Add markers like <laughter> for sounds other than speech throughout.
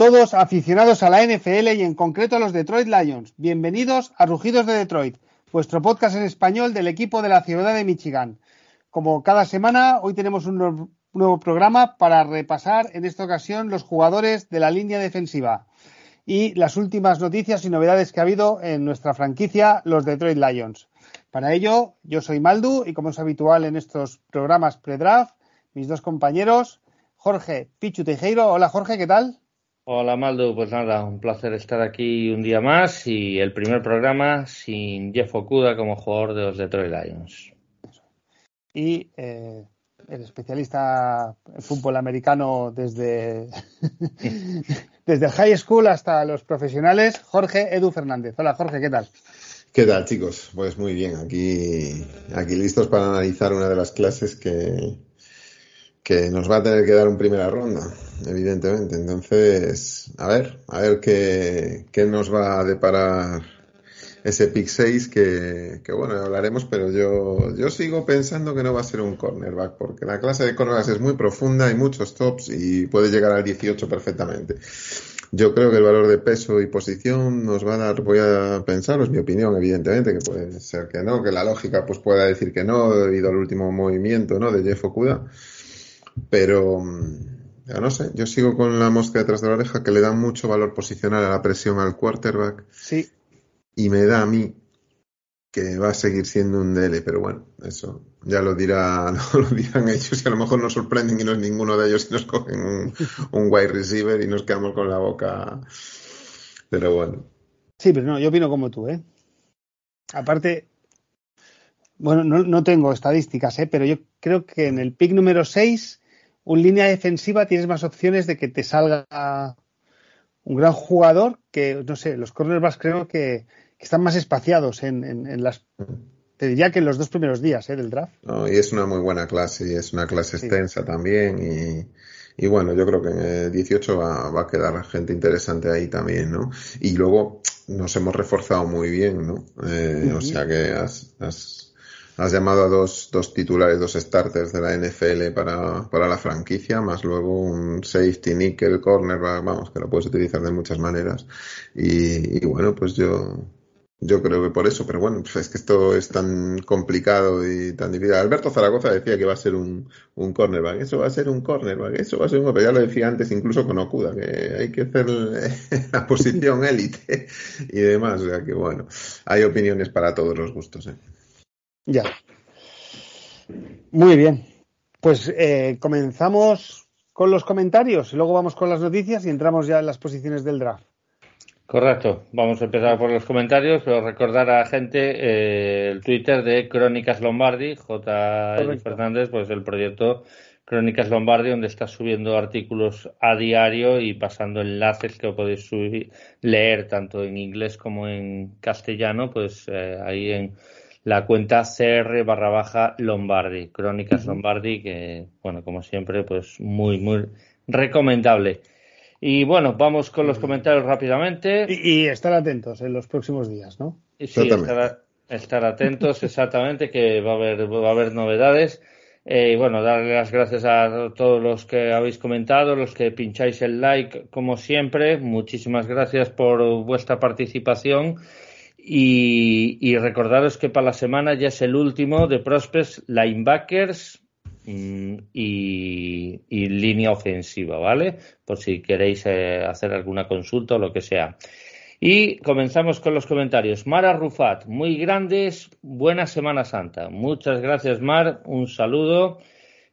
Todos aficionados a la NFL y en concreto a los Detroit Lions. Bienvenidos a Rugidos de Detroit, vuestro podcast en español del equipo de la ciudad de Michigan. Como cada semana, hoy tenemos un nuevo programa para repasar en esta ocasión los jugadores de la línea defensiva y las últimas noticias y novedades que ha habido en nuestra franquicia, los Detroit Lions. Para ello, yo soy Maldu y como es habitual en estos programas pre-draft, mis dos compañeros, Jorge Pichu Tejero. Hola Jorge, ¿qué tal? Hola Maldo, pues nada, un placer estar aquí un día más y el primer programa sin Jeff Okuda como jugador de los Detroit Lions. Y eh, el especialista en fútbol americano desde, <laughs> desde el high school hasta los profesionales, Jorge Edu Fernández. Hola Jorge, ¿qué tal? ¿Qué tal chicos? Pues muy bien, aquí, aquí listos para analizar una de las clases que, que nos va a tener que dar un primera ronda, evidentemente. Entonces, a ver, a ver qué, qué nos va a deparar ese pick 6 que, que, bueno, hablaremos, pero yo, yo sigo pensando que no va a ser un cornerback, porque la clase de cornerbacks es muy profunda, hay muchos tops y puede llegar al 18 perfectamente. Yo creo que el valor de peso y posición nos va a dar, voy a pensar, es mi opinión, evidentemente, que puede ser que no, que la lógica pues pueda decir que no, debido al último movimiento, ¿no? De Jeff Okuda. Pero, ya no sé, yo sigo con la mosca detrás de la oreja que le da mucho valor posicional a la presión al quarterback. Sí. Y me da a mí que va a seguir siendo un DL, pero bueno, eso ya lo dirá, <laughs> lo dirán ellos y a lo mejor nos sorprenden y no es ninguno de ellos y nos cogen un, un wide receiver y nos quedamos con la boca. Pero bueno. Sí, pero no, yo opino como tú, ¿eh? Aparte, bueno, no, no tengo estadísticas, ¿eh? pero yo creo que en el pick número 6, un línea defensiva tienes más opciones de que te salga un gran jugador que, no sé, los cornerbacks creo que, que están más espaciados en, en, en, las. Te diría que en los dos primeros días ¿eh? del draft. No, y es una muy buena clase, y es una clase sí. extensa también. Y, y, bueno, yo creo que en el 18 va, va, a quedar gente interesante ahí también, ¿no? Y luego nos hemos reforzado muy bien, ¿no? Eh, uh -huh. O sea que has, has has llamado a dos, dos titulares, dos starters de la NFL para, la franquicia, más luego un safety nickel corner, vamos, que lo puedes utilizar de muchas maneras. Y, y bueno, pues yo, yo creo que por eso, pero bueno, pues es que esto es tan complicado y tan difícil. Alberto Zaragoza decía que va a ser un, un cornerback, eso va a ser un cornerback, eso va a ser un pero ya lo decía antes incluso con Okuda, que hay que hacer <laughs> la posición élite y demás, o sea que bueno, hay opiniones para todos los gustos. ¿eh? Ya. Muy bien. Pues eh, comenzamos con los comentarios y luego vamos con las noticias y entramos ya en las posiciones del draft. Correcto. Vamos a empezar por los comentarios, pero recordar a la gente eh, el Twitter de Crónicas Lombardi, J. Fernández, pues el proyecto Crónicas Lombardi, donde está subiendo artículos a diario y pasando enlaces que podéis subir, leer tanto en inglés como en castellano, pues eh, ahí en la cuenta CR barra baja Lombardi, Crónicas Lombardi, que, bueno, como siempre, pues muy, muy recomendable. Y bueno, vamos con los comentarios rápidamente. Y, y estar atentos en los próximos días, ¿no? Sí, estar, estar, atentos, <laughs> exactamente, que va a haber, va a haber novedades. Eh, y bueno, darle las gracias a todos los que habéis comentado, los que pincháis el like, como siempre. Muchísimas gracias por vuestra participación. Y, recordaros que para la semana ya es el último de Prospects Linebackers mmm, y, línea ofensiva, ¿vale? Por si queréis eh, hacer alguna consulta o lo que sea. Y comenzamos con los comentarios. Mara Rufat, muy grandes, buena Semana Santa. Muchas gracias, Mar, un saludo.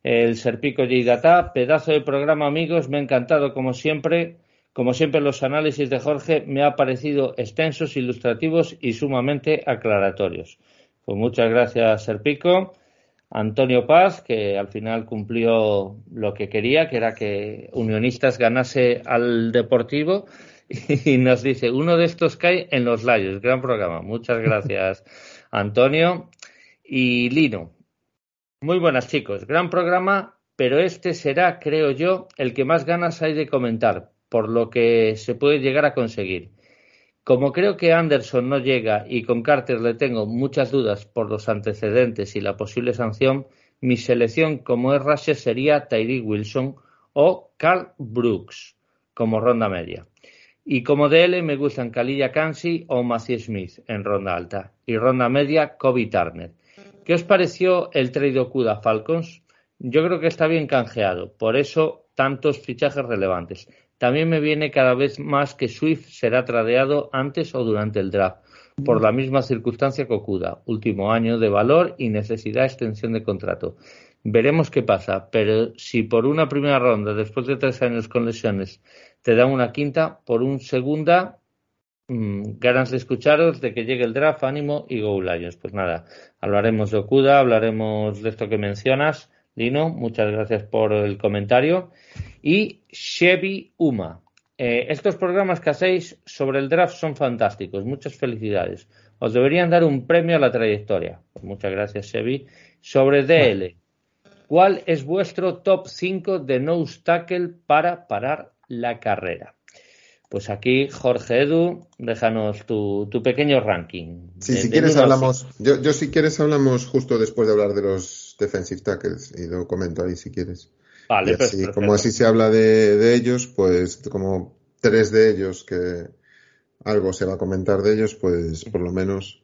El Serpico Data, pedazo de programa, amigos, me ha encantado como siempre. Como siempre, los análisis de Jorge me han parecido extensos, ilustrativos y sumamente aclaratorios. Pues muchas gracias, Serpico. Antonio Paz, que al final cumplió lo que quería, que era que Unionistas ganase al Deportivo, y nos dice, uno de estos cae en los Layos. Gran programa. Muchas gracias, <laughs> Antonio. Y Lino. Muy buenas, chicos. Gran programa, pero este será, creo yo, el que más ganas hay de comentar por lo que se puede llegar a conseguir. Como creo que Anderson no llega y con Carter le tengo muchas dudas por los antecedentes y la posible sanción, mi selección como es Rusher sería Tyree Wilson o Carl Brooks. como ronda media. Y como DL me gustan Kalilla Kansi o Matthew Smith en ronda alta. Y ronda media, Kobe Turner. ¿Qué os pareció el trade Okuda Falcons? Yo creo que está bien canjeado, por eso tantos fichajes relevantes. También me viene cada vez más que Swift será tradeado antes o durante el draft, por la misma circunstancia que Okuda, último año de valor y necesidad de extensión de contrato. Veremos qué pasa, pero si por una primera ronda, después de tres años con lesiones, te dan una quinta, por un segunda, mmm, ganas de escucharos, de que llegue el draft, ánimo y go Lions. Pues nada, hablaremos de Okuda, hablaremos de esto que mencionas. Lino, muchas gracias por el comentario. Y Chevy Uma. Eh, estos programas que hacéis sobre el draft son fantásticos. Muchas felicidades. Os deberían dar un premio a la trayectoria. Pues muchas gracias, Chevy. Sobre DL. ¿Cuál es vuestro top 5 de tackle para parar la carrera? Pues aquí, Jorge Edu, déjanos tu, tu pequeño ranking. Sí, de, si quieres hablamos, yo, yo, si quieres hablamos justo después de hablar de los defensive tackles y lo comento ahí si quieres. Vale, y así, pues, como así se habla de, de, ellos, pues como tres de ellos que algo se va a comentar de ellos, pues por lo menos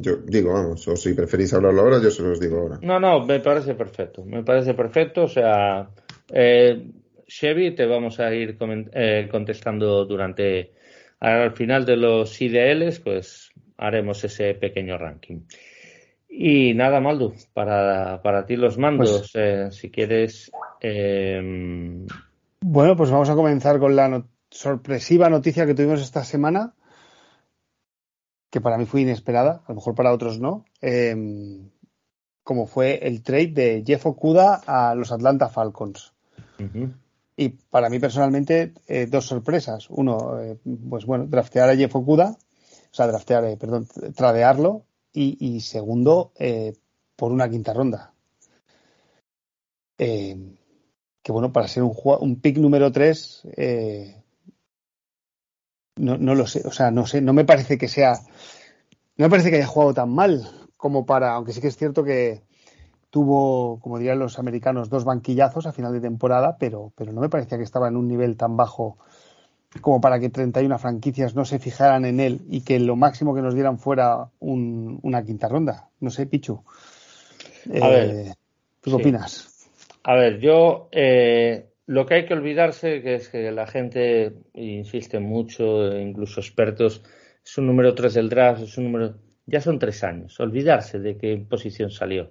yo digo, vamos, o si preferís hablarlo ahora, yo se los digo ahora. No, no, me parece perfecto, me parece perfecto, o sea, eh, Chevy te vamos a ir eh, contestando durante, al final de los IDLs, pues haremos ese pequeño ranking. Y nada, Maldu, para, para ti los mandos, pues, eh, si quieres. Eh... Bueno, pues vamos a comenzar con la no sorpresiva noticia que tuvimos esta semana, que para mí fue inesperada, a lo mejor para otros no, eh, como fue el trade de Jeff Okuda a los Atlanta Falcons. Uh -huh. Y para mí personalmente, eh, dos sorpresas. Uno, eh, pues bueno, draftear a Jeff Okuda, o sea, draftear, perdón, tradearlo. Y, segundo, eh, por una quinta ronda. Eh, que bueno, para ser un, un pick número 3, no, no lo sé, o sea, no sé, no me parece que sea, no me parece que haya jugado tan mal como para, aunque sí que es cierto que, tuvo, como dirían los americanos, dos banquillazos a final de temporada, pero, pero no me parecía que estaba en un nivel tan bajo como para que 31 franquicias no se fijaran en él y que lo máximo que nos dieran fuera un, una quinta ronda. No sé, Pichu. Eh, a ver, ¿Tú qué sí. opinas? A ver, yo eh, lo que hay que olvidarse que es que la gente insiste mucho, incluso expertos, es un número 3 del draft, es un número... Ya son tres años. Olvidarse de qué posición salió.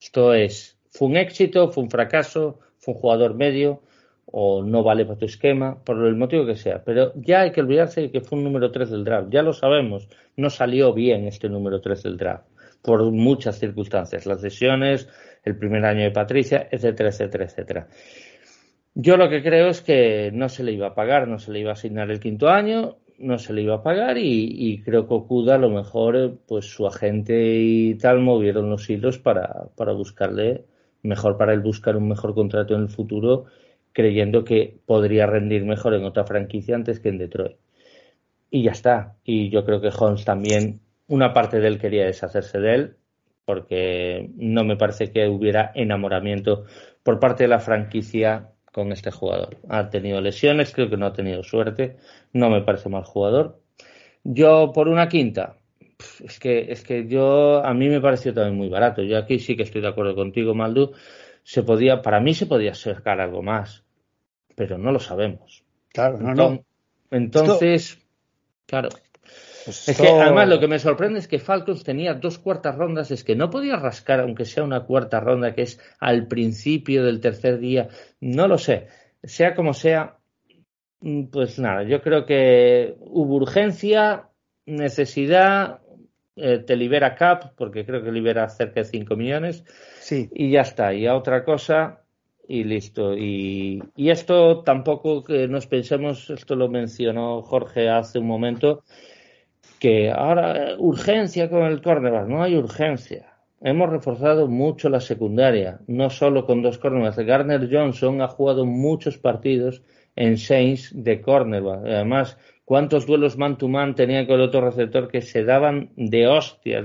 Esto es, fue un éxito, fue un fracaso, fue un jugador medio o no vale para tu esquema, por el motivo que sea. Pero ya hay que olvidarse de que fue un número 3 del draft. Ya lo sabemos, no salió bien este número 3 del draft por muchas circunstancias, las lesiones, el primer año de Patricia, etcétera, etcétera, etcétera. Yo lo que creo es que no se le iba a pagar, no se le iba a asignar el quinto año, no se le iba a pagar y, y, creo que Okuda a lo mejor pues su agente y tal movieron los hilos para, para buscarle mejor para él buscar un mejor contrato en el futuro creyendo que podría rendir mejor en otra franquicia antes que en Detroit y ya está y yo creo que Holmes también una parte de él quería deshacerse de él porque no me parece que hubiera enamoramiento por parte de la franquicia con este jugador. Ha tenido lesiones, creo que no ha tenido suerte, no me parece mal jugador. Yo por una quinta, es que, es que yo, a mí me pareció también muy barato. Yo aquí sí que estoy de acuerdo contigo, Maldu. Se podía, para mí se podía sacar algo más, pero no lo sabemos. Claro, no, entonces, no. Entonces, esto... claro. Pues es que además lo que me sorprende es que Falcons tenía dos cuartas rondas, es que no podía rascar, aunque sea una cuarta ronda que es al principio del tercer día, no lo sé. Sea como sea, pues nada, yo creo que hubo urgencia, necesidad, eh, te libera CAP, porque creo que libera cerca de 5 millones, sí. y ya está, y a otra cosa, y listo. Y, y esto tampoco que nos pensemos, esto lo mencionó Jorge hace un momento, que ahora urgencia con el cornerback, no hay urgencia. Hemos reforzado mucho la secundaria, no solo con dos cornerbacks. Garner Johnson ha jugado muchos partidos en Saints de cornerback. Además, cuántos duelos man to man tenía con el otro receptor que se daban de hostias,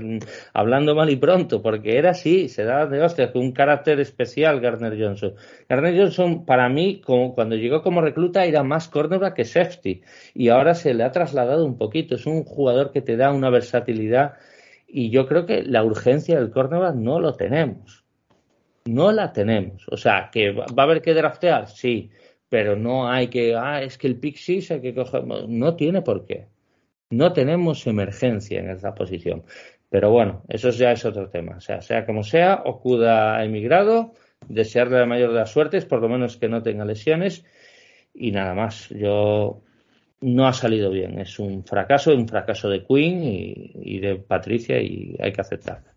hablando mal y pronto, porque era así, se daban de hostias, con un carácter especial Garner Johnson. Garner Johnson, para mí, como, cuando llegó como recluta, era más cornerback que safety, y ahora se le ha trasladado un poquito. Es un jugador que te da una versatilidad, y yo creo que la urgencia del cornerback no lo tenemos. No la tenemos. O sea, que va a haber que draftear, sí pero no hay que, ah, es que el pick hay que coger, no tiene por qué. No tenemos emergencia en esa posición. Pero bueno, eso ya es otro tema. O sea, sea como sea, Okuda ha emigrado, desearle la mayor de las suertes, por lo menos que no tenga lesiones, y nada más. Yo no ha salido bien. Es un fracaso, un fracaso de Queen y, y de Patricia, y hay que aceptarlo.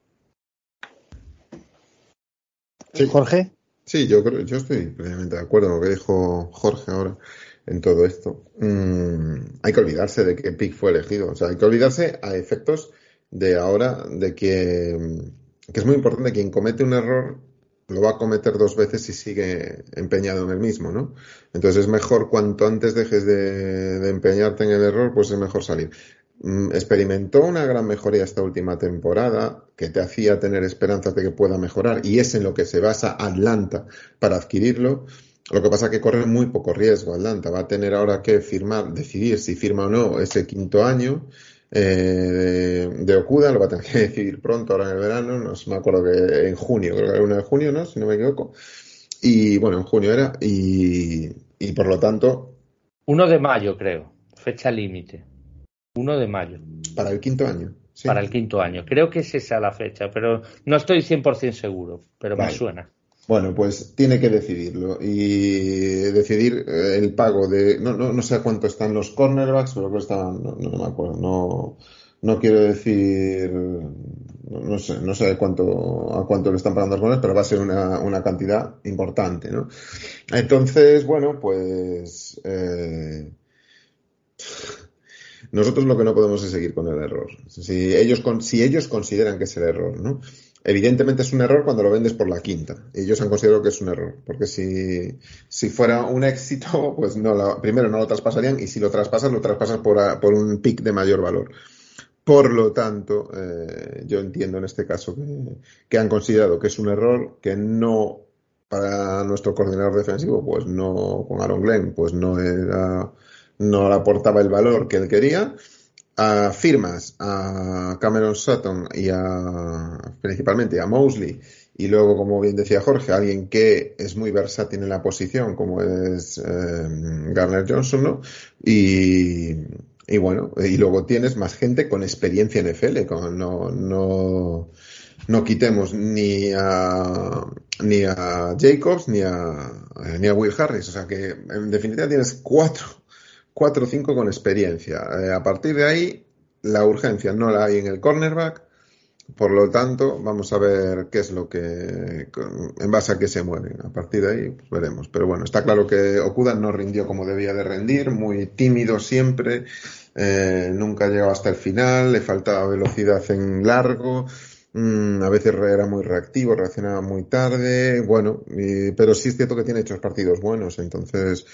Sí. Jorge. Sí, yo creo, yo estoy plenamente de acuerdo con lo que dijo Jorge ahora en todo esto. Mm, hay que olvidarse de que Pick fue elegido. O sea, hay que olvidarse a efectos de ahora de que, que es muy importante quien comete un error lo va a cometer dos veces si sigue empeñado en el mismo, ¿no? Entonces es mejor cuanto antes dejes de, de empeñarte en el error, pues es mejor salir. Mm, experimentó una gran mejoría esta última temporada que te hacía tener esperanzas de que pueda mejorar y es en lo que se basa Atlanta para adquirirlo. Lo que pasa es que corre muy poco riesgo Atlanta. Va a tener ahora que firmar, decidir si firma o no ese quinto año eh, de, Okuda. Lo va a tener que <laughs> decidir pronto, ahora en el verano. No me acuerdo que en junio, creo que era uno de junio, ¿no? Si no me equivoco. Y bueno, en junio era. Y, y por lo tanto. Uno de mayo, creo. Fecha límite. 1 de mayo. Para el quinto año. Para el quinto año. Creo que es esa la fecha, pero no estoy 100% seguro, pero me suena. Bueno, pues tiene que decidirlo y decidir eh, el pago de. No, no, no sé cuánto están los cornerbacks, pero que. No, no, me acuerdo. No, no quiero decir. No, sé, no sé cuánto, a cuánto le están pagando los cornerbacks, pero va a ser una, una cantidad importante, ¿no? Entonces, bueno, pues. Eh, nosotros lo que no podemos es seguir con el error. Si ellos, si ellos consideran que es el error, ¿no? Evidentemente es un error cuando lo vendes por la quinta. Ellos han considerado que es un error. Porque si, si fuera un éxito, pues no primero no lo traspasarían y si lo traspasas, lo traspasas por, por un pick de mayor valor. Por lo tanto, eh, yo entiendo en este caso que, que han considerado que es un error que no para nuestro coordinador defensivo, pues no, con Aaron Glenn, pues no era no le aportaba el valor que él quería. A firmas a Cameron Sutton y a principalmente a Mosley y luego, como bien decía Jorge, alguien que es muy versátil en la posición, como es eh, Garner Johnson, ¿no? Y, y, bueno, y luego tienes más gente con experiencia en FL, con, no, no, no quitemos ni a, ni a Jacobs ni a, ni a Will Harris, o sea que en definitiva tienes cuatro 4 o 5 con experiencia. Eh, a partir de ahí, la urgencia no la hay en el cornerback. Por lo tanto, vamos a ver qué es lo que, en base a qué se mueven. A partir de ahí, pues veremos. Pero bueno, está claro que Okuda no rindió como debía de rendir, muy tímido siempre, eh, nunca llegaba hasta el final, le faltaba velocidad en largo, mm, a veces era muy reactivo, reaccionaba muy tarde, bueno, pero sí es cierto que tiene hechos partidos buenos, entonces,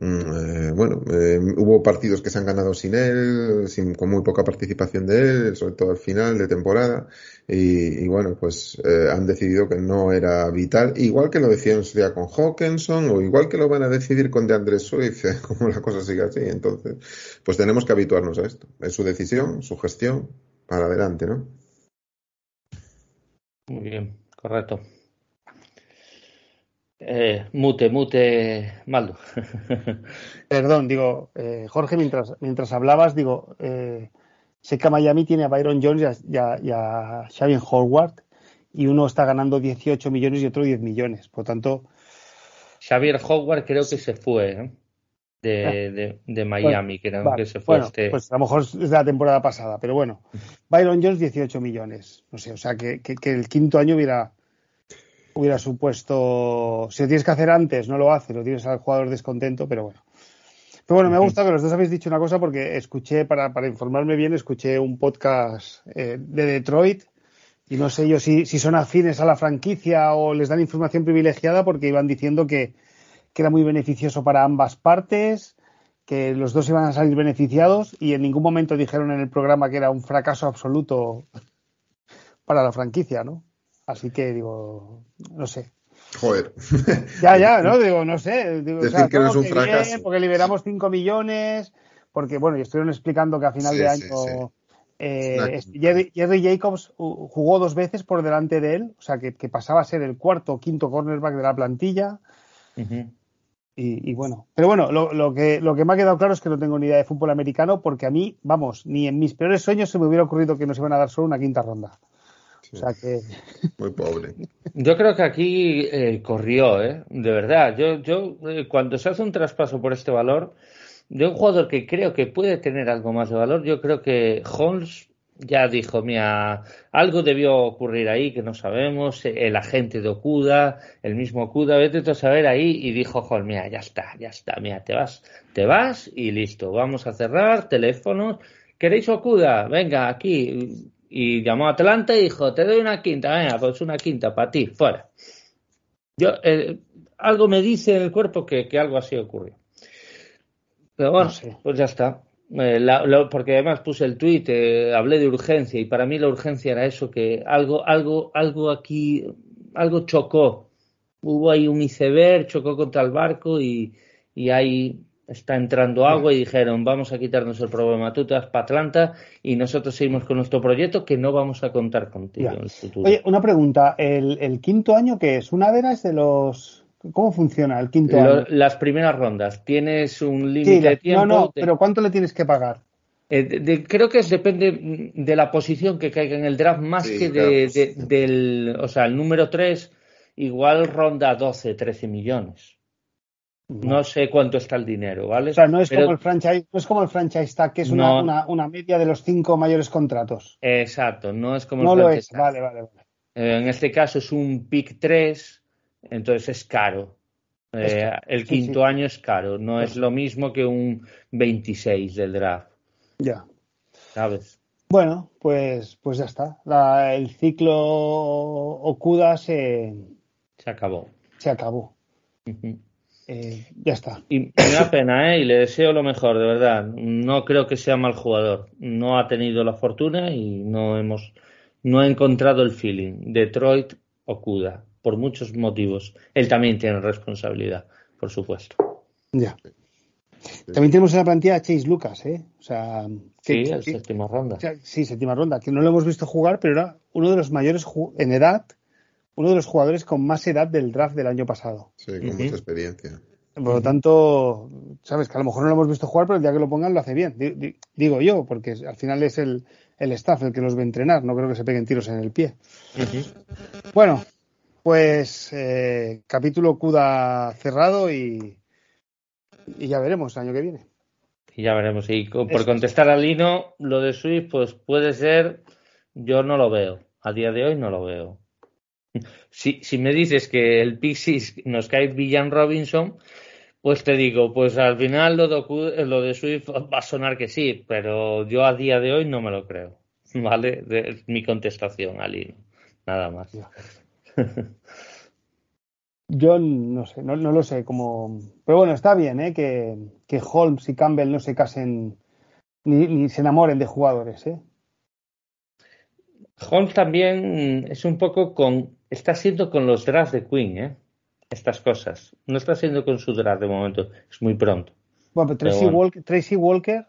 eh, bueno, eh, hubo partidos que se han ganado sin él, sin, con muy poca participación de él, sobre todo al final de temporada, y, bueno, pues eh, han decidido que no era vital, igual que lo decían ya con Hawkinson, o igual que lo van a decidir con DeAndre Swift, <laughs> como la cosa sigue así. Entonces, pues tenemos que habituarnos a esto. Es su decisión, su gestión, para adelante, ¿no? Muy bien, correcto. Eh, mute, mute, Maldo. <laughs> Perdón, digo, eh, Jorge, mientras, mientras hablabas, digo, eh, sé que Miami tiene a Byron Jones y a, y a, Xavier Howard y uno está ganando 18 millones y otro 10 millones. Por tanto. Xavier Howard creo que se fue ¿eh? de, de, Miami, creo que se fue. este... Pues a lo mejor es de la temporada pasada, pero bueno. Byron Jones 18 millones. No sé, o sea que, que el quinto año hubiera hubiera supuesto. Si lo tienes que hacer antes, no lo haces, lo tienes al jugador descontento, pero bueno. Pero bueno, me ha gustado que los dos habéis dicho una cosa porque escuché, para, para informarme bien, escuché un podcast eh, de Detroit y no sé yo si, si son afines a la franquicia o les dan información privilegiada porque iban diciendo que, que era muy beneficioso para ambas partes, que los dos iban a salir beneficiados y en ningún momento dijeron en el programa que era un fracaso absoluto para la franquicia, ¿no? Así que digo, no sé. Joder. <laughs> Ya, ya, ¿no? Digo, no sé. Digo, Decir que no es un fracaso. porque liberamos 5 millones, porque, bueno, y estuvieron explicando que a final Sí, de sí, año eh, Jerry, Jerry Jacobs uh, jugó dos veces por delante de él, o sea, que, que pasaba a ser el cuarto o quinto cornerback de la plantilla. Y, y bueno, pero bueno, lo, lo que, lo que me ha quedado claro es que no tengo ni idea de fútbol americano porque a mí, vamos, ni en mis peores sueños se me hubiera ocurrido que nos iban a dar solo una quinta ronda. O sea que, <laughs> Muy pobre. Yo creo que aquí eh, corrió, ¿eh? De verdad. Yo, yo eh, cuando se hace un traspaso por este valor, de un jugador que creo que puede tener algo más de valor, yo creo que Holmes ya dijo, mira, algo debió ocurrir ahí que no sabemos, el agente de Okuda, el mismo Okuda, vete tú a saber ahí, y dijo Holmes, mira, ya está, ya está, mira, te vas, te vas y listo, vamos a cerrar teléfonos. ¿Queréis Okuda? Venga, aquí. Y llamó a Atlanta y dijo, te doy una quinta, venga, pues una quinta para ti, fuera. Yo, eh, algo me dice en el cuerpo que, que algo así ocurrió. Pero bueno, No sé. pues ya está. Eh, la- porque además puse el tuit, eh, hablé de urgencia y para mí la urgencia era eso, que algo, algo, algo aquí, algo chocó. Hubo ahí un iceberg, chocó contra el barco y, y ahí está entrando agua y dijeron, vamos a quitarnos el problema, tú te vas para Atlanta y nosotros seguimos con nuestro proyecto que no vamos a contar contigo Ya. en el futuro. oye, una pregunta, ¿el, el quinto año qué es? ¿Una vera es de los... ¿Cómo funciona el quinto Lo- año? las primeras rondas, tienes un límite de tiempo. no, no, pero ¿cuánto le tienes que pagar? Eh, de- de- creo que es, depende de la posición que caiga en el draft, más Sí, que claro, de, de- del. O sea, el número 3 igual ronda 12, 13 millones. No sé cuánto está el dinero, ¿vale? O sea, no es Pero- como el franchise, no es como el franchise tag, que es No. una, una, una media de los cinco mayores contratos. Exacto, no es como No el lo franchise es, tag. vale, vale, vale. Eh, en este caso es un pick 3, entonces es caro. Es Eh, caro, el quinto sí. año es caro, no es lo mismo que un 26 del draft, Ya. ¿sabes? Bueno, pues, pues ya está. La- el ciclo Okuda se, Se acabó. se acabó. Eh, ya está. Y me da pena, ¿eh? Y le deseo lo mejor, de verdad. No creo que sea mal jugador. No ha tenido la fortuna y no hemos, no ha encontrado el feeling. Detroit Okuda, por muchos motivos. Él también tiene responsabilidad, por supuesto. Ya. También tenemos en la plantilla a Chase Lucas, ¿eh? O sea, Sí, que- el que- séptima ronda. o sea, sí, séptima ronda, que no lo hemos visto jugar, pero era uno de los mayores en edad, uno de los jugadores con más edad del draft del año pasado. Sí, con mucha experiencia. Por lo tanto, sabes que a lo mejor no lo hemos visto jugar, pero el día que lo pongan lo hace bien. Di- di- Digo yo, porque al final es el, el staff el que los ve entrenar, no creo que se peguen tiros en el pie. Bueno, pues eh, capítulo CUDA cerrado y, y ya veremos el año que viene. Y ya veremos. Y por Eso contestar a Lino, lo de Swift, pues puede ser, yo no lo veo. A día de hoy no lo veo. Si, si me dices que el Pixies nos cae Villan Robinson, pues te digo, pues al final lo de, Ocu- lo de Swift va a sonar que sí, pero yo a día de hoy no me lo creo. <laughs> ¿Vale? De- mi contestación a Lino. Nada más. Yo no sé, no, no lo sé cómo. Pero bueno, está bien, ¿eh? Que, que Holmes y Campbell no se casen ni, ni se enamoren de jugadores, ¿eh? Holmes también es un poco con. Está haciendo con los drafts de Queen, ¿eh? Estas cosas. No está haciendo con su draft de momento. Es muy pronto. Bueno, pero Tracy, Pero bueno. Walker, Tracy Walker,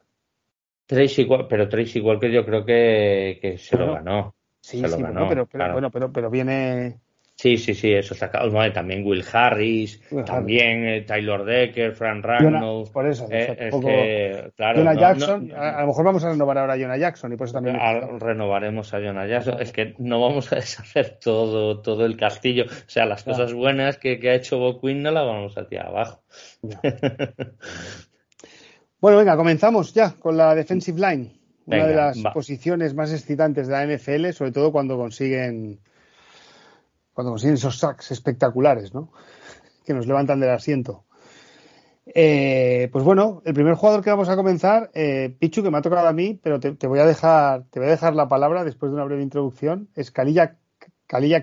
Tracy, pero Tracy Walker yo creo que, que se lo ganó. sí, se lo sí, ganó, pero, pero, claro. bueno, pero, pero viene. Sí, sí, sí, eso está claro. Bueno, también Will Harris, Will Harris. también eh, Taylor Decker, Frank Ragnow. por eso, o sea, Eh, es tampoco- que, claro, Jonah no- Jackson, no- a, a lo mejor vamos a renovar ahora a Jonah Jackson y por eso también. a- renovaremos a Jonah Jackson. Es que no vamos a deshacer todo, todo el castillo. O sea, las Claro. cosas buenas que, que ha hecho Bo Quinn no las vamos a tirar abajo. <laughs> Bueno, venga, comenzamos ya con la defensive line. Una de las va. posiciones más excitantes de la NFL, sobre todo cuando consiguen cuando consiguen esos sacks espectaculares, ¿no? Que nos levantan del asiento. Eh, pues bueno, el primer jugador que vamos a comenzar, eh, Pichu, que me ha tocado a mí, pero te, te voy a dejar, te voy a dejar la palabra después de una breve introducción, es Kalilla, Kalilla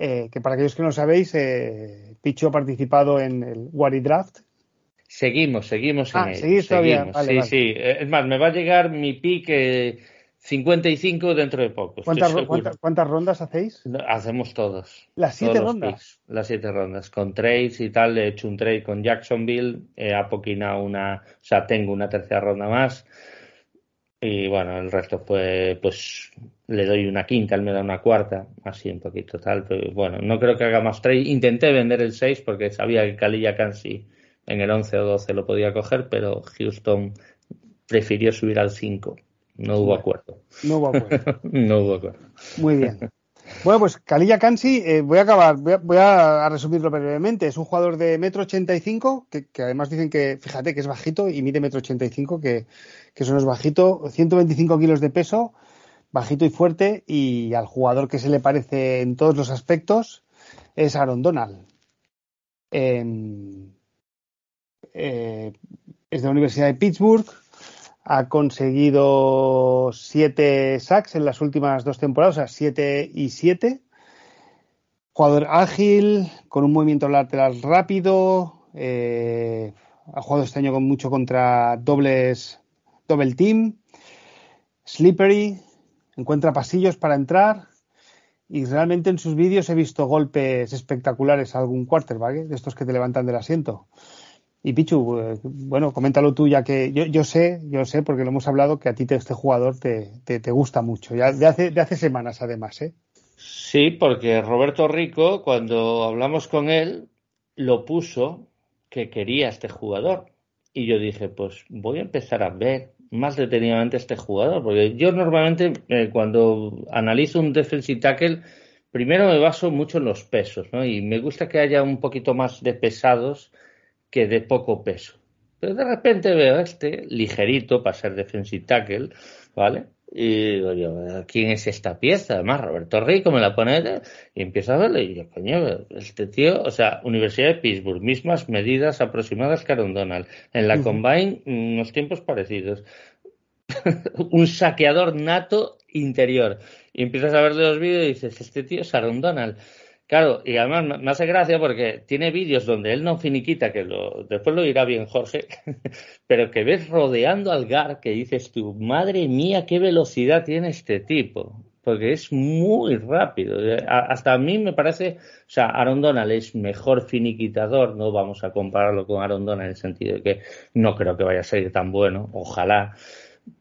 eh, que para aquellos que no sabéis, Pichu ha participado en el Wari Draft. Seguimos, seguimos en ah, ¿seguís todavía? sí, sí. Es más, me va a llegar mi pick 55 dentro de poco. ¿Cuántas, rondas hacéis? Hacemos todos. ¿Las siete rondas? las siete rondas. Con trades y tal. He hecho un trade con Jacksonville. He apoquinado una. O sea, tengo una tercera ronda más. Y bueno, el resto fue, pues, le doy una quinta, él me da una cuarta, así un poquito tal. Pero bueno, no creo que haga más trade. Intenté vender el 6 porque sabía que Kalilla Kansi en el 11 o 12 lo podía coger, pero Houston prefirió subir al 5. No hubo acuerdo. No hubo acuerdo. <laughs> no hubo acuerdo. Muy bien. Bueno, pues Kalilla Kansi, eh, voy a acabar, voy a, resumirlo brevemente. Es un jugador de metro ochenta y cinco, que, además dicen que, fíjate que es bajito y mide metro ochenta y cinco, que, eso no es bajito, 125 kilos de peso, bajito y fuerte, y al jugador que se le parece en todos los aspectos es Aaron Donald. Eh, es de la Universidad de Pittsburgh, ha conseguido siete sacks en las últimas dos temporadas, o sea, siete y siete. Jugador ágil, con un movimiento lateral rápido. Eh, ha jugado este año con mucho contra dobles, double team. Slippery, encuentra pasillos para entrar. Y realmente en sus vídeos he visto golpes espectaculares a algún quarterback, ¿eh? de estos que te levantan del asiento. Y Pichu, eh, bueno, coméntalo tú, ya que yo, yo sé, yo sé, porque lo hemos hablado, que a ti este jugador te, te, gusta mucho, ya de hace, de hace semanas además, ¿eh? Sí, porque Roberto Rico, cuando hablamos con él, lo puso que quería este jugador. Y yo dije, pues voy a empezar a ver más detenidamente este jugador, porque yo normalmente eh, cuando analizo un defensive tackle, primero me baso mucho en los pesos, ¿no? Y me gusta que haya un poquito más de pesados que de poco peso. Pero de repente veo a este ligerito para ser defensive tackle, ¿vale? Y digo yo, ¿quién es esta pieza? Además, Roberto Rico me la pone y empiezo a verle y yo, coño, este tío, o sea, Universidad de Pittsburgh, mismas medidas aproximadas que Aaron Donald. En la Combine, unos tiempos parecidos. <laughs> un saqueador nato interior. Y empiezas a verle los vídeos y dices, este tío es Aaron Donald. Claro, y además me hace gracia porque tiene vídeos donde él no finiquita, que lo, después lo irá bien Jorge, <laughs> pero que ves rodeando al Gar que dices tú, madre mía, qué velocidad tiene este tipo, porque es muy rápido. Hasta a mí me parece, o sea, Aaron Donald es mejor finiquitador, no vamos a compararlo con Aaron Donald en el sentido de que no creo que vaya a ser tan bueno, ojalá,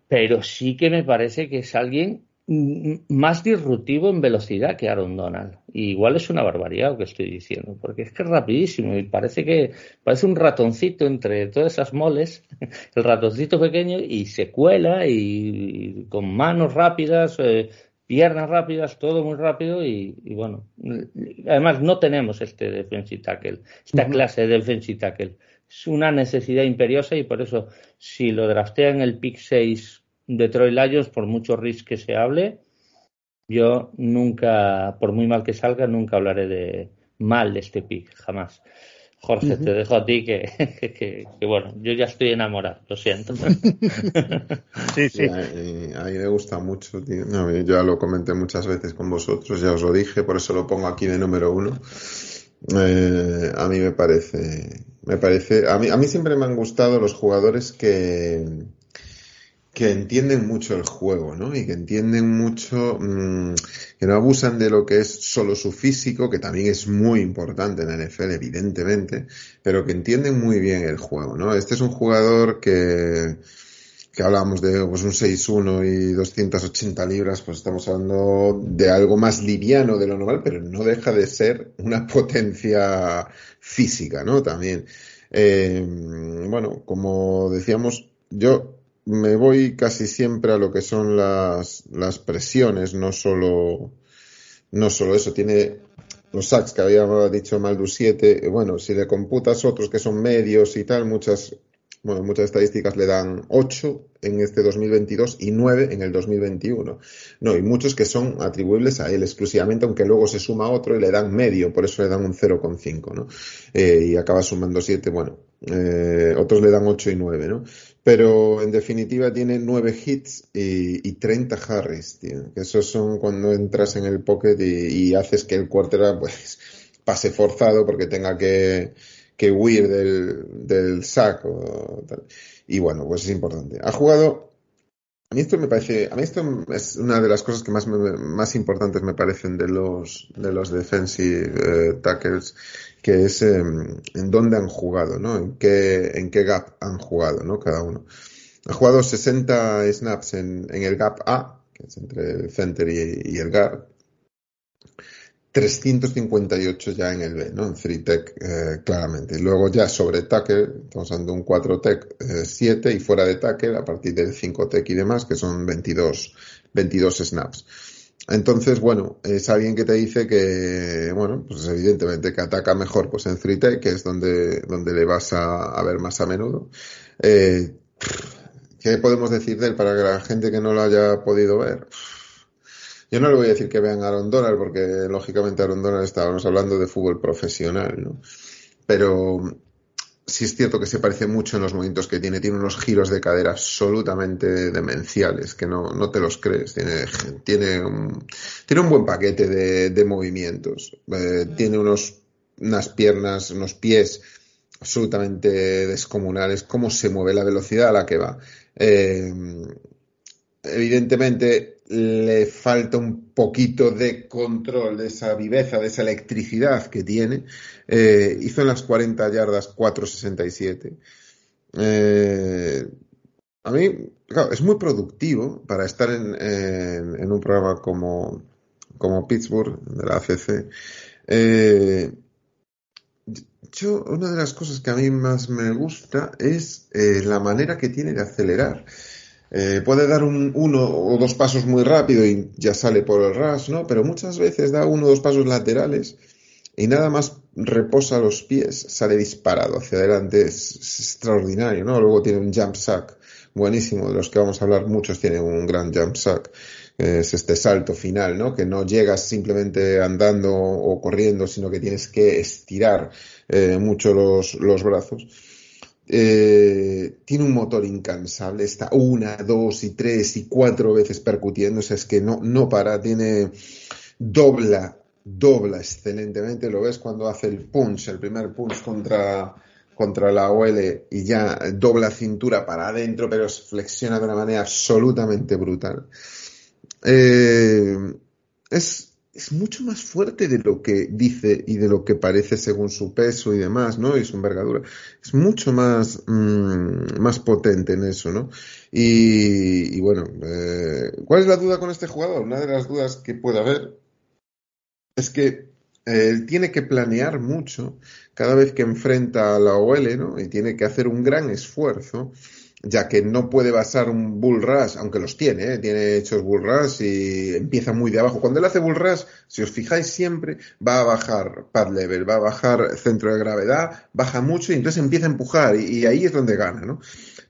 pero sí que me parece que es alguien más disruptivo en velocidad que Aaron Donald. Igual es una barbaridad lo que estoy diciendo, porque es que es rapidísimo y parece que parece un ratoncito entre todas esas moles, <laughs> el ratoncito pequeño y se cuela y, con manos rápidas, eh, piernas rápidas, todo muy rápido y, bueno, además no tenemos este defensive tackle, esta clase de defensive tackle. Es una necesidad imperiosa y por eso si lo draftea en el pick 6 Detroit Lions, por mucho risk que se hable, yo nunca, por muy mal que salga, nunca hablaré de mal de este pick, jamás. Jorge, te dejo a ti <laughs> que, bueno, yo ya estoy enamorado, lo siento. <laughs> sí, sí. a, mí me gusta mucho, tío. yo ya lo comenté muchas veces con vosotros, ya os lo dije, por eso lo pongo aquí de número uno. Eh, a mí me parece, me parece, a mí, a mí siempre me han gustado los jugadores que, que entienden mucho el juego, ¿no? Y que entienden mucho, mm, que no abusan de lo que es solo su físico, que también es muy importante en la NFL, evidentemente, pero que entienden muy bien el juego, ¿no? Este es un jugador que, que hablábamos de pues, un 6-1 y 280 libras, pues estamos hablando de algo más liviano de lo normal, pero no deja de ser una <laughs> potencia física, ¿no? También. Eh, bueno, como decíamos, yo me voy casi siempre a lo que son las, las presiones, no solo, no solo eso, tiene los sacks que había dicho Maldu 7, bueno, si le computas otros que son medios y tal, muchas, bueno, muchas estadísticas le dan 8 en este 2022 y 9 en el 2021. No, y muchos que son atribuibles a él exclusivamente, aunque luego se suma otro y le dan medio, por eso le dan un 0,5, ¿no? Eh, y acaba sumando 7, bueno, eh, otros le dan 8 y 9, ¿no? Pero en definitiva tiene 9 hits y, y 30 harris, tío. Que esos son cuando entras en el pocket y, haces que el quarterback <laughs> pues pase forzado porque tenga que que huir del, del saco. Y bueno, pues es importante. Ha jugado. A mí esto me parece, a mí esto es una de las cosas que más, más importantes me parecen de los, de los defensive eh, tackles, que es em, en dónde han jugado, ¿no? En qué, en qué gap han jugado, ¿no? Cada uno. Ha jugado 60 snaps en, el gap A, que es entre el center y, y el guard, 358 ya en el B, ¿no? En 3-Tech, eh, claramente. Luego ya sobre tackle, estamos hablando un 4-Tech 7 eh, y fuera de tackle a partir del 5-Tech y demás, que son 22, 22 snaps. Entonces, bueno, es alguien que te dice que, bueno, pues evidentemente que ataca mejor pues en 3-Tech, que es donde, donde le vas a, a ver más a menudo. Eh, ¿Qué podemos decir de él para que la gente que no lo haya podido ver? Yo no le voy a decir que vean a Aaron Donald, porque lógicamente Aaron Donald estábamos hablando de fútbol profesional, ¿no? Pero sí es cierto que se parece mucho en los movimientos que tiene. Tiene unos giros de cadera absolutamente demenciales, que no, no te los crees. Tiene, tiene, un, tiene un buen paquete de, de movimientos. Eh, tiene unos, unas piernas, unos pies absolutamente descomunales. Cómo se mueve, la velocidad a la que va. Eh, evidentemente le falta un poquito de control de esa viveza, de esa electricidad que tiene. Eh, hizo en las 40 yardas 4.67. Eh, a mí, claro, es muy productivo para estar en, en, un programa como, como Pittsburgh, de la ACC. Eh, yo, una de las cosas que a mí más me gusta es eh, la manera que tiene de acelerar. Eh, puede dar un, uno o dos pasos muy rápido y ya sale por el ras, ¿no? Pero muchas veces da uno o dos pasos laterales y nada más reposa los pies, sale disparado hacia adelante, es, extraordinario, ¿no? Luego tiene un jump sack buenísimo, de los que vamos a hablar muchos tienen un gran jump sack, es este salto final, ¿no? Que no llegas simplemente andando o corriendo, sino que tienes que estirar eh, mucho los, los brazos. Eh, tiene un motor incansable, está una, dos y tres y cuatro veces percutiendo, o sea, es que no, no para, tiene dobla, dobla excelentemente, lo ves cuando hace el punch, el primer punch contra, contra la OL y ya dobla cintura para adentro, pero flexiona de una manera absolutamente brutal. Eh, es, es mucho más fuerte de lo que dice y de lo que parece según su peso y demás, ¿no? Y su envergadura. Es mucho más, mmm, más potente en eso, ¿no? Y, y bueno, eh, ¿cuál es la duda con este jugador? Una de las dudas que puede haber es que eh, él tiene que planear mucho cada vez que enfrenta a la OL, ¿no? Y tiene que hacer un gran esfuerzo ya que no puede basar un bull rush, aunque los tiene, ¿eh? tiene hechos bull rush y empieza muy de abajo. Cuando él hace bull rush, si os fijáis siempre, va a bajar pad level, va a bajar centro de gravedad, baja mucho y entonces empieza a empujar y, ahí es donde gana, ¿no?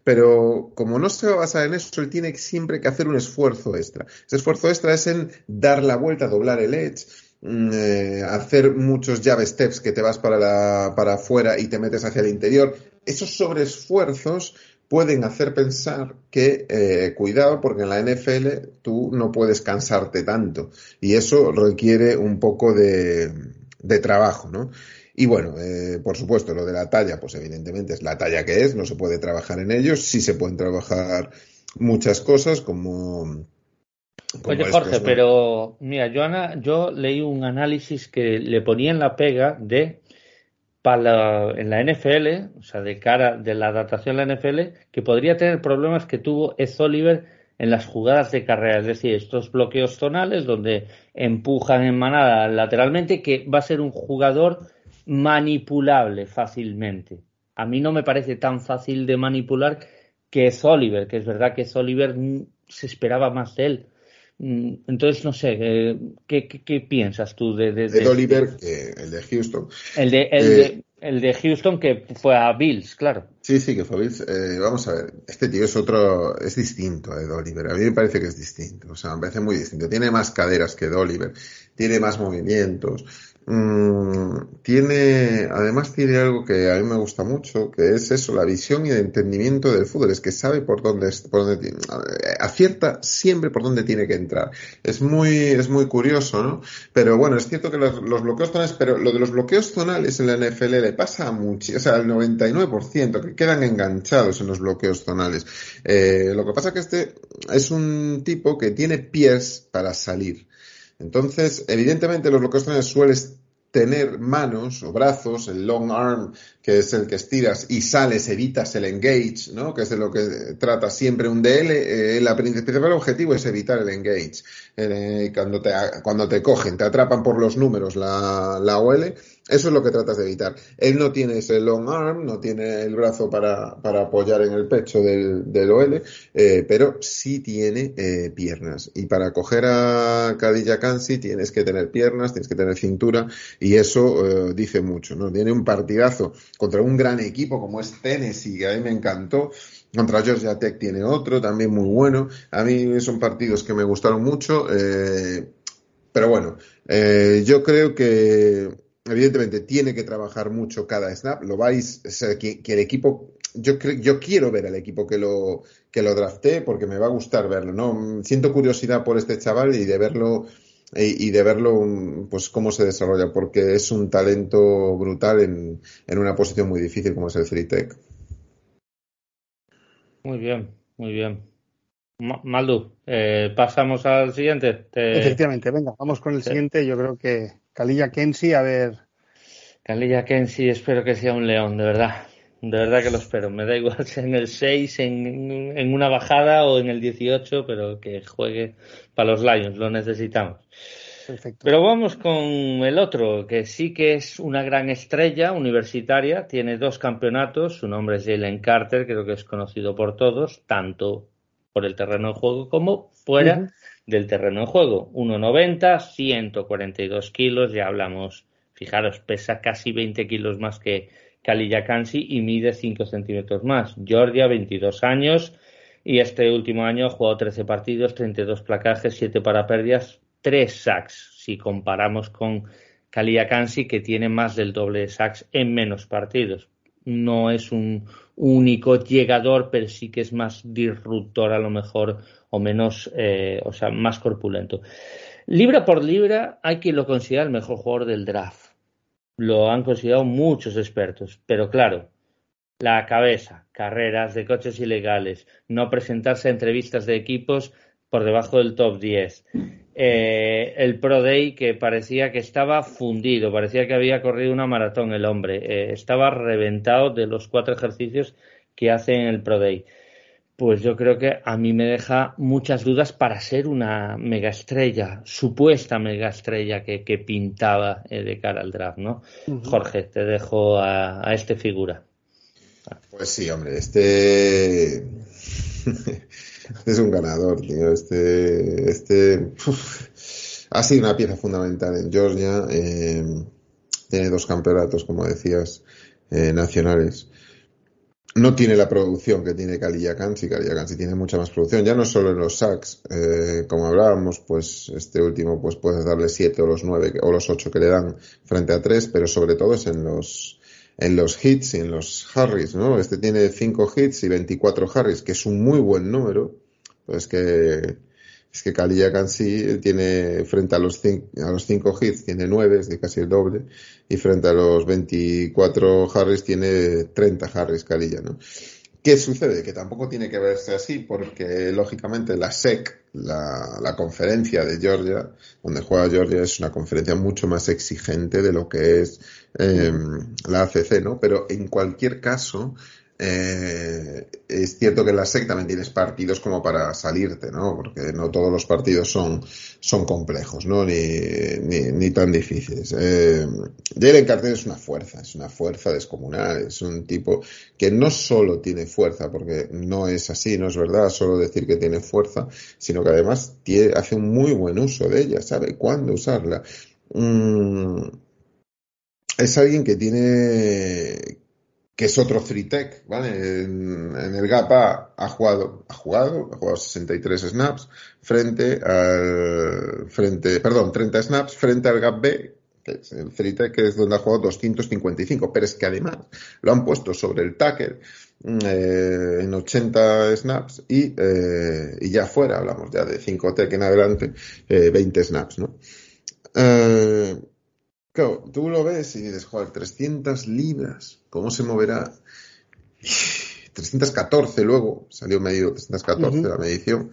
Pero como no se va a basar en eso, él tiene siempre que hacer un esfuerzo extra. Ese esfuerzo extra es en dar la vuelta, doblar el edge, mm, eh, hacer muchos jab steps que te vas para, la, para afuera y te metes hacia el interior. Esos sobreesfuerzos pueden hacer pensar que, eh, cuidado, porque en la NFL tú no puedes cansarte tanto y eso requiere un poco de, de trabajo, ¿no? Y bueno, eh, por supuesto, lo de la talla, pues evidentemente es la talla que es, no se puede trabajar en ellos, sí se pueden trabajar muchas cosas como... como Oye Jorge, pero mira, Joana, yo leí un análisis que le ponía en la pega de para en la NFL, o sea, de cara de la adaptación a la NFL, que podría tener problemas que tuvo Ed Oliver en las jugadas de carrera, es decir, estos bloqueos tonales donde empujan en manada lateralmente, que va a ser un jugador manipulable fácilmente. A mí no me parece tan fácil de manipular que es Oliver, que es verdad que es Oliver se esperaba más de él. Mm, entonces, no sé, eh, ¿qué, qué, qué piensas tú de, de, de, de Oliver, que el de Houston? El de, el, eh, de, El de Houston que fue a Bills, claro. Sí, sí, que fue a Bills. Eh, vamos a ver, este tío es otro, es distinto a Oliver. A mí me parece que es distinto. O sea, me parece muy distinto. Tiene más caderas que Oliver, tiene más movimientos. Mm, tiene, además tiene algo que a mí me gusta mucho, que es eso, la visión y el entendimiento del fútbol, es que sabe por dónde, por dónde acierta siempre por dónde tiene que entrar. Es muy, es muy curioso, ¿no? Pero bueno, es cierto que los, bloqueos zonales, pero lo de los bloqueos zonales en la NFL le pasa a mucho, o sea, al 99% que quedan enganchados en los bloqueos zonales. Eh, lo que pasa que este es un tipo que tiene pies para salir. Entonces, evidentemente los zonales sueles tener manos o brazos, el long arm, que es el que estiras y sales, evitas el engage, ¿no? Que es de lo que trata siempre un DL. Eh, la principal objetivo es evitar el engage. Eh, cuando, te, cuando te cogen, te atrapan por los números la, la OL, eso es lo que tratas de evitar. Él no tiene ese long arm, no tiene el brazo para, para apoyar en el pecho del, del OL, eh, pero sí tiene eh, piernas. Y para coger a Cadilla Kansi tienes que tener piernas, tienes que tener cintura, y eso eh, dice mucho, ¿no? Tiene un partidazo contra un gran equipo como es Tennessee, que a mí me encantó. Contra Georgia Tech tiene otro, también muy bueno. A mí son partidos que me gustaron mucho. pero bueno, yo creo que evidentemente tiene que trabajar mucho cada snap. Lo vais, que, el equipo, yo creo, yo quiero ver al equipo que lo que lo drafté porque me va a gustar verlo. No, siento curiosidad por este chaval y de verlo y, de verlo, pues cómo se desarrolla, porque es un talento brutal en, en una posición muy difícil como es el free tech. Muy bien, muy bien. Maldu, eh, pasamos al siguiente. Efectivamente, venga, vamos con el siguiente. Yo creo que Kalilla Kensi, a ver. Kalilla Kensi, espero que sea un león, de verdad. De verdad que lo espero. Me da igual si en el 6, en, en una bajada o en el 18, pero que juegue para los Lions, lo necesitamos. Perfecto. Pero vamos con el otro, que sí que es una gran estrella universitaria, tiene dos campeonatos, su nombre es Jalen Carter, creo que es conocido por todos, tanto por el terreno de juego como fuera del terreno de juego. 1,90, 142 kilos, ya hablamos, fijaros, pesa casi 20 kilos más que Kalilla y mide 5 centímetros más. Georgia, 22 años y este último año ha jugado 13 partidos, 32 placajes, 7 para pérdidas, 3 sacks. Si comparamos con Kalilla Kansi, que tiene más del doble de sacks en menos partidos. No es un único llegador, pero sí que es más disruptor a lo mejor o menos, eh, o sea, más corpulento. Libra por libra hay quien lo considera el mejor jugador del draft. Lo han considerado muchos expertos, pero claro, la cabeza, carreras de coches ilegales, no presentarse a entrevistas de equipos por debajo del top 10. Eh, el Pro Day que parecía que estaba fundido, parecía que había corrido una maratón el hombre, eh, estaba reventado de los cuatro ejercicios que hace en el Pro Day pues yo creo que a mí me deja muchas dudas para ser una megaestrella, supuesta megaestrella que, que pintaba eh, de cara al draft, ¿no? Jorge, te dejo a, este figura. Pues sí, hombre, este, <laughs> es un ganador, tío. Este, este ha sido una pieza fundamental en Georgia. Eh, tiene dos campeonatos, como decías, eh, nacionales no tiene la producción que tiene. Kalilla Kansi tiene mucha más producción, ya no solo en los sacks, eh, como hablábamos, pues este último pues puedes darle siete o los nueve o los ocho que le dan frente a tres, pero sobre todo es en los en los hits y en los Harris, ¿no? Este tiene cinco hits y 24 Harris, que es un muy buen número, pues que es que Kalilla Kansi tiene frente a los, cinco, a los cinco hits tiene nueve, es de casi el doble, y frente a los 24 Harris tiene 30 Harris Kalilla, ¿no? ¿Qué sucede? Que tampoco tiene que verse así porque lógicamente la SEC, la, conferencia de Georgia, donde juega Georgia, es una conferencia mucho más exigente de lo que es eh, la ACC, ¿no? Pero en cualquier caso, eh, es cierto que en la SEC también tienes partidos como para salirte, ¿no? Porque no todos los partidos son, son complejos, ¿no? Ni, ni, tan difíciles. Eh, Jalen Carter es una fuerza, es una fuerza descomunal, es un tipo que no solo tiene fuerza, porque no es así, no es verdad solo decir que tiene fuerza, sino que además hace un muy buen uso de ella, sabe cuándo usarla. Mm, es alguien que tiene que es otro free tech, ¿vale? En, el gap A ha jugado, ha jugado, ha jugado 63 snaps frente al, frente, perdón, 30 snaps frente al gap B, que es el free tech, que es donde ha jugado 255, pero es que además lo han puesto sobre el tackle eh, en 80 snaps y, eh, y ya fuera, hablamos ya de 5 tech en adelante, eh, 20 snaps, ¿no? Eh, Claro, tú lo ves y dices, joder, 300 libras, ¿cómo se moverá? 314 luego, salió medido 314 la medición.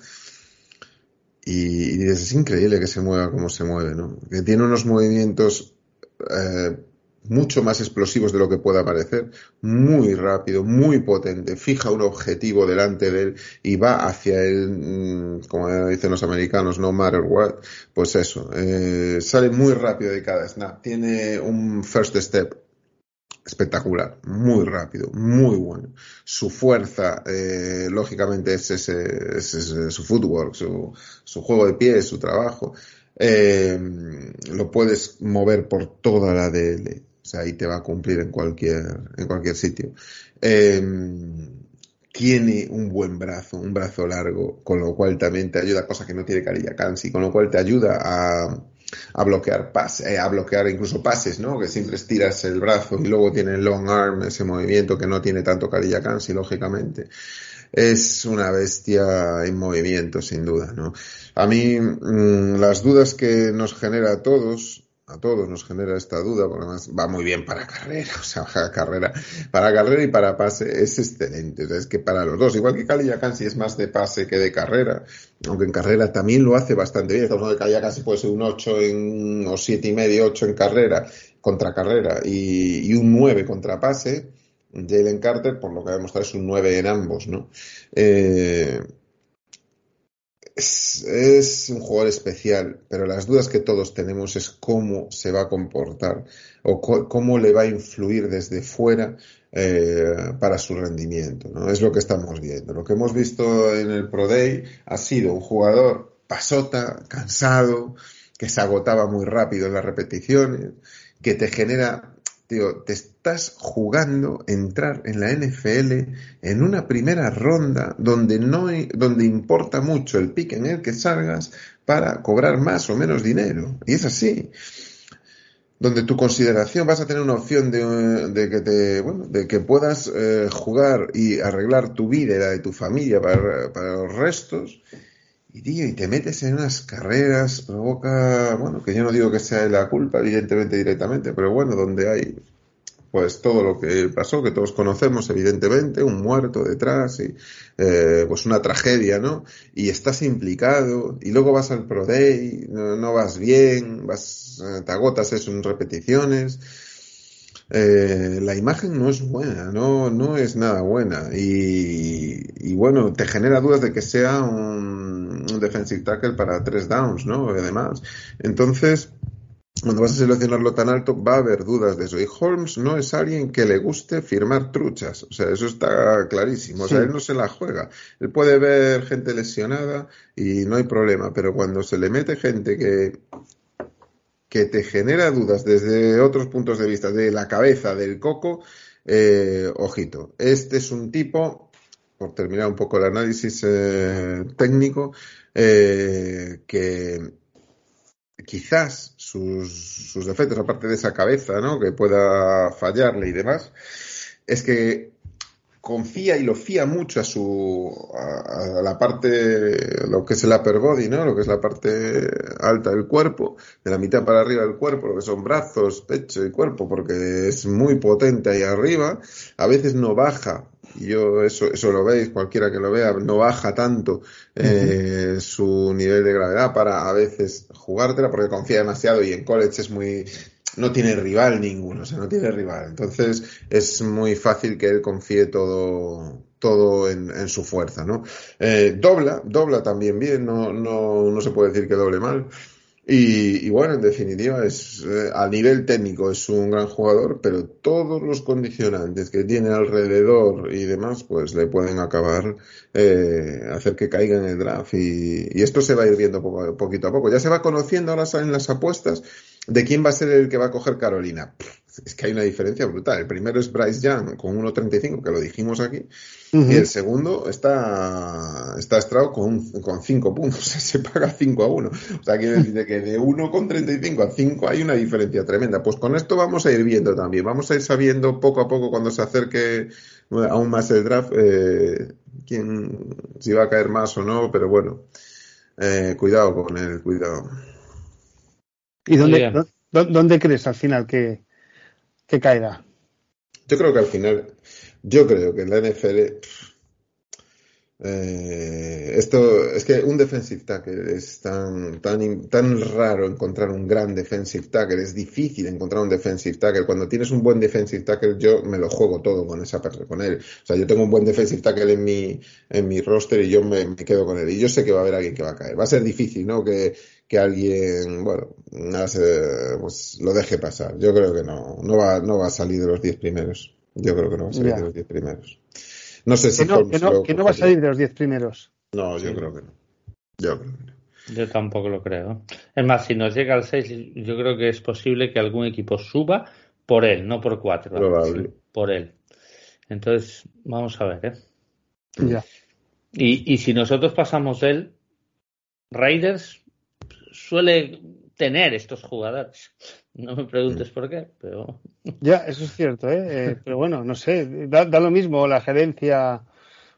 Y, dices, es increíble que se mueva como se mueve, ¿no? Que tiene unos movimientos eh, mucho más explosivos de lo que pueda parecer, muy rápido, muy potente, fija un objetivo delante de él y va hacia él, mm, como dicen los americanos, no matter what, pues eso, eh, sale muy rápido de cada snap, tiene un first step espectacular, muy rápido, muy bueno. Su fuerza, eh, lógicamente, es, ese, es, su footwork, su, su juego de pies, su trabajo. Eh, lo puedes mover por toda la DL ahí te va a cumplir en cualquier, en cualquier sitio. Em, tiene un buen brazo, un brazo largo, con lo cual también te ayuda, cosa que no tiene Carilla Kansi, con lo cual te ayuda a, bloquear pases, eh, a bloquear incluso pases, ¿no? Que siempre estiras el brazo y luego tiene el long arm, ese movimiento que no tiene tanto Carilla lógicamente. Es una bestia en movimiento, sin duda, ¿no? A mí, mm, las dudas que nos genera a todos, a todos nos genera esta duda, porque además va muy bien para carrera, <laughs> o sea, para carrera, para carrera y para pase es excelente, o sea, es que para los dos, igual que Cali es más de pase que de carrera, aunque en carrera también lo hace bastante bien, estamos hablando de Cali puede ser un 8 en, o siete y medio, 8 en carrera, contra carrera, y, y un 9 contra pase, Jalen Carter, por lo que ha demostrado, es un 9 en ambos, ¿no? Eh, es, un jugador especial, pero las dudas que todos tenemos es cómo se va a comportar o cómo le va a influir desde fuera eh, para su rendimiento. ¿no? Es lo que estamos viendo. Lo que hemos visto en el Pro Day ha sido un jugador pasota, cansado, que se agotaba muy rápido en las repeticiones, que te genera Tío, te estás jugando entrar en la NFL en una primera ronda donde no donde importa mucho el pick en el que salgas para cobrar más o menos dinero. Y es así. Donde tu consideración vas a tener una opción de, que te, bueno, de que puedas eh, jugar y arreglar tu vida y la de tu familia para, los restos y tío, y te metes en unas carreras, provoca, bueno, que yo no digo que sea la culpa, evidentemente, directamente, pero bueno, donde hay pues todo lo que pasó, que todos conocemos, evidentemente, un muerto detrás y eh, pues una tragedia, ¿no? Y estás implicado y luego vas al Pro Day, no, vas bien, vas, eh, te agotas eso en repeticiones. Eh, la imagen no es buena, no, no es nada buena y, bueno, te genera dudas de que sea un, un defensive tackle para tres downs, ¿no? Además, entonces, cuando vas a seleccionarlo tan alto, va a haber dudas de eso. Y Holmes no es alguien que le guste firmar truchas. O sea, eso está clarísimo. O sea, él no se la juega. Él puede ver gente lesionada y no hay problema. Pero cuando se le mete gente que, que te genera dudas desde otros puntos de vista, de la cabeza, del coco, eh, ojito. Este es un tipo, por terminar un poco el análisis eh, técnico, eh, que quizás sus, sus, defectos, aparte de esa cabeza, ¿no? Que pueda fallarle y demás, es que confía y lo fía mucho a su a, la parte lo que es el upper body, ¿no? Lo que es la parte alta del cuerpo, de la mitad para arriba del cuerpo, lo que son brazos, pecho y cuerpo, porque es muy potente ahí arriba, a veces no baja y yo eso, eso lo veis, cualquiera que lo vea, no baja tanto eh, su nivel de gravedad para a veces jugártela porque confía demasiado y en college es muy no tiene rival ninguno, o sea, no tiene rival. Entonces es muy fácil que él confíe todo, todo en, su fuerza, ¿no? Eh, dobla, dobla también bien, no, no, no se puede decir que doble mal. Y, bueno, en definitiva, es eh, a nivel técnico es un gran jugador, pero todos los condicionantes que tiene alrededor y demás, pues le pueden acabar eh, hacer que caiga en el draft. Y, esto se va a ir viendo poco, poquito a poco. Ya se va conociendo ahora en las apuestas ¿De quién va a ser el que va a coger Carolina? es que hay una diferencia brutal. El primero es Bryce Young con 1.35, que lo dijimos aquí, y el segundo está, está Stroud con, con 5 puntos, <laughs> se paga 5 a 1. O sea, quiere decir que de 1.35 a 5 hay una diferencia tremenda. Pues con esto vamos a ir viendo también, vamos a ir sabiendo poco a poco cuando se acerque aún más el draft, eh, quién, si va a caer más o no, pero bueno, eh, cuidado con el cuidado. ¿Y dónde, dónde crees al final que, que caerá? Yo creo que al final, yo creo que en la NFL, eh, esto es que un defensive tackle es tan, tan, tan raro encontrar un gran defensive tackle, es difícil encontrar un defensive tackle. Cuando tienes un buen defensive tackle, yo me lo juego todo con esa con él. O sea, yo tengo un buen defensive tackle en mi, en mi roster y yo me, me quedo con él. Y yo sé que va a haber alguien que va a caer. Va a ser difícil, ¿no? Que, que alguien, bueno, pues lo deje pasar. Yo creo que no, no va, no va a salir de los 10 primeros. Yo creo que no va a salir de los 10 primeros. No sé si que no, que no, va a salir de los 10 primeros. No, yo creo que no. Yo creo que no. Yo tampoco lo creo. Es más, si nos llega al 6, yo creo que es posible que algún equipo suba por él, no por 4. Probable. Por él. Entonces, vamos a ver, ¿eh? Ya. Y, y si nosotros pasamos él, Raiders suele tener estos jugadores. No me preguntes por qué, pero. Ya, eso es cierto, ¿eh? eh pero bueno, no sé, da, lo mismo la gerencia,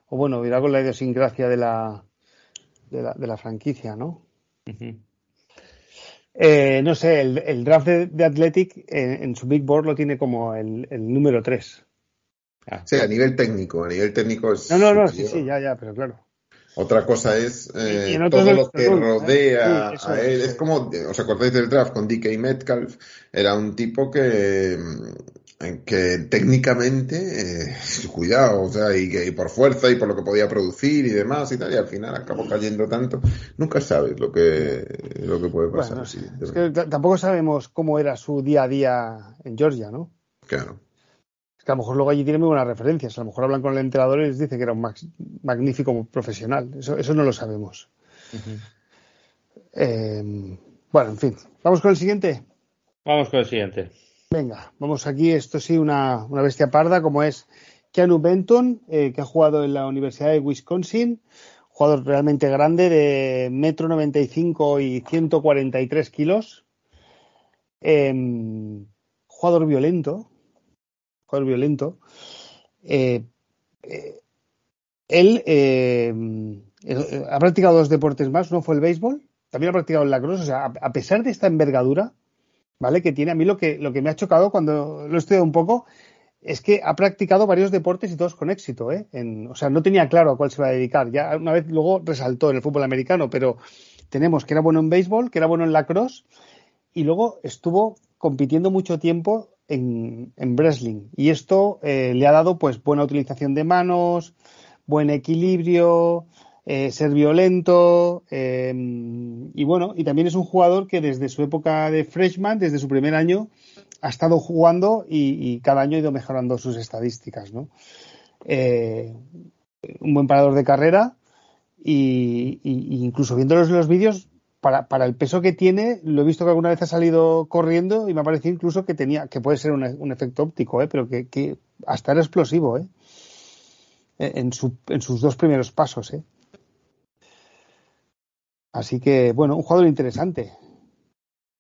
o bueno, irá con la idiosincrasia de la, de la, de la franquicia, ¿no? eh, no sé, el, el draft de, Athletic en, su Big Board lo tiene como el, el número 3. Ah. Sí, a nivel técnico, a nivel técnico es. No, no, no, sí, sí, ya, ya, pero claro. Otra cosa es eh, todo lo que ¿eh? rodea a él. Es como, ¿os acordáis del draft con DK Metcalf? Era un tipo que, mm, que técnicamente, eh, <laughs> cuidado, o sea, y que por fuerza y por lo que podía producir y demás y tal, y al final acabó cayendo tanto. Nunca sabes lo que, lo que puede pasar. es que tampoco sabemos cómo era su día a día en Georgia, ¿no? Claro que a lo mejor luego allí tiene muy buenas referencias. A lo mejor hablan con el entrenador y les dice que era un magnífico profesional. Eso, eso no lo sabemos. Eh, bueno, en fin. ¿Vamos con el siguiente? Vamos con el siguiente. Venga, vamos aquí. Esto sí, una, una bestia parda como es Keanu Benton, eh, que ha jugado en la Universidad de Wisconsin. Jugador realmente grande de metro 95 y 143 kilos. Em, jugador violento, jugador violento. Eh, eh, él eh, ha practicado dos deportes más, uno fue el béisbol, también ha practicado el lacrosse, o sea, a, pesar de esta envergadura, ¿vale? Que tiene a mí lo que, lo que me ha chocado cuando lo he estudiado un poco es que ha practicado varios deportes y todos con éxito, ¿eh? o sea, no tenía claro a cuál se va a dedicar. Ya una vez luego resaltó en el fútbol americano, pero tenemos que era bueno en béisbol, que era bueno en lacrosse y luego estuvo compitiendo mucho tiempo en, en wrestling. Y esto eh, le ha dado pues buena utilización de manos, buen equilibrio, eh, ser violento em, y bueno, y también es un jugador que desde su época de freshman, desde su primer año, ha estado jugando y, cada año ha ido mejorando sus estadísticas, ¿no? Eh, un buen parador de carrera y, incluso viendo los vídeos para, para, el peso que tiene, lo he visto que alguna vez ha salido corriendo y me ha parecido incluso que tenía, que puede ser un, efecto óptico, ¿eh? pero que, que, hasta era explosivo, ¿eh? En, su, en sus dos primeros pasos, ¿eh? Así que, bueno, un jugador interesante.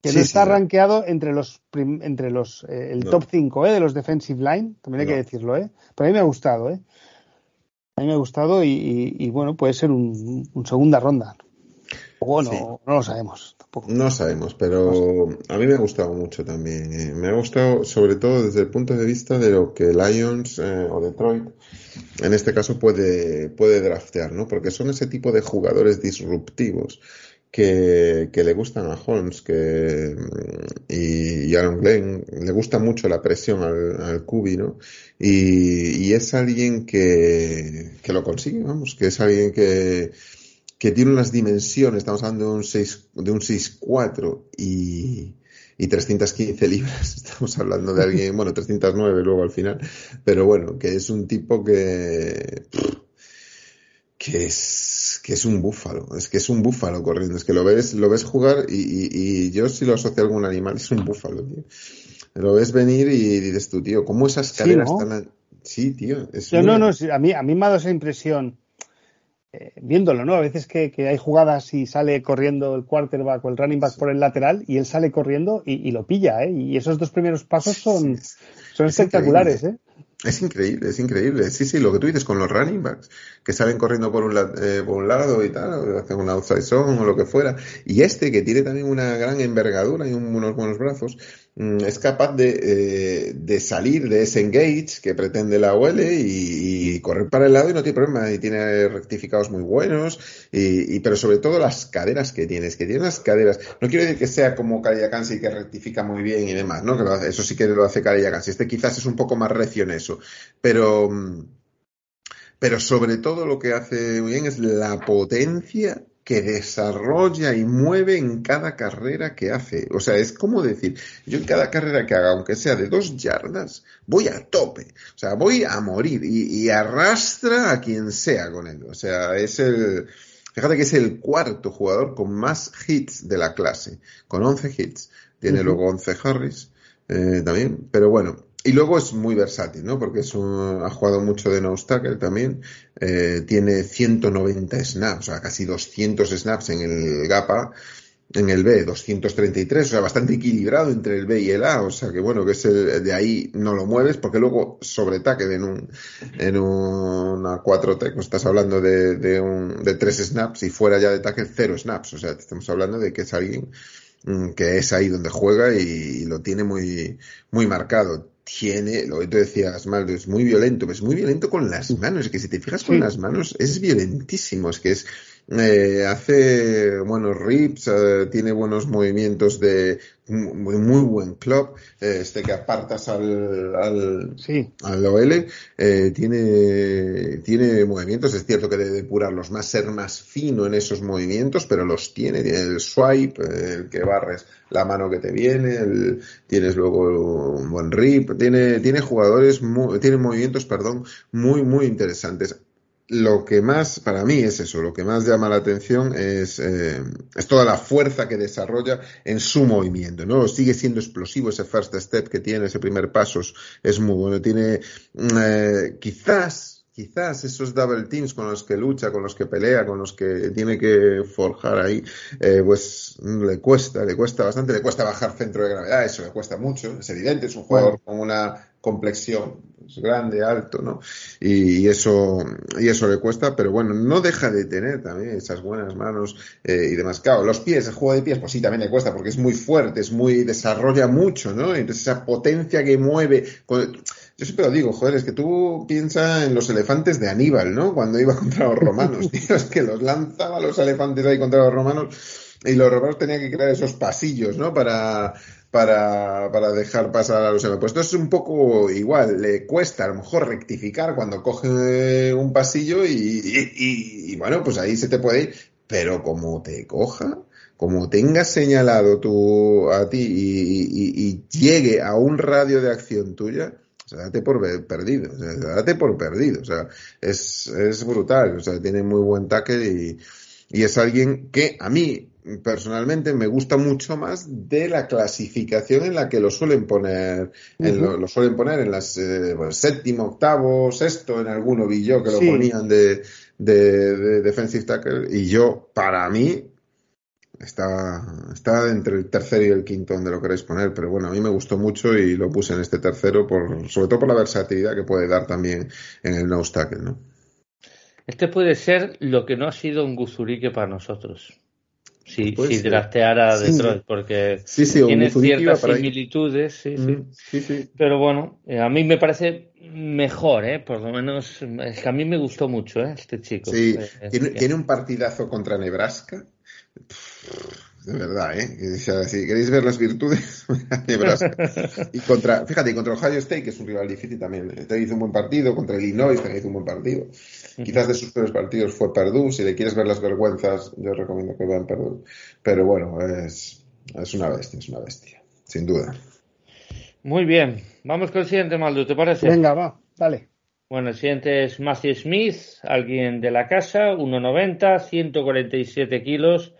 Que no está rankeado entre los, entre los eh, el top 5 ¿eh? de los defensive line, también hay que decirlo, ¿eh? Pero a mí me ha gustado, ¿eh? A mí me ha gustado y, y, bueno, puede ser un, un segunda ronda. Bueno, no lo sabemos. Tampoco. No sabemos, pero a mí me ha gustado mucho también. Eh. Me ha gustado sobre todo desde el punto de vista de lo que Lions eh, o Detroit en este caso puede, puede draftear, ¿no? Porque son ese tipo de jugadores disruptivos que, que le gustan a Holmes que, y, y Aaron Glenn. Le gusta mucho la presión al, al Cubi, ¿no? Y, y es alguien que, que lo consigue, vamos, que es alguien que que tiene unas dimensiones, estamos hablando de un 6, de un 6'4 y, y 315 libras, <laughs> estamos hablando de alguien, bueno, 309 luego al final, pero bueno, que es un tipo que, que es, que es un búfalo, es que es un búfalo corriendo, es que lo ves, lo ves jugar y, yo si lo asocio a algún animal es un búfalo, tío. Lo ves venir y dices tú, tío, ¿cómo esas caderas están? Sí, tío. no, no, a mí, a mí me ha dado esa impresión eh, viéndolo, ¿no? A veces que, hay jugadas y sale corriendo el quarterback o el running back por el lateral y él sale corriendo y, lo pilla, ¿eh? Y esos dos primeros pasos son, son espectaculares, ¿eh? Es increíble, es increíble. Sí, sí, lo que tú dices con los running backs, que salen corriendo por un, eh, por un lado y tal, o hacen una outside zone o lo que fuera. Y este, que tiene también una gran envergadura y unos buenos brazos, es capaz de, eh, de, salir de ese engage que pretende la OL y, correr para el lado y no tiene problema. Y tiene rectificados muy buenos, y, pero sobre todo las caderas que tienes, que tiene unas caderas. No quiero decir que sea como Kansi que rectifica muy bien y demás, ¿no? Eso sí que lo hace Kansi. Este quizás es un poco más recio en eso pero, pero sobre todo lo que hace muy bien es la potencia que desarrolla y mueve en cada carrera que hace. O sea, es como decir, yo en cada carrera que haga, aunque sea de dos yardas, voy a tope. O sea, voy a morir y, arrastra a quien sea con él. O sea, es el... Fíjate que es el cuarto jugador con más hits de la clase, con 11 hits. Tiene luego 11 Harris eh, también, pero bueno, y luego es muy versátil, ¿no? Porque es ha jugado mucho de nose tackle también. Eh, tiene 190 snaps, o sea, casi 200 snaps en el GAPA. En el B, 233, o sea, bastante equilibrado entre el B y el A, o sea que bueno, que es el, de ahí no lo mueves, porque luego sobre tackle en un, en una 4T, pues estás hablando de, de, un, de 3 snaps y fuera ya de tackle 0 snaps, o sea, estamos hablando de que es alguien mm, que es ahí donde juega y, lo tiene muy, muy marcado tiene, lo que tú decías, Maldo, es muy violento, es muy violento con las manos, es que si te fijas con las manos es violentísimo, es que es, eh, hace buenos rips, eh, tiene buenos movimientos de muy, muy buen club, eh, este que apartas al, al, sí. al OL, eh, tiene, tiene movimientos, es cierto que debe depurarlos más, ser más fino en esos movimientos, pero los tiene, tiene el swipe, el que barres la mano que te viene, el, tienes luego un buen rip, tiene, tiene jugadores, tiene movimientos, perdón, muy, muy interesantes lo que más, para mí es eso, lo que más llama la atención es, eh, es toda la fuerza que desarrolla en su movimiento, ¿no? Sigue siendo explosivo ese first step que tiene, ese primer paso es muy bueno. Tiene, mm, eh, quizás, quizás esos double teams con los que lucha, con los que pelea, con los que tiene que forjar ahí, eh, pues le cuesta, le cuesta bastante, le cuesta bajar centro de gravedad, eso le cuesta mucho, es evidente, es un jugador con una complexión es grande, alto, ¿no? Y, eso, y eso le cuesta, pero bueno, no deja de tener también esas buenas manos eh, y demás. Claro, los pies, el juego de pies, pues sí, también le cuesta, porque es muy fuerte, es muy, desarrolla mucho, ¿no? Entonces esa potencia que mueve. yo siempre lo digo, joder, es que tú piensas en los elefantes de Aníbal, ¿no? Cuando iba <laughs> contra los romanos, <laughs> tío, es que los lanzaba los elefantes ahí contra los romanos y los romanos tenían que crear esos pasillos, ¿no? Para, para, para dejar pasar a los demás. Pues esto es un poco igual, le cuesta a lo mejor rectificar cuando coge un pasillo y, y, bueno, pues ahí se te puede ir, pero como te coja, como tengas señalado tú a ti y, llegue a un radio de acción tuya, o sea, date por perdido, o sea, date por perdido, o sea, es, es brutal, o sea, tiene muy buen tackle y, y es alguien que a mí personalmente me gusta mucho más de la clasificación en la que lo suelen poner, lo, suelen poner en las eh, séptimo, octavo, sexto, en alguno vi yo que lo ponían de, de, defensive tackle y yo, para mí, está, está entre el tercero y el quinto donde lo queréis poner, pero bueno, a mí me gustó mucho y lo puse en este tercero, por, sobre todo por la versatilidad que puede dar también en el nose tackle, ¿no? Este puede ser lo que no ha sido un Guzurique para nosotros si, si drafteara Detroit, porque tiene ciertas similitudes, sí, sí. Mm, sí, sí. Pero bueno, eh, a mí me parece mejor, ¿eh? Por lo menos, es que a mí me gustó mucho, ¿eh? Este chico. Sí, eh, tiene, tiene, un partidazo contra Nebraska de verdad, ¿eh? Si queréis ver las virtudes, <laughs> y contra, fíjate, y contra Ohio State, que es un rival difícil también, te hizo un buen partido, contra Illinois también hizo un buen partido. Quizás de sus peores partidos fue Purdue, si le quieres ver las vergüenzas, yo recomiendo que vean Purdue. Pero bueno, es, es una bestia, es una bestia, sin duda. Muy bien, vamos con el siguiente, Maldo, ¿te parece? Venga, va, dale. Bueno, el siguiente es Matthew Smith, alguien de la casa, 1,90, 147 kilos.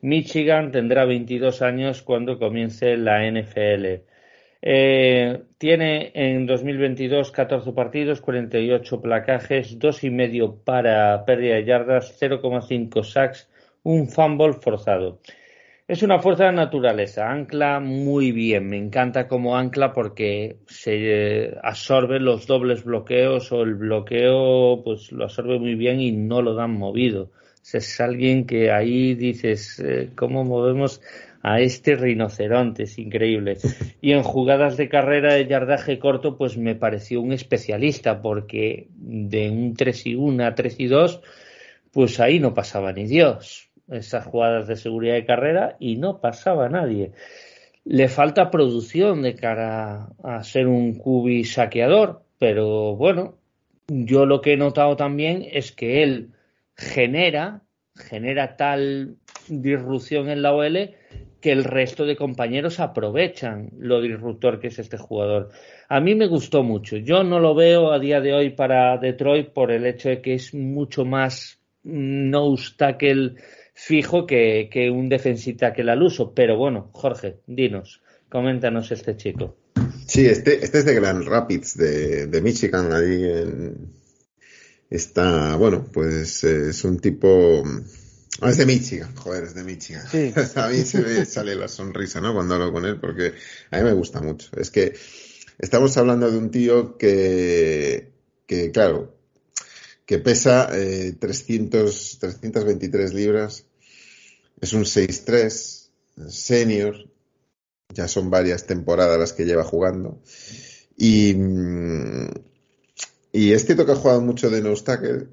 Michigan tendrá 22 años cuando comience la NFL. Eh, tiene en 2022 14 partidos, 48 placajes, dos y medio para pérdida de yardas, 0,5 sacks, un fumble forzado. Es una fuerza de naturaleza, ancla muy bien, me encanta como ancla porque se eh, absorbe los dobles bloqueos o el bloqueo pues lo absorbe muy bien y no lo dan movido. Es alguien que ahí dices, eh, ¿cómo movemos a este rinoceronte? Es increíble. Y en jugadas de carrera de yardaje corto, pues me pareció un especialista porque de un 3 y 1 a 3 y 2, pues ahí no pasaba ni Dios esas jugadas de seguridad de carrera y no pasaba nadie. Le falta producción de cara a ser un cubi saqueador, pero bueno, yo lo que he notado también es que él genera, genera tal disrupción en la OL que el resto de compañeros aprovechan lo disruptor que es este jugador. A mí me gustó mucho. Yo no lo veo a día de hoy para Detroit por el hecho de que es mucho más no tackle fijo que, que un defensita que al uso. Pero bueno, Jorge, dinos, coméntanos este chico. Sí, este, este es de Grand Rapids, de, Michigan, ahí está, bueno, pues es un tipo, ah, es de Michigan, joder, es de Michigan. <laughs> a mí se me sale la sonrisa, ¿no? Cuando hablo con él, porque a mí me gusta mucho. Es que estamos hablando de un tío que, que claro, que pesa eh, 300, 323 libras es un 6-3 senior. Ya son varias temporadas las que lleva jugando. Y, y es cierto que ha jugado mucho de nose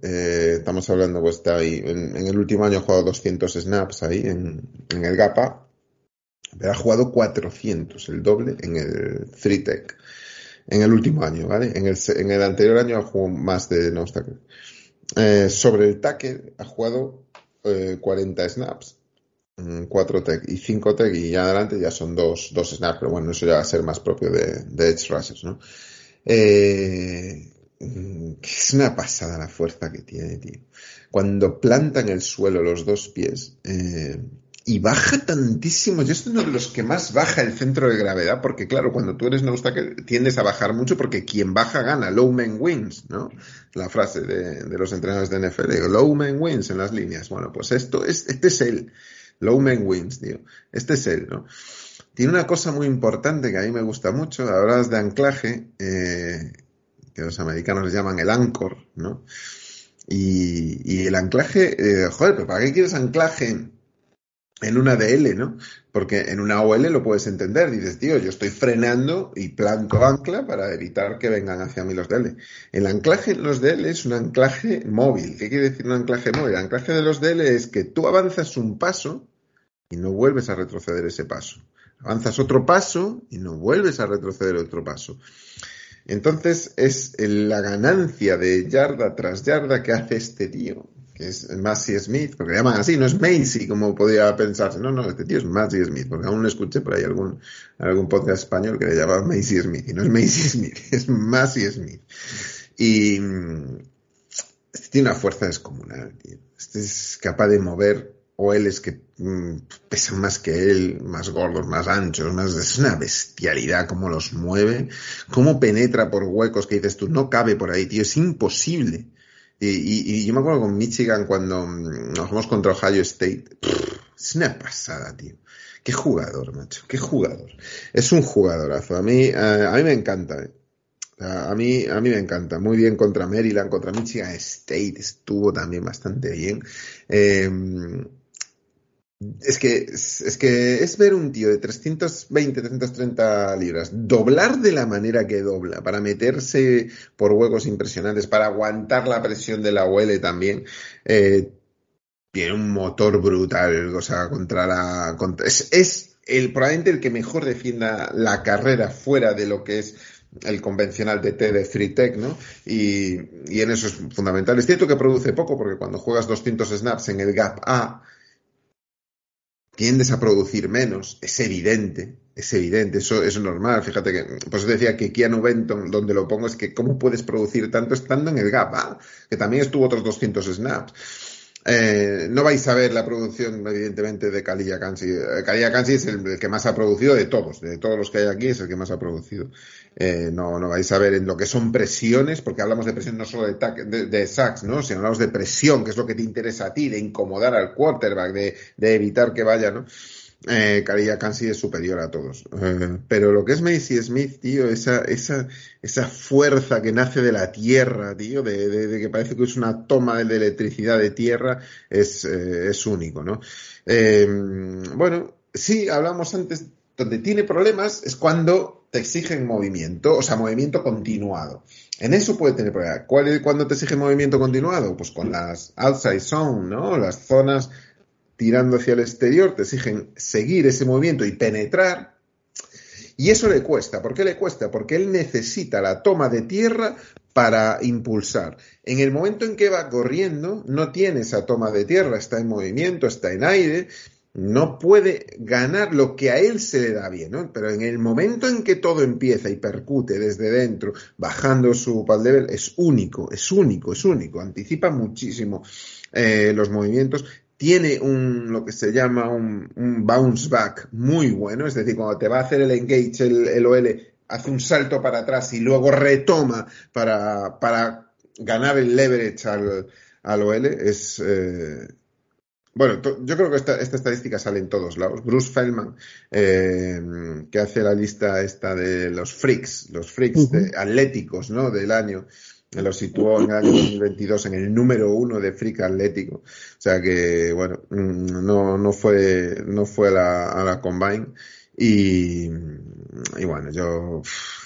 eh, estamos hablando, pues está ahí. En, el último año ha jugado 200 snaps ahí en, el GAPA. Pero ha jugado 400, el doble, en el 3-tech. En el último año, ¿vale? En el, anterior año ha jugado más de nose eh, sobre el tackle ha jugado 40 eh, snaps 4 tech y 5 tech y ya adelante ya son dos, dos snaps, pero bueno, eso ya va a ser más propio de, de Edge Rushers, ¿no? Eh, es una pasada la fuerza que tiene, tío. Cuando planta en el suelo los dos pies eh, y baja tantísimo, yo soy uno de los que más baja el centro de gravedad, porque claro, cuando tú eres que tiendes a bajar mucho porque quien baja gana, low man wins, ¿no? La frase de, los entrenadores de NFL, low man wins en las líneas. Bueno, pues esto es, este es él. Man Wins, tío. Este es él, ¿no? Tiene una cosa muy importante que a mí me gusta mucho. Hablas de anclaje, eh, que los americanos llaman el anchor, ¿no? Y, el anclaje, eh, joder, pero ¿para qué quieres anclaje en una DL, ¿no? Porque en una OL lo puedes entender. Dices, tío, yo estoy frenando y planto ancla para evitar que vengan hacia mí los DL. El anclaje en los DL es un anclaje móvil. ¿Qué quiere decir un anclaje móvil? El anclaje de los DL es que tú avanzas un paso y no vuelves a retroceder ese paso. Avanzas otro paso y no vuelves a retroceder otro paso. Entonces es la ganancia de yarda tras yarda que hace este tío que es Massey Smith, porque le llaman así, no es Macy como podía pensarse, no, no, este tío es Massey Smith, porque aún escuché por ahí algún, algún podcast español que le llamaba Macy Smith, y no es Macy <laughs> Smith, es Massey Smith. Y este tiene una fuerza descomunal, tío. Este es capaz de mover o él es que mm, pesan más que él, más gordos, más anchos, más es una bestialidad cómo los mueve, cómo penetra por huecos que dices tú, no cabe por ahí, tío, es imposible. Y, yo me acuerdo con Michigan cuando mm, nos jugamos contra Ohio State. es una pasada, tío. Qué jugador, macho. Qué jugador. Es un jugadorazo. A mí, eh, a mí me encanta. Eh. A mí, a mí me encanta. Muy bien contra Maryland, contra Michigan State. Estuvo también bastante bien. Eh, es que, es que es ver un tío de 320, 330 libras doblar de la manera que dobla, para meterse por huecos impresionantes, para aguantar la presión de la UL también. Eh, tiene un motor brutal, o sea, contra la. es, es el, probablemente el que mejor defienda la carrera fuera de lo que es el convencional DT de Free Tech, ¿no? Y, y en eso es fundamental. Es cierto que produce poco, porque cuando juegas 200 snaps en el Gap A, tiendes a producir menos, es evidente, es evidente, eso es normal. Fíjate que, pues decía que Keanu Benton, donde lo pongo, es que cómo puedes producir tanto estando en el gap, ¿ah? que también estuvo otros 200 snaps. Eh, no vais a ver la producción, evidentemente, de Kalilla Kansi. Eh, Kalilla Kansi es el, que más ha producido de todos, de todos los que hay aquí, es el que más ha producido. Eh, no, no vais a ver en lo que son presiones, porque hablamos de presión no solo de, de, sacks, ¿no? sino hablamos de presión, que es lo que te interesa a ti, de incomodar al quarterback, de, de evitar que vaya, ¿no? eh, Caria es superior a todos. Eh, pero lo que es Macy Smith, tío, esa, esa, esa fuerza que nace de la tierra, tío, de, que parece que es una toma de, electricidad de tierra, es, eh, es único, ¿no? Bueno, sí, hablamos antes, donde tiene problemas es cuando te exigen movimiento, o sea, movimiento continuado. En eso puede tener problemas. ¿Cuál es cuando te exige movimiento continuado? Pues con las outside zone, ¿no? Las zonas tirando hacia el exterior, te exigen seguir ese movimiento y penetrar. Y eso le cuesta. ¿Por qué le cuesta? Porque él necesita la toma de tierra para impulsar. En el momento en que va corriendo, no tiene esa toma de tierra, está en movimiento, está en aire, no puede ganar lo que a él se le da bien, ¿no? Pero en el momento en que todo empieza y percute desde dentro, bajando su pad level, es único, es único, es único, anticipa muchísimo eh, los movimientos. Tiene un, lo que se llama un, bounce back muy bueno, es decir, cuando te va a hacer el engage, el, OL, hace un salto para atrás y luego retoma para, para ganar el leverage al, al OL, es... Eh, bueno, yo creo que esta, esta, estadística sale en todos lados. Bruce Feldman, eh, que hace la lista esta de los freaks, los freaks atléticos, ¿no? Del año, lo situó en el año 2022 en el número uno de Freak Atlético. O sea que, bueno, mm, no, no fue, no fue a la, a la Combine. Y, y bueno, yo,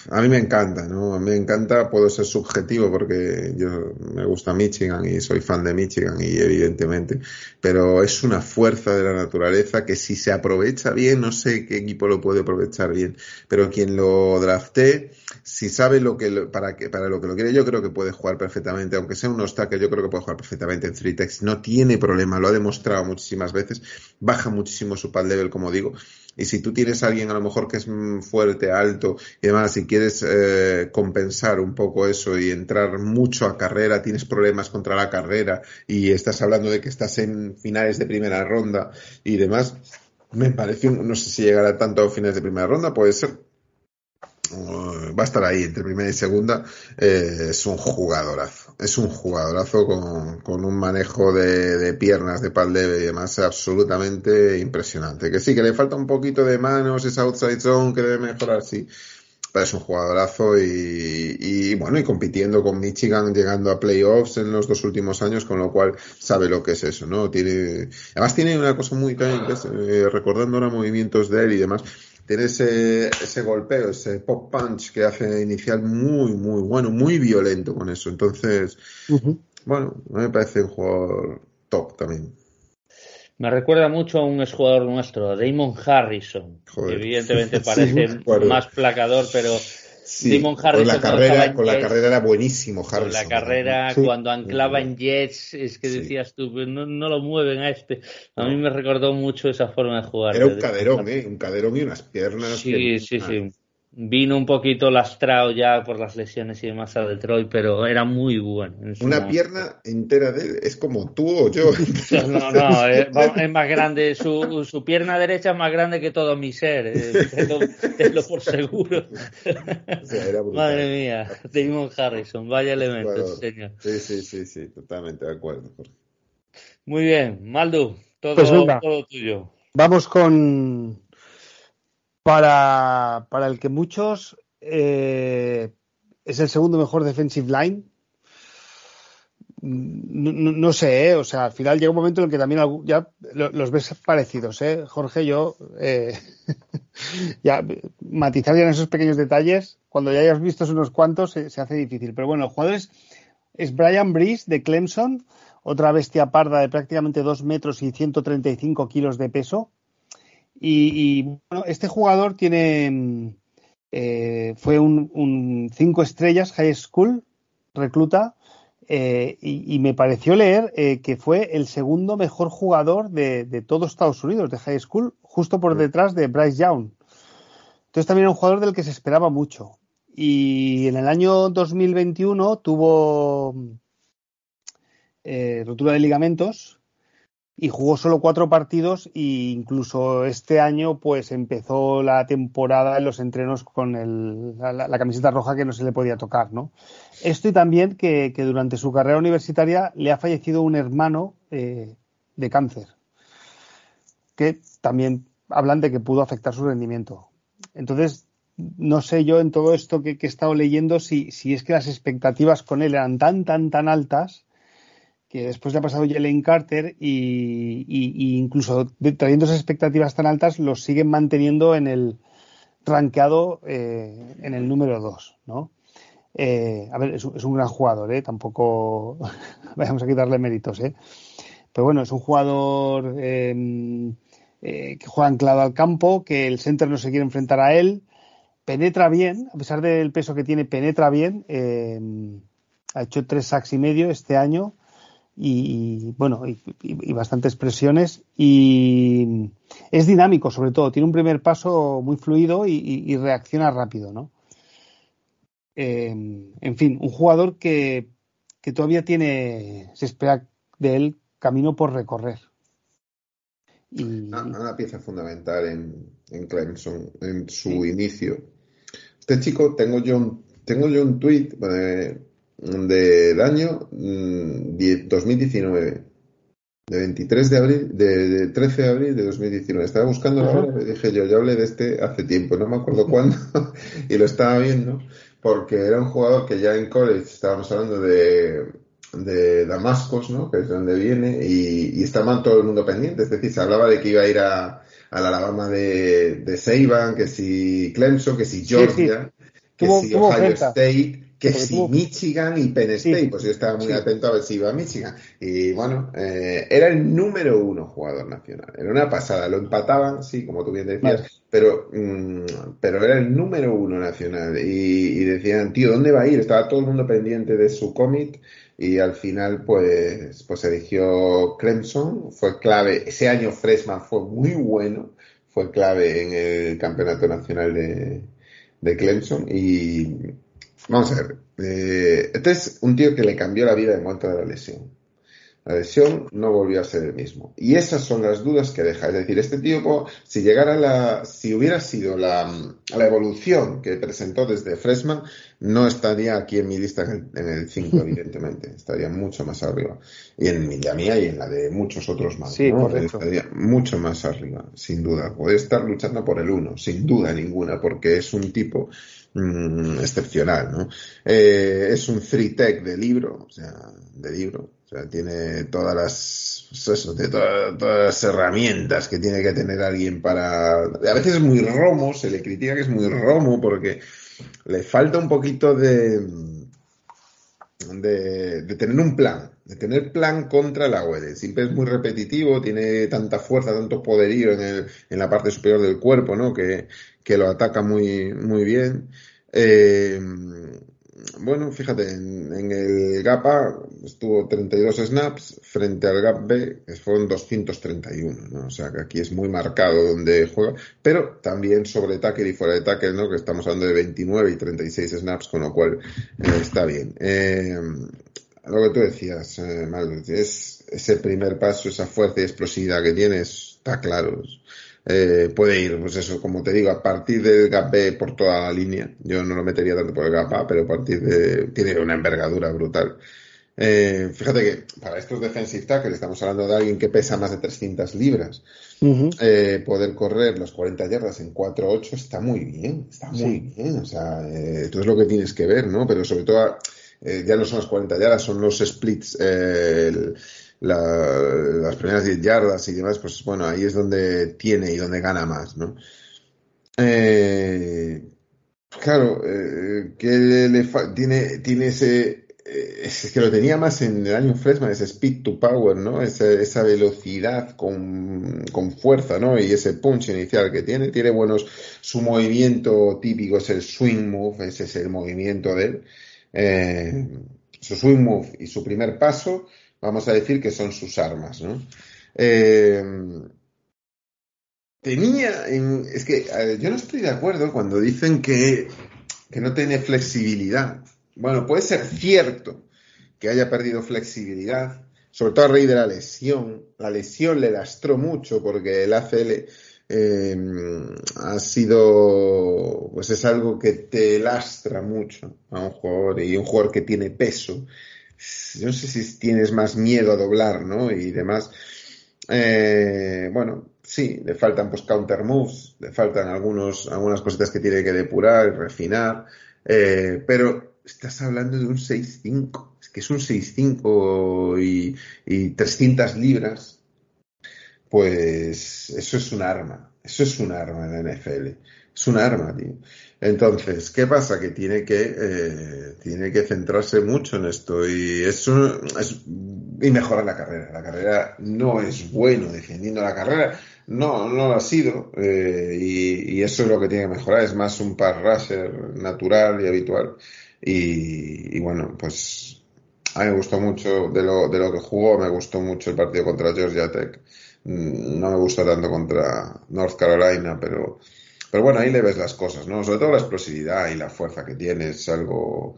a mí me encanta, ¿no? A mí me encanta, puedo ser subjetivo porque yo me gusta Michigan y soy fan de Michigan y evidentemente, pero es una fuerza de la naturaleza que si se aprovecha bien, no sé qué equipo lo puede aprovechar bien, pero quien lo drafté, si sabe lo que, para, que, para lo que lo quiere, yo creo que puede jugar perfectamente, aunque sea un obstáculo, yo creo que puede jugar perfectamente en 3 no tiene problema, lo ha demostrado muchísimas veces, baja muchísimo su pad level, como digo, y si tú tienes a alguien a lo mejor que es fuerte, alto y demás, si quieres eh, compensar un poco eso y entrar mucho a carrera, tienes problemas contra la carrera y estás hablando de que estás en finales de primera ronda y demás, me parece, no sé si llegará tanto a finales de primera ronda, puede ser, va a estar ahí entre primera y segunda, eh, es un jugadorazo. Es un jugadorazo con, un manejo de, de, piernas, de pal y demás absolutamente impresionante. Que sí, que le falta un poquito de manos, esa outside zone que debe mejorar, sí. Pero es un jugadorazo y, bueno, y compitiendo con Michigan, llegando a playoffs en los dos últimos años, con lo cual sabe lo que es eso, ¿no? Tiene, además tiene una cosa muy eh, recordando ahora movimientos de él y demás, tiene ese, ese golpeo, ese pop punch que hace inicial muy, muy bueno, muy violento con eso. Entonces, bueno, me parece un jugador top también. Me recuerda mucho a un exjugador nuestro, Damon Harrison. evidentemente <laughs> parece más placador, pero con la carrera, con la carrera era buenísimo Harrison. Con la carrera, cuando anclaba en Jets, es que decías tú, pues no, no, lo mueven a este. A mí me recordó mucho esa forma de jugar. Era un caderón, ¿eh? Un caderón y unas piernas. Sí, sí, sí vino un poquito lastrado ya por las lesiones y demás a Detroit, pero era muy bueno. Una pierna entera de él es como tú o yo. <laughs> No, no, es, más grande, su, su, pierna derecha es más grande que todo mi ser, eh, tenlo, por seguro. Madre mía, Damon Harrison, vaya elemento, señor. Sí, sí, sí, sí, totalmente de acuerdo. Muy bien, Maldu, todo, pues todo tuyo. Vamos con para, para el que muchos eh, es el segundo mejor defensive line. No, sé, ¿eh? o sea, al final llega un momento en el que también ya los ves parecidos, ¿eh? Jorge, yo, eh, <laughs> ya matizar en esos pequeños detalles, cuando ya hayas visto unos cuantos, se, hace difícil. Pero bueno, el jugador es, Brian Brees de Clemson, otra bestia parda de prácticamente 2 metros y 135 kilos de peso. Y, bueno, este jugador tiene eh, fue un, cinco estrellas high school recluta eh, y, me pareció leer eh, que fue el segundo mejor jugador de, de, todo Estados Unidos, de high school, justo por detrás de Bryce Young. Entonces también era un jugador del que se esperaba mucho. Y en el año 2021 tuvo eh, rotura de ligamentos y jugó solo cuatro partidos e incluso este año pues empezó la temporada en los entrenos con la, camiseta roja que no se le podía tocar, ¿no? Esto y también que, durante su carrera universitaria le ha fallecido un hermano eh, de cáncer, que también hablan de que pudo afectar su rendimiento. Entonces, no sé yo en todo esto que, he estado leyendo si, si es que las expectativas con él eran tan, tan, tan altas que después le ha pasado Jalen Carter y, incluso trayendo esas expectativas tan altas los siguen manteniendo en el rankeado eh, en el número 2, ¿no? Eh, a ver, es, un gran jugador, ¿eh? Tampoco <laughs> vayamos a quitarle méritos, ¿eh? Pero bueno, es un jugador em, eh, que juega anclado al campo, que el center no se quiere enfrentar a él, penetra bien, a pesar del peso que tiene, penetra bien. Em, ha hecho tres sacks y medio este año y, bueno, y, bastantes presiones y es dinámico sobre todo, tiene un primer paso muy fluido y, reacciona rápido, ¿no? Em, en fin, un jugador que, todavía tiene, se espera de él camino por recorrer. Y... Una, pieza fundamental en, en Clemson, en su inicio. Este chico, tengo yo un, tengo yo un tweet, eh, del año 2019. Mm, de 23 de abril, de, 13 de abril de 2019. Estaba buscando la hora dije yo, ya hablé de este hace tiempo, no me acuerdo cuándo, <laughs> y lo estaba viendo, porque era un jugador que ya en college estábamos hablando de, de Damascus, ¿no? Que es donde viene, y, y estaba todo el mundo pendiente, es decir, se hablaba de que iba a ir a, a la Alabama de, de Seiban, que si Clemson, que si Georgia, que si Ohio State, que si Michigan y Penn State, pues yo estaba muy atento a ver si iba a Michigan. Y bueno, eh, era el número uno jugador nacional. Era una pasada. Lo empataban, sí, como tú bien decías, pero, mm, pero era el número uno nacional. Y, decían, tío, ¿dónde va a ir? Estaba todo el mundo pendiente de su cómic y al final pues, pues eligió Clemson. Fue clave. Ese año Freshman fue muy bueno. Fue clave en el campeonato nacional de, de Clemson y Vamos a ver. Eh, este es un tío que le cambió la vida en cuanto a la lesión. La lesión no volvió a ser el mismo. Y esas son las dudas que deja. Es decir, este tío, si llegara la, si hubiera sido la, la evolución que presentó desde Freshman, no estaría aquí en mi lista en el 5, <laughs> evidentemente. Estaría mucho más arriba. Y en mi, la mía y en la de muchos otros más. Sí, Estaría mucho más arriba, sin duda. Puede estar luchando por el 1, sin duda ninguna, porque es un tipo Mm, excepcional, ¿no? Eh, es un free tech de libro, o sea, de libro, o sea, tiene todas las, pues eso, de todas, las herramientas que tiene que tener alguien para, a veces es muy romo, se le critica que es muy romo porque le falta un poquito de, de, de tener un plan, de tener plan contra la web. Siempre es muy repetitivo, tiene tanta fuerza, tanto poderío en, el, en la parte superior del cuerpo, ¿no? Que, que lo ataca muy, muy bien. Eh, bueno, fíjate, en, el gap A estuvo 32 snaps frente al gap B, fueron 231, ¿no? O sea que aquí es muy marcado donde juega, pero también sobre tackle y fuera de tackle, ¿no? Que estamos hablando de 29 y 36 snaps, con lo cual eh, está bien. Eh, lo que tú decías, eh, es ese primer paso, esa fuerza y explosividad que tiene, está claro. Eh, puede ir, pues eso, como te digo, a partir del gap B por toda la línea. Yo no lo metería tanto por el gap A, pero a partir de. tiene una envergadura brutal. Eh, fíjate que para estos defensive tackles estamos hablando de alguien que pesa más de 300 libras. eh, poder correr los 40 yardas en 4-8 está muy bien, está muy bien. O sea, eh, tú es lo que tienes que ver, ¿no? Pero sobre todo, eh, ya no son las 40 yardas, son los splits. El, las primeras 10 yardas y demás, pues bueno, ahí es donde tiene y donde gana más, ¿no? Eh, claro, eh, que le, tiene, tiene ese, eh, es que lo tenía más en el año Freshman, ese speed to power, ¿no? Esa, esa velocidad con, con, fuerza, ¿no? Y ese punch inicial que tiene, tiene buenos, su movimiento típico es el swing move, ese es el movimiento de él. Eh, su swing move y su primer paso, vamos a decir que son sus armas, ¿no? Eh, tenía, es que yo no estoy de acuerdo cuando dicen que, que no tiene flexibilidad. Bueno, puede ser cierto que haya perdido flexibilidad, sobre todo a raíz de la lesión. La lesión le lastró mucho porque el ACL eh, ha sido, pues es algo que te lastra mucho a un jugador y un jugador que tiene peso. Yo no sé si tienes más miedo a doblar, ¿no? Y demás. Eh, bueno, sí, le faltan pues counter moves, le faltan algunos, algunas cositas que tiene que depurar y refinar, eh, pero estás hablando de un 6-5, es que es un 6-5 y, y 300 libras pues eso es un arma, eso es un arma en la NFL, es un arma, tío. Entonces, ¿qué pasa? Que tiene que, eh, tiene que centrarse mucho en esto y eso es, y mejorar la carrera. La carrera no es bueno defendiendo la carrera, no, no lo ha sido eh, y, eso es lo que tiene que mejorar. Es más un par natural y habitual y, y bueno, pues a mí me gustó mucho de lo, de lo que jugó, me gustó mucho el partido contra Georgia Tech. Mm, no me gusta tanto contra North Carolina, pero, pero bueno, ahí le ves las cosas, ¿no? Sobre todo la explosividad y la fuerza que tiene, es algo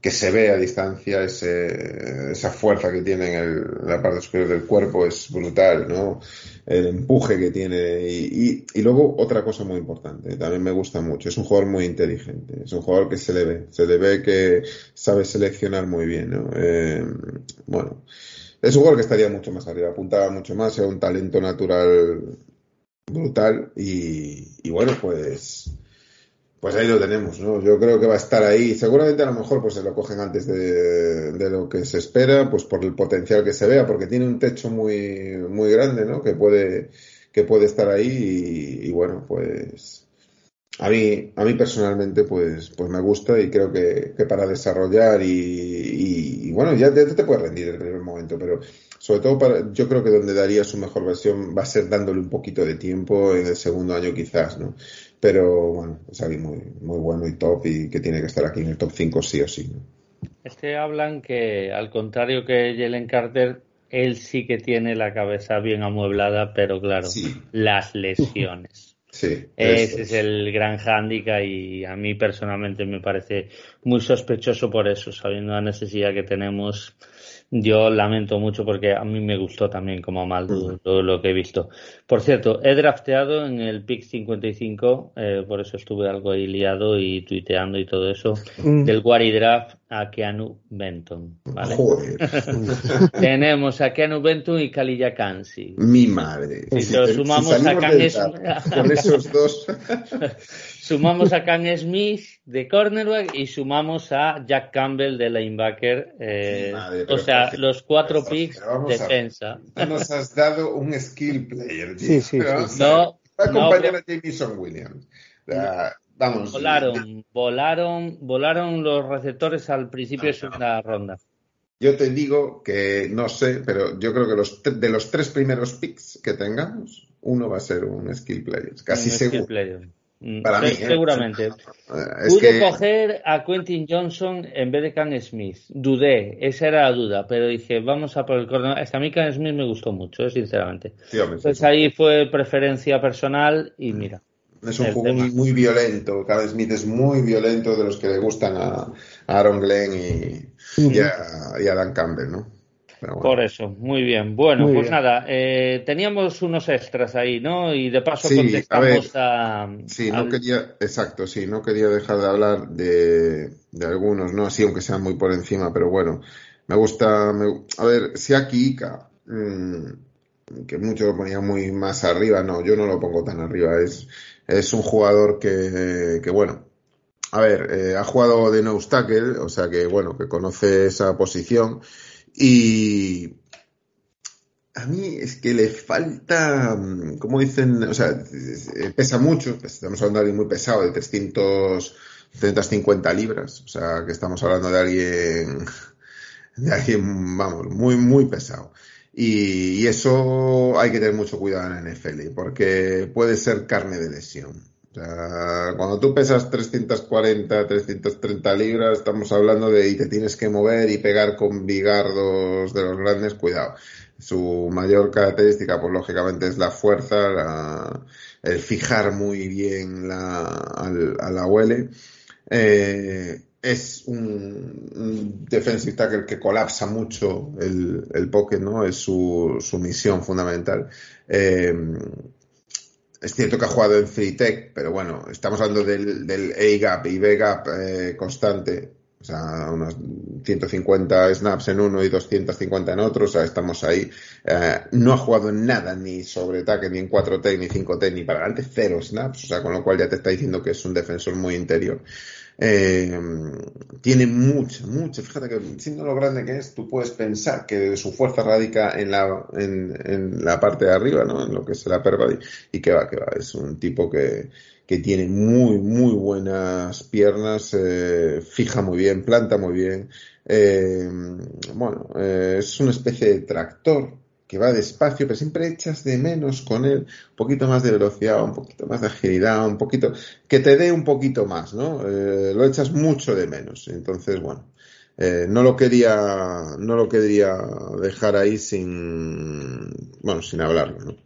que se ve a distancia, ese, esa fuerza que tiene en, la parte superior del cuerpo es brutal, ¿no? El empuje que tiene y, y, luego otra cosa muy importante, también me gusta mucho, es un jugador muy inteligente, es un jugador que se le ve, se le ve que sabe seleccionar muy bien, ¿no? Eh, bueno, es un jugador que estaría mucho más arriba, apuntaba mucho más, era un talento natural brutal y, bueno, pues pues ahí lo tenemos, ¿no? Yo creo que va a estar ahí. Seguramente a lo mejor pues se lo cogen antes de, de, lo que se espera, pues por el potencial que se vea, porque tiene un techo muy, muy grande, ¿no? Que puede, que puede estar ahí y bueno, pues a mí, a mí personalmente, pues, pues me gusta y creo que, que para desarrollar y, y, bueno, ya te, te puedes rendir en el primer momento, pero sobre todo para, yo creo que donde daría su mejor versión va a ser dándole un poquito de tiempo en el segundo año quizás, ¿no? Pero bueno, es alguien muy, muy bueno y top y que tiene que estar aquí en el top 5 sí o sí, ¿no? Es que hablan que, al contrario que Jalen Carter, él sí que tiene la cabeza bien amueblada, pero claro, las lesiones. Sí, Ese es. el gran hándicap y a mí personalmente me parece muy sospechoso por eso, sabiendo la necesidad que tenemos yo lamento mucho porque a mí me gustó también como mal todo lo que he visto. Por cierto, he drafteado en el pick 55, eh, por eso estuve algo ahí liado y tuiteando y todo eso, mm. del Wari Draft a Keanu Benton. ¿vale? <laughs> Tenemos a Keanu Benton y Kalilla Kansi. Mi madre. Si, lo sumamos a Con esos dos. <laughs> Sumamos a Kang Smith de cornerback y sumamos a Jack Campbell de linebacker. Eh, o sea, los cuatro picks defensa. nos has dado un skill player. Sí, sí, No, acompañar a Jameson Williams. vamos. Volaron, volaron, volaron los receptores al principio de segunda ronda. Yo te digo que no sé, pero yo creo que los de los tres primeros picks que tengamos, uno va a ser un skill player, casi seguro. Mm, Para mí, ¿eh? seguramente. Pude coger a Quentin Johnson en vez de Can Smith. Dudé, esa era la duda, pero dije, vamos a por el. Es que a mí Can Smith me gustó mucho, eh, sinceramente. pues ahí fue preferencia personal y mira. Es un juego muy, violento. Can Smith es muy violento de los que le gustan a, Aaron Glenn y, a, y a Dan Campbell, ¿no? Por eso, muy bien. Bueno, pues nada, eh, teníamos unos extras ahí, ¿no? Y de paso contestamos a, Sí, no quería, exacto, sí, no quería dejar de hablar de, algunos, ¿no? Así, aunque sean muy por encima, pero bueno, me gusta, a ver, si aquí Ika, mm, que muchos lo ponían muy más arriba, no, yo no lo pongo tan arriba, es, es un jugador que, que bueno, a ver, eh, ha jugado de no tackle, o sea que bueno, que conoce esa posición y a mí es que le falta, mm, como dicen, o sea, pesa mucho, pues estamos hablando de alguien muy pesado, de 350 libras, o sea, que estamos hablando de alguien, <laughs> de alguien, vamos, muy, muy pesado. Y, eso hay que tener mucho cuidado en la NFL, porque puede ser carne de lesión. Cuando tú pesas 340, 330 libras, estamos hablando de y te tienes que mover y pegar con bigardos de los grandes, cuidado. Su mayor característica, pues lógicamente es la fuerza, el fijar muy bien la, a la huele. Eh, es un, defensive tackle que colapsa mucho el, el pocket, ¿no? Es su, su misión fundamental. Eh, es cierto que ha jugado en Free Tech, pero bueno, estamos hablando del, del A-Gap y B-Gap eh, constante. O sea, unos 150 snaps en uno y 250 en otro. O sea, estamos ahí. Eh, no ha jugado nada ni sobre ataque, ni en 4T, ni 5T, ni para adelante. Cero snaps. O sea, con lo cual ya te está diciendo que es un defensor muy interior. Eh, tiene mucha, mucha, fíjate que siendo lo grande que es, tú puedes pensar que su fuerza radica en la, en, la parte de arriba, ¿no? En lo que es la perva y que va, que va, es un tipo que, que tiene muy, muy buenas piernas, eh, fija muy bien, planta muy bien, eh, bueno, eh, es una especie de tractor, que va despacio, pero siempre echas de menos con él un poquito más de velocidad, un poquito más de agilidad, un poquito, que te dé un poquito más, ¿no? Eh, lo echas mucho de menos. Entonces, bueno, eh, no lo quería, no lo quería dejar ahí sin, bueno, sin hablarlo, ¿no?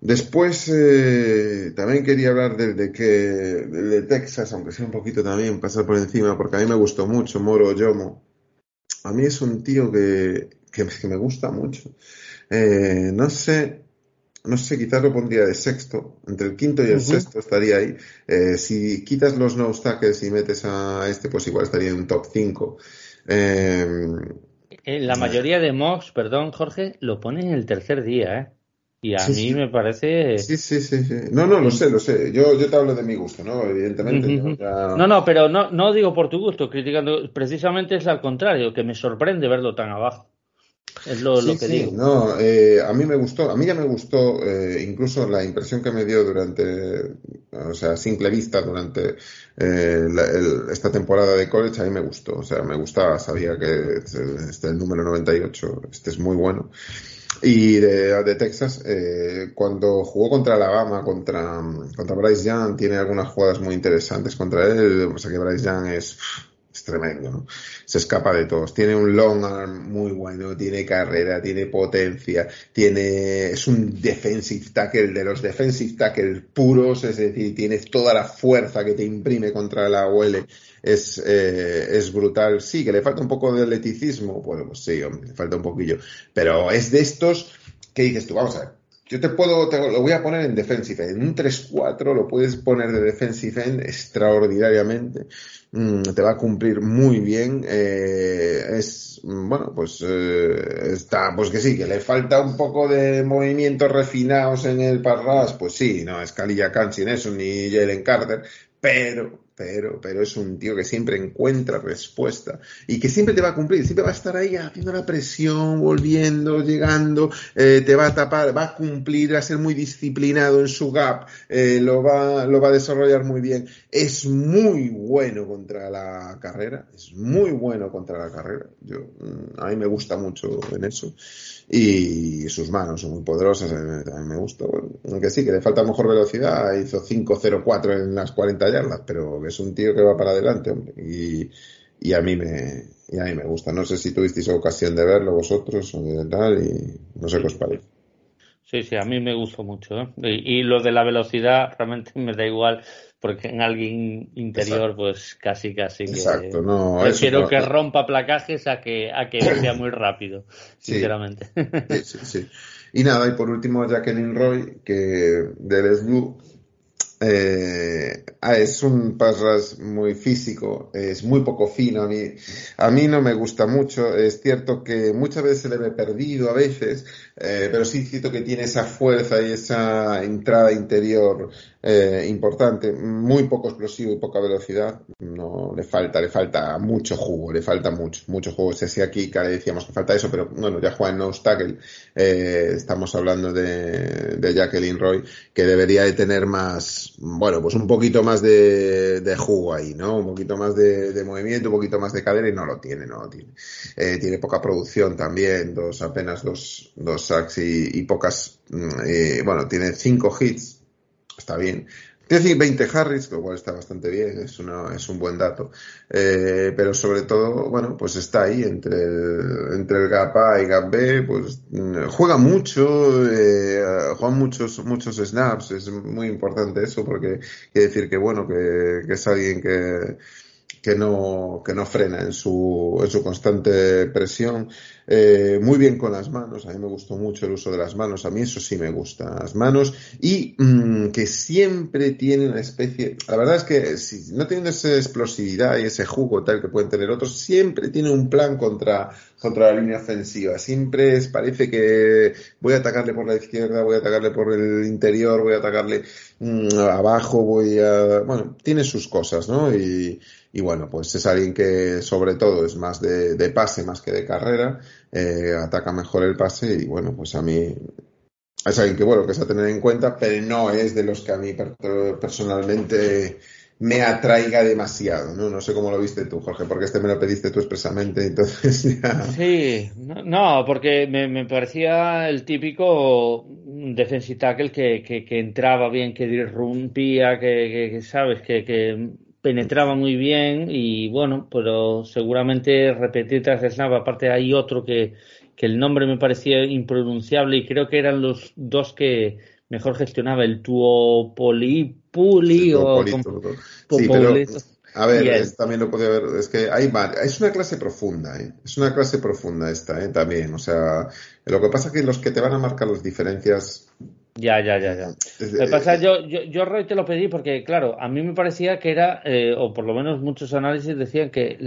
Después eh, también quería hablar de, de que de Texas, aunque sea un poquito también pasar por encima, porque a mí me gustó mucho Moro Yomo. A mí es un tío que que, me gusta mucho. Eh, no sé, no sé, quizás lo pondría de sexto, entre el quinto y el sexto estaría ahí. Eh, si quitas los no tackles y metes a este, pues igual estaría en un top 5. Eh, la mayoría de mocks, perdón Jorge, lo ponen en el tercer día, ¿eh? Y a mí me parece. Sí, sí, sí, sí. No, no, lo sé, lo sé. Yo, yo te hablo de mi gusto, ¿no? Evidentemente. No, no, pero no, no digo por tu gusto, criticando. Precisamente es al contrario, que me sorprende verlo tan abajo. Es lo, que digo. No, eh, a mí me gustó, a mí ya me gustó eh, incluso la impresión que me dio durante, o sea, simple vista durante eh, esta temporada de college, a mí me gustó, o sea, me gustaba, sabía que este, el número 98, este es muy bueno. Y de, de Texas, eh, cuando jugó contra Alabama, contra, contra Bryce Young, tiene algunas jugadas muy interesantes contra él, o sea que Bryce Young es tremendo, ¿no? Se escapa de todos. Tiene un long arm muy bueno, tiene carrera, tiene potencia, tiene, es un defensive tackle de los defensive tackle puros, es decir, tiene toda la fuerza que te imprime contra la OL. Es, eh, es brutal. Sí, que le falta un poco de atleticismo. Bueno, pues sí, le falta un poquillo. Pero es de estos que dices tú, vamos a ver, yo te puedo, te, lo voy a poner en defensive end. En un 3-4 lo puedes poner de defensive end extraordinariamente. Mm, te va a cumplir muy bien. Eh, es, mm, bueno, pues eh, está, pues que sí, que le falta un poco de movimientos refinados en el parras, pues sí, no es Kalilla Khan sin eso, ni Jalen Carter, pero, pero, pero es un tío que siempre encuentra respuesta y que siempre te va a cumplir, siempre va a estar ahí haciendo la presión, volviendo, llegando, eh, te va a tapar, va a cumplir, va a ser muy disciplinado en su gap, eh, lo, va, lo va a desarrollar muy bien. Es muy bueno contra la carrera, es muy bueno contra la carrera. Yo, mm, a mí me gusta mucho en eso y sus manos son muy poderosas, a mí me gusta. aunque sí, que le falta mejor velocidad, hizo 5.04 en las 40 yardas, pero es un tío que va para adelante, hombre, y, y a mí me y a mí me gusta. No sé si tuvisteis ocasión de verlo vosotros o de tal, y no sé qué os parece. Sí, sí, a mí me gustó mucho. ¿eh? Y, y, lo de la velocidad realmente <laughs> me da igual porque en alguien interior pues casi casi que Exacto, no, prefiero que rompa placajes a que a que <coughs> sea muy rápido sinceramente sí, <laughs> sí, sí, y nada y por último Jacqueline Roy que del SLU eh, ah, es un pass muy físico, es muy poco fino. A mí, a mí no me gusta mucho. Es cierto que muchas veces se le ve perdido a veces, eh, pero sí cierto que tiene esa fuerza y esa entrada interior eh, importante, muy poco explosivo y poca velocidad, no le falta, le falta mucho jugo, le falta mucho, mucho jugo. Si así aquí le decíamos que falta eso, pero bueno, ya juega en no eh, estamos hablando de, de, Jacqueline Roy, que debería de tener más, bueno, pues un poquito más de, jugo ahí, ¿no? Un poquito más de, movimiento, un poquito más de cadera y no lo tiene, no lo tiene. Eh, tiene poca producción también, dos, apenas dos, dos sacks y, y pocas, mm, bueno, tiene cinco hits está bien, decir 20 Harris, lo cual está bastante bien, es, una, es un buen dato. Eh, pero sobre todo, bueno, pues está ahí entre el, entre el gap A y gap B, pues mm, juega mucho, eh, juega muchos, muchos snaps, es muy importante eso porque quiere decir que, bueno, que, que es alguien que, que no, que no frena en su, en su constante presión. Eh, muy bien con las manos, a mí me gustó mucho el uso de las manos, a mí eso sí me gusta, las manos, y mm, que siempre tiene una especie, la verdad es que si no tiene esa explosividad y ese jugo tal que pueden tener otros, siempre tiene un plan contra, contra la línea ofensiva, siempre es, parece que voy a atacarle por la izquierda, voy a atacarle por el interior, voy a atacarle mm, abajo, voy a, bueno, tiene sus cosas, ¿no? Y, y bueno, pues es alguien que sobre todo es más de, de pase más que de carrera, eh, ataca mejor el pase y bueno, pues a mí es alguien que bueno, que es a tener en cuenta, pero no es de los que a mí personalmente me atraiga demasiado, ¿no? No sé cómo lo viste tú, Jorge, porque este me lo pediste tú expresamente, entonces. <laughs> Sí, no, porque me, me, parecía el típico defensive tackle que, que, entraba bien, que disrumpía, que, que sabes, que penetraba muy bien y bueno, pero seguramente repetir tras snap, aparte hay otro que, que el nombre me parecía impronunciable y creo que eran los dos que mejor gestionaba, el Tuopoli Puli o... Sí, pero, a ver, también lo podía ver, es que hay es una clase profunda, ¿eh? es una clase profunda esta, ¿eh? también, o sea, lo que pasa es que los que te van a marcar las diferencias ya, ya, ya, ya. Lo que pasa, yo, yo, yo Roy te lo pedí porque, claro, a mí me parecía que era, eh, o por lo menos muchos análisis decían que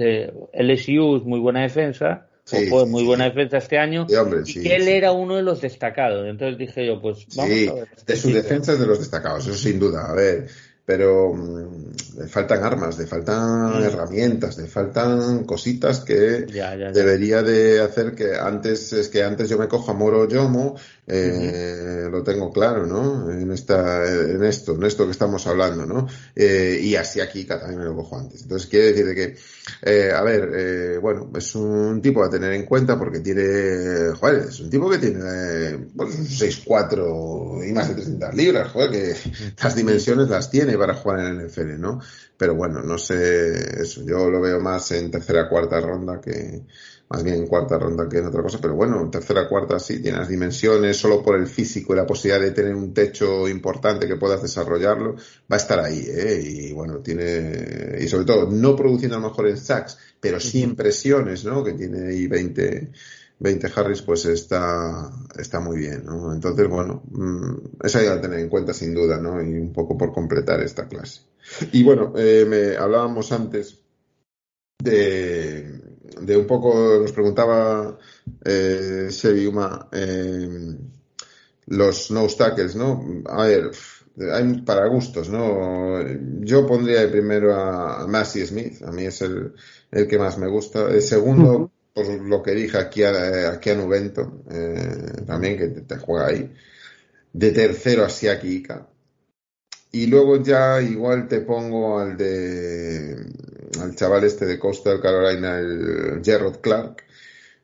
el LSU es muy buena defensa, o fue muy buena defensa este año, y que él era uno de los destacados. Entonces dije yo, pues vamos a ver. De su defensa es de los destacados, eso sin duda. A ver, pero mm, le faltan armas, le faltan mm. herramientas, le faltan cositas que debería de hacer que antes, es que antes yo me cojo a Moro Yomo, eh, lo tengo claro, ¿no? En esta, en esto, en esto que estamos hablando, ¿no? Eh, y así aquí también me lo cojo antes. Entonces quiere decir que, eh, a ver, eh, bueno, es un tipo a tener en cuenta porque tiene, joder, es un tipo que tiene, pues, 6'4 y más de 300 libras, joder, que las dimensiones las tiene para jugar en el NFL, ¿no? Pero bueno, no sé, eso, yo lo veo más en tercera cuarta ronda que más bien en cuarta ronda que en otra cosa, pero bueno, en tercera cuarta sí tiene las dimensiones, solo por el físico y la posibilidad de tener un techo importante que puedas desarrollarlo, va a estar ahí, ¿eh? Y bueno, tiene, y sobre todo, no produciendo a lo mejor en sacks, pero sí en presiones, ¿no? Que tiene ahí 20, 20 Harris, pues está, está muy bien, ¿no? Entonces, bueno, mm, eso hay que tener en cuenta sin duda, ¿no? Y un poco por completar esta clase. Y bueno, eh, me hablábamos antes de, de un poco, nos preguntaba eh, Uma, eh, los no tackles, ¿no? A ver, hay para gustos, ¿no? Yo pondría primero a, Massey Smith, a mí es el, el que más me gusta. El segundo, por lo que dije aquí a, aquí a Nuvento, eh, también que te, juega ahí. De tercero a Siaki Ika. Y luego ya igual te pongo al de al chaval este de Coastal Carolina, el Gerard Clark,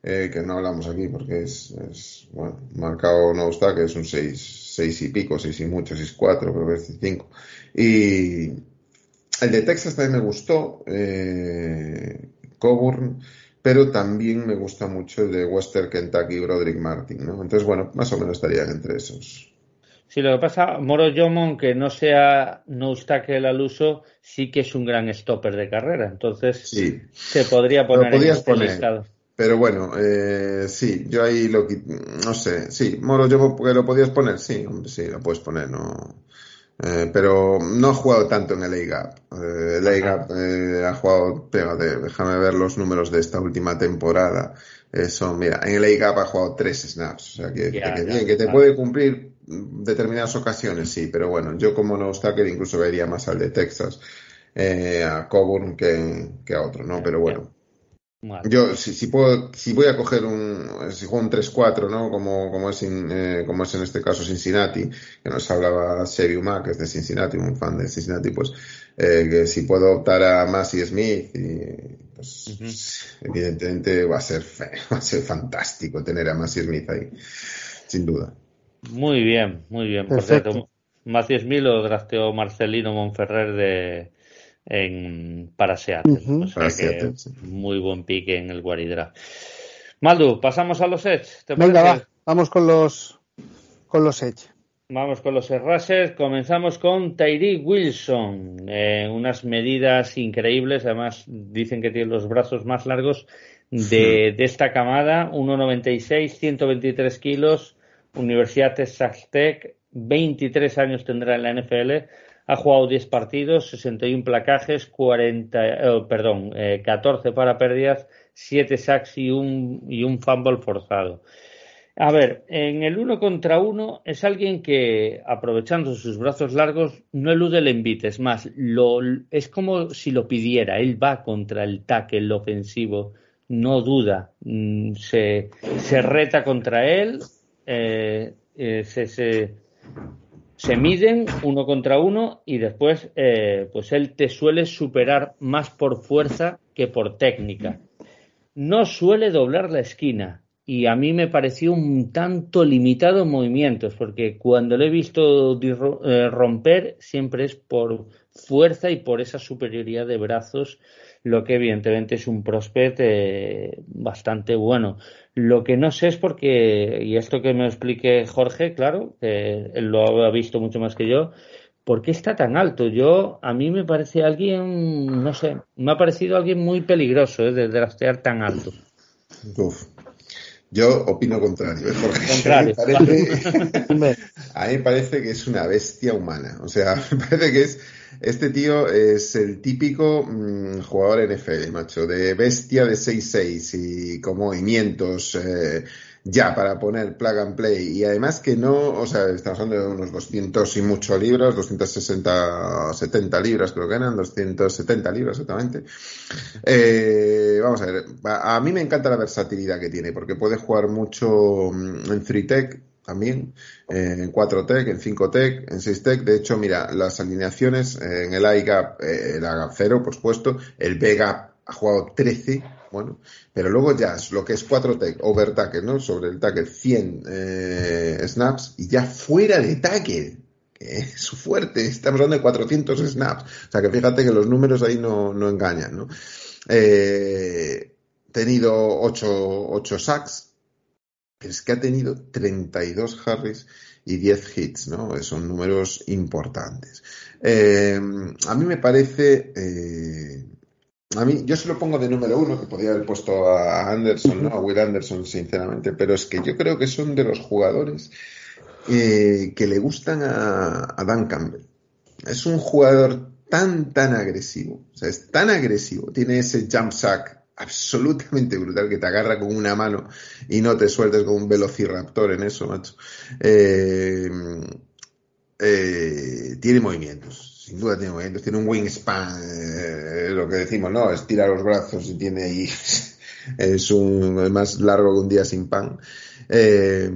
eh, que no hablamos aquí porque es, es bueno, marcado no está, que es un 6, 6 y pico, 6 y mucho, 6 4, creo que es 5. Y el de Texas también me gustó, eh, Coburn, pero también me gusta mucho el de Western Kentucky, Broderick Martin, ¿no? Entonces, bueno, más o menos estarían entre esos. Sí, lo que pasa, Moro Yomo, aunque no sea no tackle al uso, sí que es un gran stopper de carrera. Entonces, sí. se podría poner en este poner, Pero bueno, eh, sí, yo ahí lo no sé, sí, Moro Yomo, porque lo podías poner, sí, hombre, sí, lo puedes poner, no. Eh, pero no ha jugado tanto en el A-Gap. Eh, el A-Gap eh, ha jugado, déjame ver los números de esta última temporada. Eso, mira, en el A-Gap ha jugado tres snaps. O sea, que, bien, que te puede cumplir determinadas ocasiones, sí, pero bueno, yo como no que incluso vería más al de Texas, eh, a Coburn que, que, a otro, ¿no? Pero bueno. Yo, si, si, puedo, si voy a coger un, si juego un 3-4, ¿no? Como, como, es eh, como es en este caso Cincinnati, que nos hablaba Seriuma, que es de Cincinnati, un fan de Cincinnati, pues, eh, que si puedo optar a Massey Smith, y, pues, evidentemente va a ser, <laughs> va a ser fantástico tener a Massey Smith ahí, sin duda. Muy bien, muy bien, perfecto. Más 10.000 lo drafteó Marcelino Monferrer de, en, para Seattle. Muy buen pique en el Guaridra. Maldu, pasamos a los Edge. Venga, vamos con los, con los Edge. Vamos con los Rushers. Comenzamos con Tyree Wilson. Eh, unas medidas increíbles. Además, dicen que tiene los brazos más largos de, de esta camada. 1,96, 123 kilos. Universidad Texas Tech. 23 años tendrá en la NFL. Ha jugado 10 partidos, 61 placajes, 40, perdón, 14 para pérdidas, 7 sacks y un, y un fumble forzado. A ver, en el uno contra uno es alguien que, aprovechando sus brazos largos, no elude el envite. Es más, lo, es como si lo pidiera. Él va contra el tackle ofensivo, no duda. Mm, se, se reta contra él, eh, eh, se, se, se, miden uno contra uno y después, eh, pues él te suele superar más por fuerza que por técnica. No suele doblar la esquina y a mí me pareció un tanto limitado en movimientos, porque cuando lo he visto eh, romper siempre es por fuerza y por esa superioridad de brazos, lo que evidentemente es un prospect eh, bastante bueno. Lo que no sé es porque, y esto que me explique Jorge, claro, él lo ha visto mucho más que yo, ¿por qué está tan alto? Yo, a mí me parece alguien, no sé, me ha parecido alguien muy peligroso eh, de draftear tan alto. Yo opino contrario, ¿eh? A, mí me parece, que es una bestia humana. O sea, <laughs> me parece que es. Este tío es el típico mm, jugador NFL, macho, de bestia de 6-6 y con movimientos. Eh, ya para poner plug and play y además que no, o sea, estamos hablando de unos 200 y mucho libras, 260, 70 libras creo que eran, 270 libras exactamente. Eh, vamos a ver, a, mí me encanta la versatilidad que tiene porque puede jugar mucho mm, en 3-tech también, eh, en 4-tech, en 5-tech, en 6-tech. De hecho, mira, las alineaciones eh, en el I-gap era 0, por supuesto, el B-gap ha jugado 13 bueno, pero luego ya es lo que es 4 tech, over tackle, ¿no? Sobre el tackle 100 eh, snaps y ya fuera de tackle, que es fuerte, estamos hablando de 400 snaps. O sea que fíjate que los números ahí no, no engañan, ¿no? Eh, tenido 8, 8 sacks, pero es que ha tenido 32 harris y 10 hits, ¿no? Son números importantes. Eh, a mí me parece eh, a mí, yo se lo pongo de número uno, que podría haber puesto a Anderson, ¿no? A Will Anderson, sinceramente, pero es que yo creo que son de los jugadores eh, que le gustan a, Dan Campbell. Es un jugador tan, tan agresivo, o sea, es tan agresivo, tiene ese jump sack absolutamente brutal que te agarra con una mano y no te sueltes con un velociraptor en eso, macho. Eh, eh, tiene movimientos sin duda tiene tiene un wingspan, eh, lo que decimos, ¿no? Estira los brazos y tiene ahí, <laughs> es un, más largo que un día sin pan. Eh,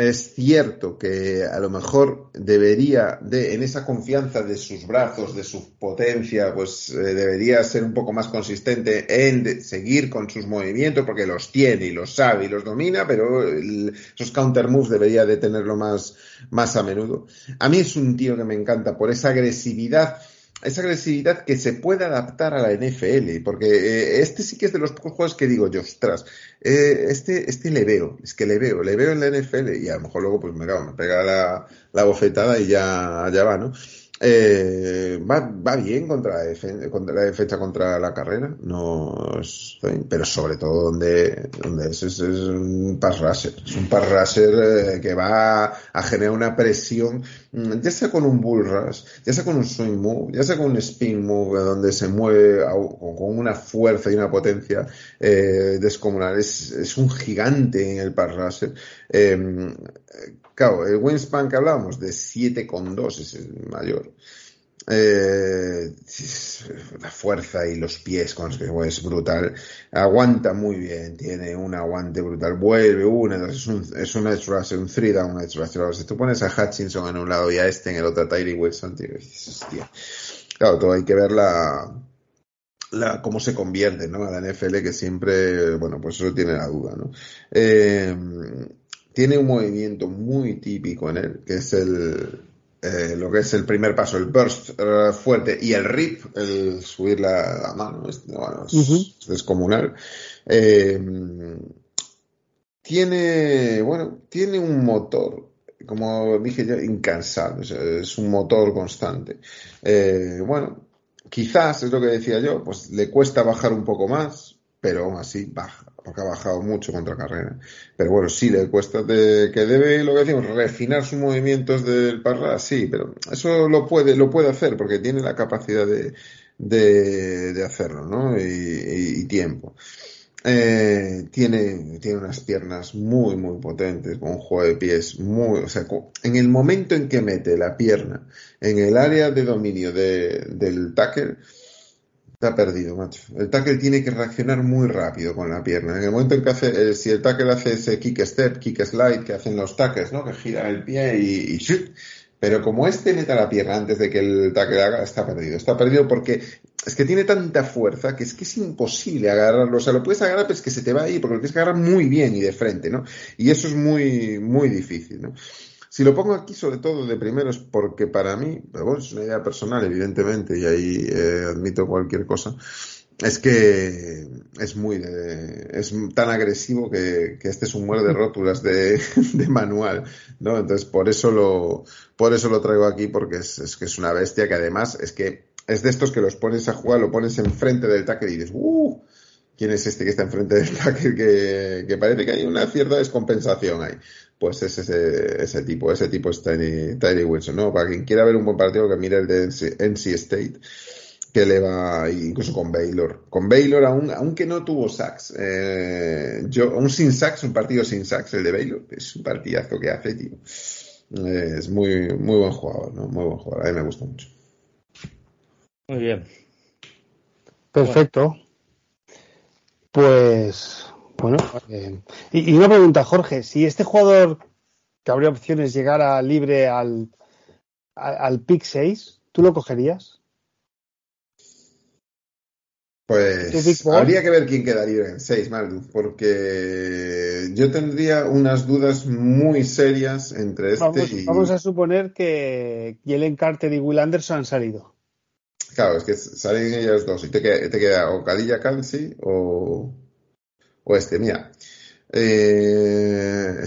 es cierto que a lo mejor debería de, en esa confianza de sus brazos, de su potencia, pues eh, debería ser un poco más consistente en seguir con sus movimientos, porque los tiene y los sabe y los domina, pero esos counter moves debería de tenerlo más, más a menudo. A mí es un tío que me encanta por esa agresividad esa agresividad que se puede adaptar a la NFL, porque eh, este sí que es de los pocos juegos que digo yo, ostras, eh, este, este le veo, es que le veo, le veo en la NFL y a lo mejor luego pues me, me pega la, la bofetada y ya, ya va, ¿no? Eh, va, va, bien contra la, contra la defensa contra la carrera, no pero sobre todo donde, donde es, es, un pass rusher, es un pass rusher eh, que va a generar una presión, mm, ya sea con un bull rush, ya sea con un swing move, ya sea con un spin move, donde se mueve con una fuerza y una potencia eh, descomunal, es, es un gigante en el pass rusher. Eh, Claro, el wingspan que hablábamos de 7,2 es el mayor. Eh, la fuerza y los pies con los que es brutal. Aguanta muy bien, tiene un aguante brutal. Vuelve una, es un, es un edge rusher, un three down edge rusher. Si tú pones a Hutchinson en un lado y a este en el otro, a Tyree Wilson, tío, hostia. Claro, todo hay que ver la, la, cómo se convierte, ¿no? A la NFL que siempre, bueno, pues eso tiene la duda, ¿no? Eh, tiene un movimiento muy típico en él, que es el, eh, lo que es el primer paso, el burst eh, fuerte y el rip, el subir la, mano, es, bueno, es descomunal. Eh, tiene, bueno, tiene un motor, como dije ya, incansable, es un motor constante. bueno, quizás es lo que decía yo, pues le cuesta bajar un poco más, pero aún así baja porque ha bajado mucho contra carrera. Pero bueno, sí le cuesta de, que debe, lo que decimos, refinar sus movimientos del parra, sí, pero eso lo puede, lo puede hacer porque tiene la capacidad de, de, hacerlo, ¿no? Y, tiempo. Eh, tiene, tiene unas piernas muy, muy potentes, con un juego de pies muy, o sea, en el momento en que mete la pierna en el área de dominio de, del tackle, Está perdido, macho. El tackle tiene que reaccionar muy rápido con la pierna. En el momento en que hace, eh, si el tackle hace ese kick step, kick slide que hacen los tackles, ¿no? Que gira el pie y, y Pero como este meta la pierna antes de que el tackle haga, está perdido. Está perdido porque es que tiene tanta fuerza que es que es imposible agarrarlo. O sea, lo puedes agarrar, pero es que se te va a ir porque lo tienes que agarrar muy bien y de frente, ¿no? Y eso es muy, muy difícil, ¿no? Si lo pongo aquí sobre todo de primero es porque para mí, pero bueno, es una idea personal evidentemente y ahí eh, admito cualquier cosa, es que es muy de, es tan agresivo que, que, este es un muerde de rótulas de, <laughs> de, manual, ¿no? Entonces por eso lo, por eso lo traigo aquí porque es, es, que es una bestia que además es que es de estos que los pones a jugar, lo pones enfrente del tackle y dices, ¡uh! ¿Quién es este que está enfrente del tackle que, que parece que hay una cierta descompensación ahí? Pues es ese, ese tipo, ese tipo es Tiny, Wilson, ¿no? Para quien quiera ver un buen partido que mire el de NC, State, que le va incluso con Baylor. Con Baylor, aún, aunque no tuvo sacks, eh, yo, un sin sacks, un partido sin sacks, el de Baylor, es un partidazo que hace, tío. es muy, muy buen jugador, ¿no? Muy buen jugador, a mí me gusta mucho. Muy bien. Perfecto. Pues bueno, eh, y, una pregunta, Jorge, si este jugador que habría opciones llegara libre al, al, pick 6, ¿tú lo cogerías? Pues habría que ver quién queda libre en 6, Maldu, porque yo tendría unas dudas muy serias entre este vamos, y. Vamos a suponer que Jalen Carter y Will Anderson han salido. Claro, es que salen ellos dos y te queda, te queda o Cadilla Kansi o, o este, mira. Eh,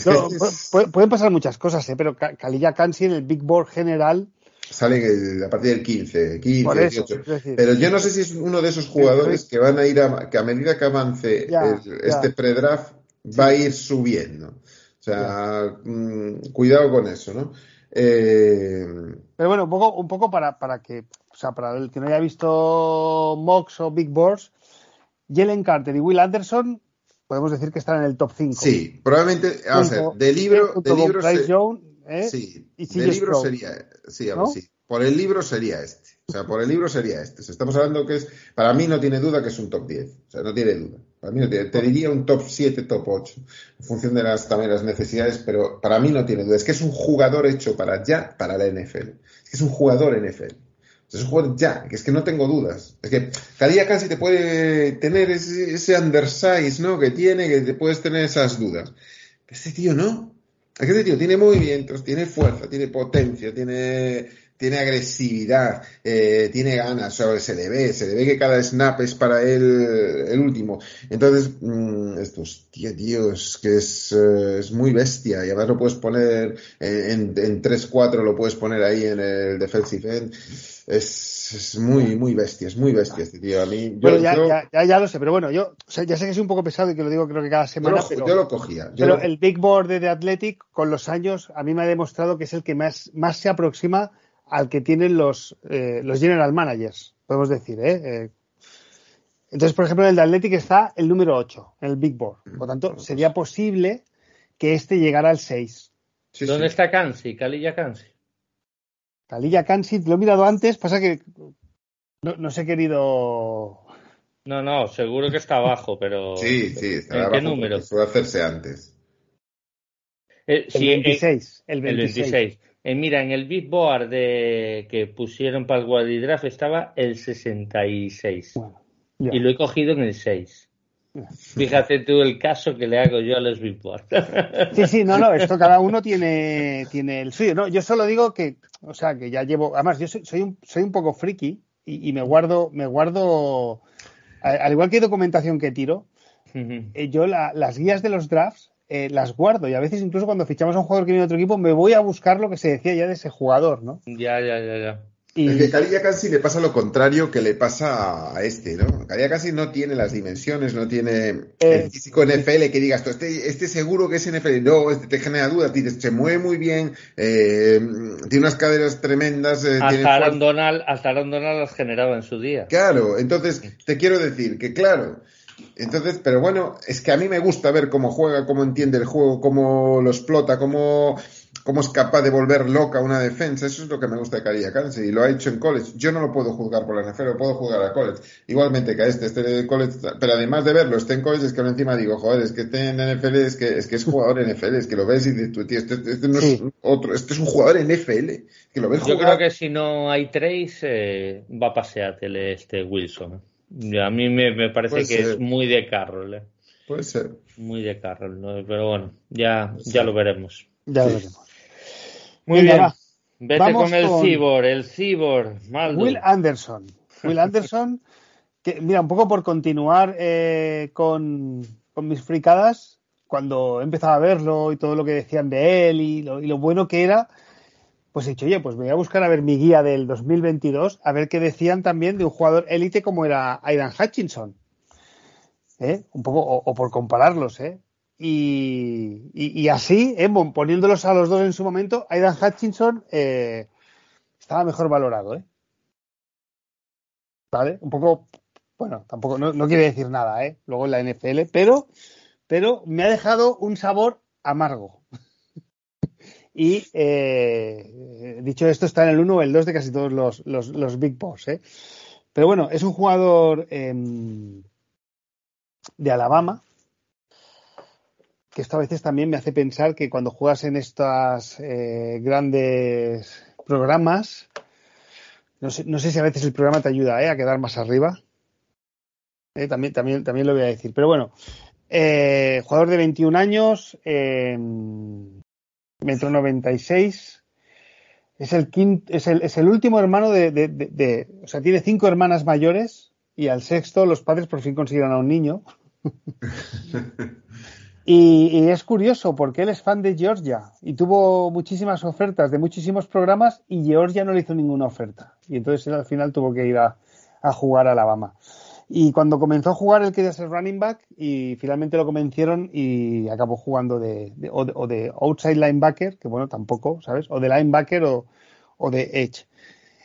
pueden pasar muchas cosas, ¿eh? pero Kalilla Kansi en el Big Board general. Sale a partir del 15, 15 18. pero yo no sé si es uno de esos jugadores que van a ir a, que a medida que avance este pre-draft va a ir subiendo. O sea, mm, cuidado con eso, ¿no? Eh, pero bueno, un poco, un poco para, para que, o sea, para el que no haya visto Mox o Big Boards, Jalen Carter y Will Anderson podemos decir que están en el top 5. Sí, probablemente, a ver, de libro, de libro, ¿eh? sí, de libro sería, sí, sí, por el libro sería este. O sea, por el libro sería este. estamos hablando que es, para mí no tiene duda que es un top 10. O sea, no tiene duda. Para mí no tiene, te diría un top 7, top 8, en función de las, también las necesidades, pero para mí no tiene duda. Es que es un jugador hecho para ya, para la NFL. Es que es un jugador NFL. Es un jugador ya, es que no tengo dudas. Es que cada casi te puede tener ese, ese undersize, ¿no? Que tiene, que te puedes tener esas dudas. Este tío no. Este tío tiene movimientos, tiene fuerza, tiene potencia, tiene tiene agresividad, eh, tiene ganas, se le ve, se le ve que cada snap es para él el último. Entonces, mmm, estos, tío, es que es, eh, es, muy bestia y además lo puedes poner en, en, 3-4, lo puedes poner ahí en el defensive end. Es, es, muy, muy bestia, es muy bestia este tío. A mí, yo, ya, ya, ya, lo sé, pero bueno, yo o sea, ya sé que soy un poco pesado y que lo digo creo que cada semana. Yo lo, pero, lo cogía. pero el Big Board de The Athletic, con los años, a mí me ha demostrado que es el que más, más se aproxima al que tienen los, eh, los general managers, podemos decir. ¿eh? ¿eh? Entonces, por ejemplo, en el de Athletic está el número 8, en el Big Board. Por lo tanto, sería posible que este llegara al 6. ¿Dónde está Kansi? Kalilla Kansi. Kalilla Kansi, lo he mirado antes, pasa que no, no he querido. No, no, seguro que está abajo, pero. <laughs> Sí, sí, está ¿En qué número? Puede hacerse antes. Eh, el, 26, el 26. Eh, mira, en el Big Board de, que pusieron para el Wadi Draft estaba el 66. y lo he cogido en el 6. <laughs> Fíjate tú el caso que le hago yo a los Bigboard. Sí, sí, no, no, esto cada uno <laughs> tiene, tiene el suyo. No, yo solo digo que, o sea, que ya llevo, además, yo soy, soy, un, soy un poco friki y, y me guardo, me guardo, al igual que hay documentación que tiro, eh, yo la, las guías de los drafts eh, las guardo y a veces incluso cuando fichamos a un jugador que viene de otro equipo me voy a buscar lo que se decía ya de ese jugador, ¿no? Ya, ya, ya, ya. Y... Es que Calia casi le pasa lo contrario que le pasa a este, ¿no? Calia casi no tiene las dimensiones, no tiene Eh, el físico NFL que digas, tú, este, este seguro que es NFL, no, este te genera dudas, dices, se mueve muy bien, eh, tiene unas caderas tremendas. eh, tiene Hasta Aaron. Donald, hasta Aaron Donald las generaba en su día. Claro, entonces te quiero decir que claro, entonces, pero bueno, es que a mí me gusta ver cómo juega, cómo entiende el juego, cómo lo explota, cómo, cómo es capaz de volver loca una defensa. Eso es lo que me gusta de Karia Kansi y lo ha hecho en college. Yo no lo puedo juzgar por la NFL, lo puedo juzgar a college. Igualmente que a este, este de college, pero además de verlo, esté en college, es que ahora encima digo, joder, es que este en NFL es que es, que es jugador NFL, es que lo ves y dices, tú, tío, este, este no Sí. es otro, este es un jugador NFL, que lo ves Yo jugar. creo que si no hay trace, eh, va a paseártele este Wilson. A mí me, me parece que es muy de Carroll, eh. Puede ser. muy de Carroll, ¿no? pero bueno, ya, ya lo veremos. ya lo Sí. veremos. Muy Venga, bien, va. vete Vamos con el con- Cibor, el Cibor, Maldo. Will Anderson. Will Anderson, que mira, un poco por continuar eh, con, con mis fricadas, cuando he empezado a verlo y todo lo que decían de él y lo, y lo bueno que era, pues he dicho, oye, pues voy a buscar a ver mi guía del 2022, a ver qué decían también de un jugador élite como era Aidan Hutchinson. ¿Eh? Un poco, o, o por compararlos, ¿eh? Y, así, ¿eh? Poniéndolos a los dos en su momento, Aidan Hutchinson eh, estaba mejor valorado, ¿eh? ¿Vale? Un poco, bueno, tampoco, no, no quiere decir nada, ¿eh? Luego en la NFL, pero, pero me ha dejado un sabor amargo. <laughs> y eh, dicho esto, está en el 1 o el 2 de casi todos los, los, los Big Boss, ¿eh? Pero bueno, es un jugador em, de Alabama, que esto a veces también me hace pensar que cuando juegas en estos grandes programas, no sé, no sé si a veces el programa te ayuda ¿eh? a quedar más arriba. Eh, también, también, también lo voy a decir. Pero bueno, eh, jugador de 21 años, eh, metro 96. Es el, quinto, es, el, es el último hermano de, de, de, de, O sea, tiene cinco hermanas mayores y al sexto los padres por fin consiguieron a un niño. <laughs> Y, es curioso porque él es fan de Georgia y tuvo muchísimas ofertas de muchísimos programas y Georgia no le hizo ninguna oferta. Y entonces él al final tuvo que ir a, jugar a Alabama. Y cuando comenzó a jugar él quería ser running back y finalmente lo convencieron y acabó jugando de, o, de outside linebacker, que bueno, tampoco, ¿sabes? O de linebacker o, o de edge.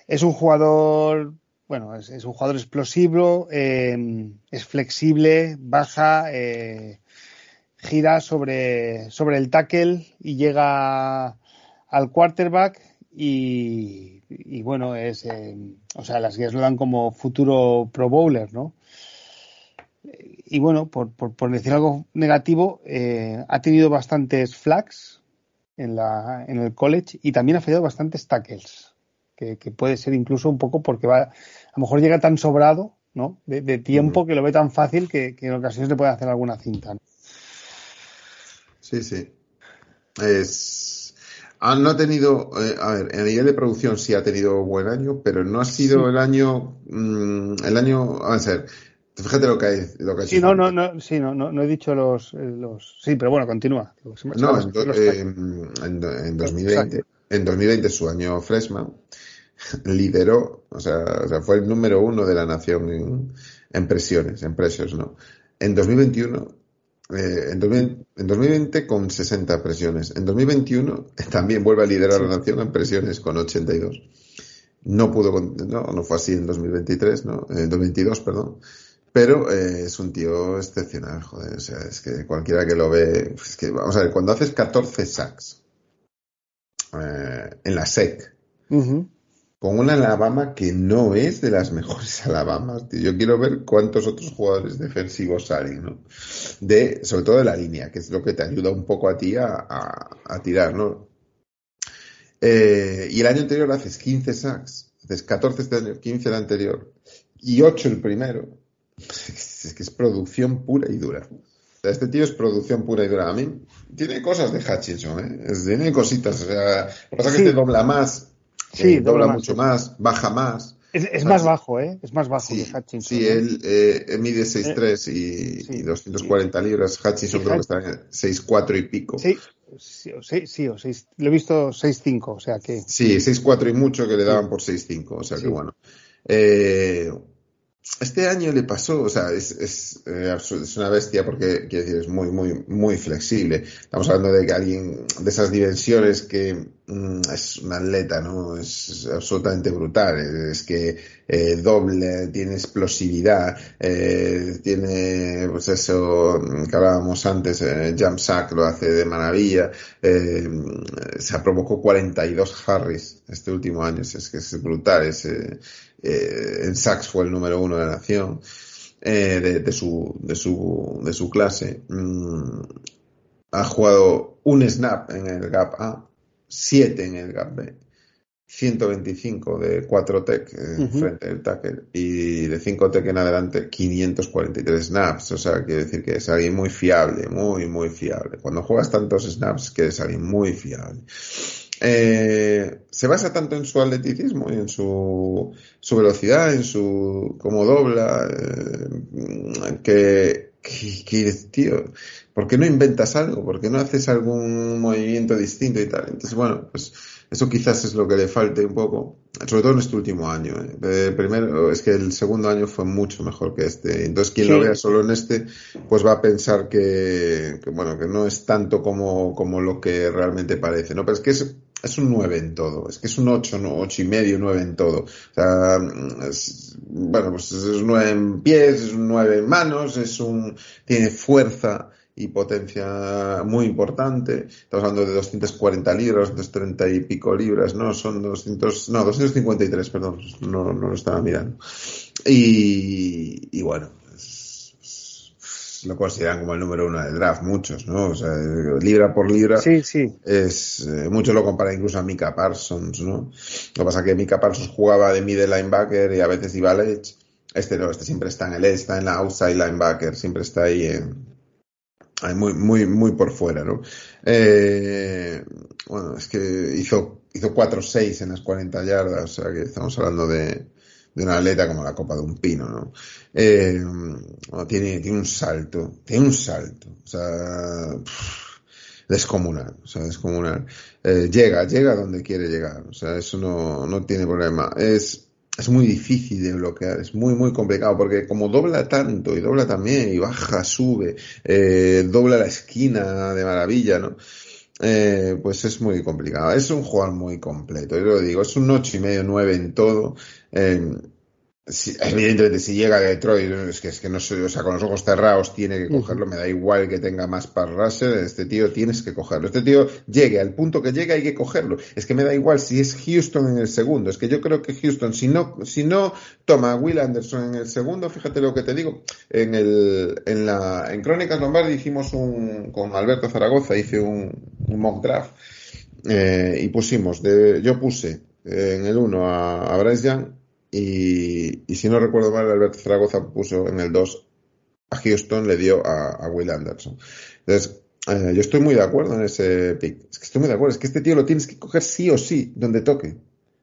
Es un jugador, bueno, es, es un jugador explosivo, eh, es flexible, baja, eh, gira sobre, sobre el tackle y llega al quarterback y, y bueno, es, eh, o sea, las guías lo dan como futuro pro bowler, ¿no? Y bueno, por, por, por decir algo negativo, eh, ha tenido bastantes flags en, la, en el college y también ha fallado bastantes tackles, que, que puede ser incluso un poco porque va, a lo mejor llega tan sobrado, ¿no? De, de tiempo que lo ve tan fácil que, que en ocasiones le puede hacer alguna cinta. ¿no? Sí, sí. Es. Ah, no ha tenido. Eh, a ver, a nivel de producción sí ha tenido buen año, pero no ha sido sí. el año. Mmm, el año. A ver, fíjate lo que, hay, lo que ha. Sí, no, no, no, sí, no, no, no he dicho los, los. Sí, pero bueno, continúa. No, en, do, eh, en, en 2020. En 2020, su año freshman, <laughs> lideró, o sea, o sea, fue el número uno de la nación en, en presiones, en precios, ¿no? En 2021 eh, en, 2000, en, 2020 con 60 presiones. En 2021 <laughs> también vuelve a liderar la nación en presiones con 82. No pudo, no, no fue así en 2023, ¿no? En 2022, perdón. Pero eh, es un tío excepcional, joder. O sea, es que cualquiera que lo ve, es que vamos a ver, cuando haces 14 sacks eh, en la SEC, uh. Con una Alabama que no es de las mejores <laughs> Alabamas. Tío. Yo quiero ver cuántos otros jugadores defensivos salen, ¿no? De, sobre todo de la línea, que es lo que te ayuda un poco a ti a, a, a tirar, ¿no? Eh, y el año anterior haces 15 sacks, haces 14 este año, 15 el anterior y 8 el primero. <laughs> es que es producción pura y dura. Este tío es producción pura y dura. A mí tiene cosas de Hutchinson, ¿eh? tiene cositas. O sea, lo que pasa es que este dobla más, sí, eh, dobla, mucho más, baja más. Es, más bajo, ¿eh? Es más bajo sí, que Hutchinson. Sí, él eh, mide 6'3 y, y, 240 libras. Hutchinson creo que está en 6'4 y pico. Sí, sí, sí, o 6, lo he visto 6'5, o sea que. Sí, 6'4 y mucho que le daban por 6'5, o sea que bueno. Eh, este año le pasó, o sea, es, es, eh, es, una bestia porque, quiero decir, es muy, muy, muy flexible. Estamos hablando de que alguien de esas dimensiones que mm, es un atleta, ¿no? Es absolutamente brutal. Es que eh, doble, tiene explosividad, eh, tiene, pues eso que hablábamos antes, eh, jump sack lo hace de maravilla. Eh, se provocó 42 Harris este último año, es, que es brutal. Es, eh, en sax fue el número uno de la nación, eh, de, de, su, de, su, de su clase. Mm, ha jugado un snap en el gap A, siete en el gap B, 125 de 4 tech eh, frente al tackle y de 5 tech en adelante 543 snaps. O sea, quiere decir que es alguien muy fiable, muy, muy fiable. Cuando juegas tantos snaps, que es alguien muy fiable. Eh, se basa tanto en su atleticismo y en su, su velocidad, en su cómo dobla, eh, que, que, tío, ¿por qué no inventas algo? ¿Por qué no haces algún movimiento distinto y tal? Entonces, bueno, pues eso quizás es lo que le falte un poco, sobre todo en este último año. ¿eh? El primero, es que el segundo año fue mucho mejor que este. Entonces, quien lo vea solo en este, pues va a pensar que, que, bueno, que no es tanto como, como lo que realmente parece, ¿no? Pero es que es, es un 9 en todo, es que es un 8, no, 8 y medio, 9 en todo. O sea, es, bueno, pues es un 9 en pies, es un 9 en manos, es un, tiene fuerza y potencia muy importante. Estamos hablando de 240 libras, 230 y pico libras, no, son 200, no, 253, perdón, no, no lo estaba mirando. Y, y bueno, lo consideran como el número uno del draft, muchos, ¿no? O sea, libra por libra. Sí, sí. Es, eh, muchos lo comparan incluso a Mika Parsons, ¿no? Lo que pasa es que Mika Parsons jugaba de middle linebacker y a veces iba al edge. Este no, este siempre está en el edge, está en la outside linebacker, siempre está ahí en, muy, muy, muy por fuera, ¿no? Eh, bueno, es que hizo, hizo 4-6 en las 40 yardas, o sea que estamos hablando de, de una atleta como la copa de un pino, ¿no? Eh, tiene, tiene un salto, tiene un salto, o sea, descomunal, o sea, descomunal. Eh, llega, llega donde quiere llegar, o sea, eso no, no tiene problema. Es, es muy difícil de bloquear, es muy, muy complicado, porque como dobla tanto, y dobla también, y baja, sube, eh, dobla la esquina de maravilla, ¿no? Eh, pues es muy complicado. Es un jugador muy completo, yo lo digo, es un ocho y medio, nueve en todo. Eh, si, evidentemente, si llega a Detroit, es que, es que no sé, o sea, con los ojos cerrados tiene que cogerlo, me da igual que tenga más para rusher, este tío tienes que cogerlo. Este tío llegue al punto que llega hay que cogerlo. Es que me da igual si es Houston en el segundo, es que yo creo que Houston, si no, si no toma a Will Anderson en el segundo, fíjate lo que te digo, en el, en la, en Crónicas Lombardi hicimos un, con Alberto Zaragoza, hice un, un mock draft, eh, y pusimos, de, yo puse en el uno a, a Bryce Young, y, y, si no recuerdo mal, Alberto Zaragoza puso en el 2 a Houston, le dio a, a Will Anderson. Entonces, eh, yo estoy muy de acuerdo en ese pick. Es que estoy muy de acuerdo. Es que este tío lo tienes que coger sí o sí, donde toque.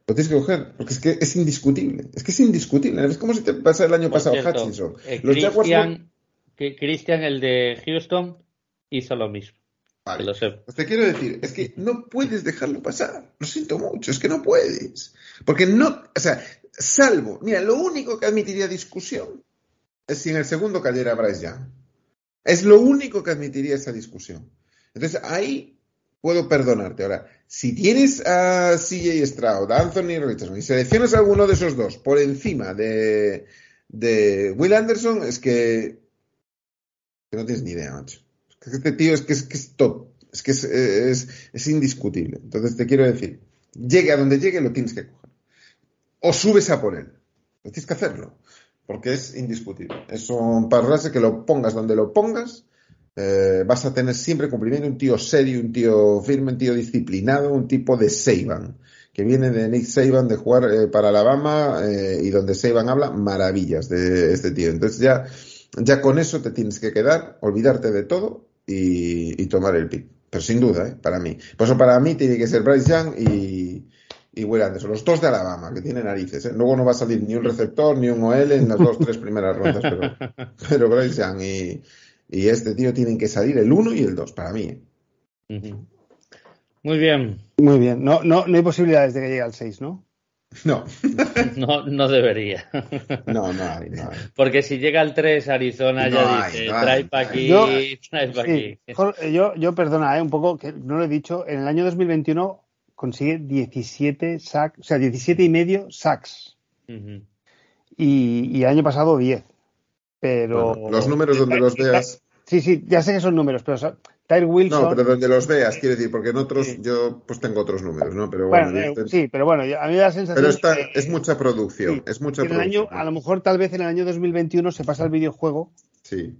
Lo tienes que coger, porque es que es indiscutible. Es que es indiscutible. Es como si te pasa el año Por pasado cierto, Hutchinson. Eh, Christian, el de Houston, hizo lo mismo. Vale. Lo sé. Pues te quiero decir, es que no puedes dejarlo pasar. Lo siento mucho, es que no puedes. Porque no, o sea, Salvo, mira, lo único que admitiría discusión es si en el segundo cayera Bryce Young. Es lo único que admitiría esa discusión. Entonces ahí puedo perdonarte. Ahora, si tienes a CJ Stroud, Anthony Richardson y seleccionas alguno de esos dos por encima de, Will Anderson, es que, no tienes ni idea, macho. Este tío es que es, top. Es que es, es, indiscutible. Entonces te quiero decir, llegue a donde llegue, lo tienes que o subes a por él. Tienes que hacerlo, porque es indiscutible. Es un parrase que lo pongas donde lo pongas, eh, vas a tener siempre cumplimiento, un tío serio, un tío firme, un tío disciplinado, un tipo de Saban, que viene de Nick Saban de jugar eh, para Alabama eh, y donde Saban habla maravillas de este tío. Entonces ya ya con eso te tienes que quedar, olvidarte de todo y, tomar el pick. Pero sin duda, ¿eh? para mí. Por eso para mí tiene que ser Bryce Young y, y Will Anderson, los dos de Alabama, que tienen narices. ¿eh? Luego no va a salir ni un receptor ni un OL en las dos, tres primeras rondas, pero, <laughs> pero Bryce Young y, y este tío tienen que salir el 1 y el 2, para mí. ¿eh? Muy bien. Muy bien. No, no, no hay posibilidades de que llegue al 6, ¿no? No. <laughs> no, no debería. No, no hay, no hay. Porque si llega al 3, Arizona ya dice, trae para aquí, yo, trae para aquí. Yo, yo, perdona, ¿eh? un poco, que no lo he dicho, en el año 2021 consigue 17 sacks, o sea, 17 y medio sacks. y, y, el año pasado 10. Pero. los números donde los veas. Sí, sí, ya sé que son números, pero Tyre Wilson. No, pero donde los veas, quiero decir, porque en otros yo pues tengo otros números, ¿no? Pero bueno, eh, sí, pero bueno, a mí me da la sensación. Pero esta, es mucha producción, es mucha producción. Año, a lo mejor tal vez en el año 2021 se pasa el videojuego. Sí.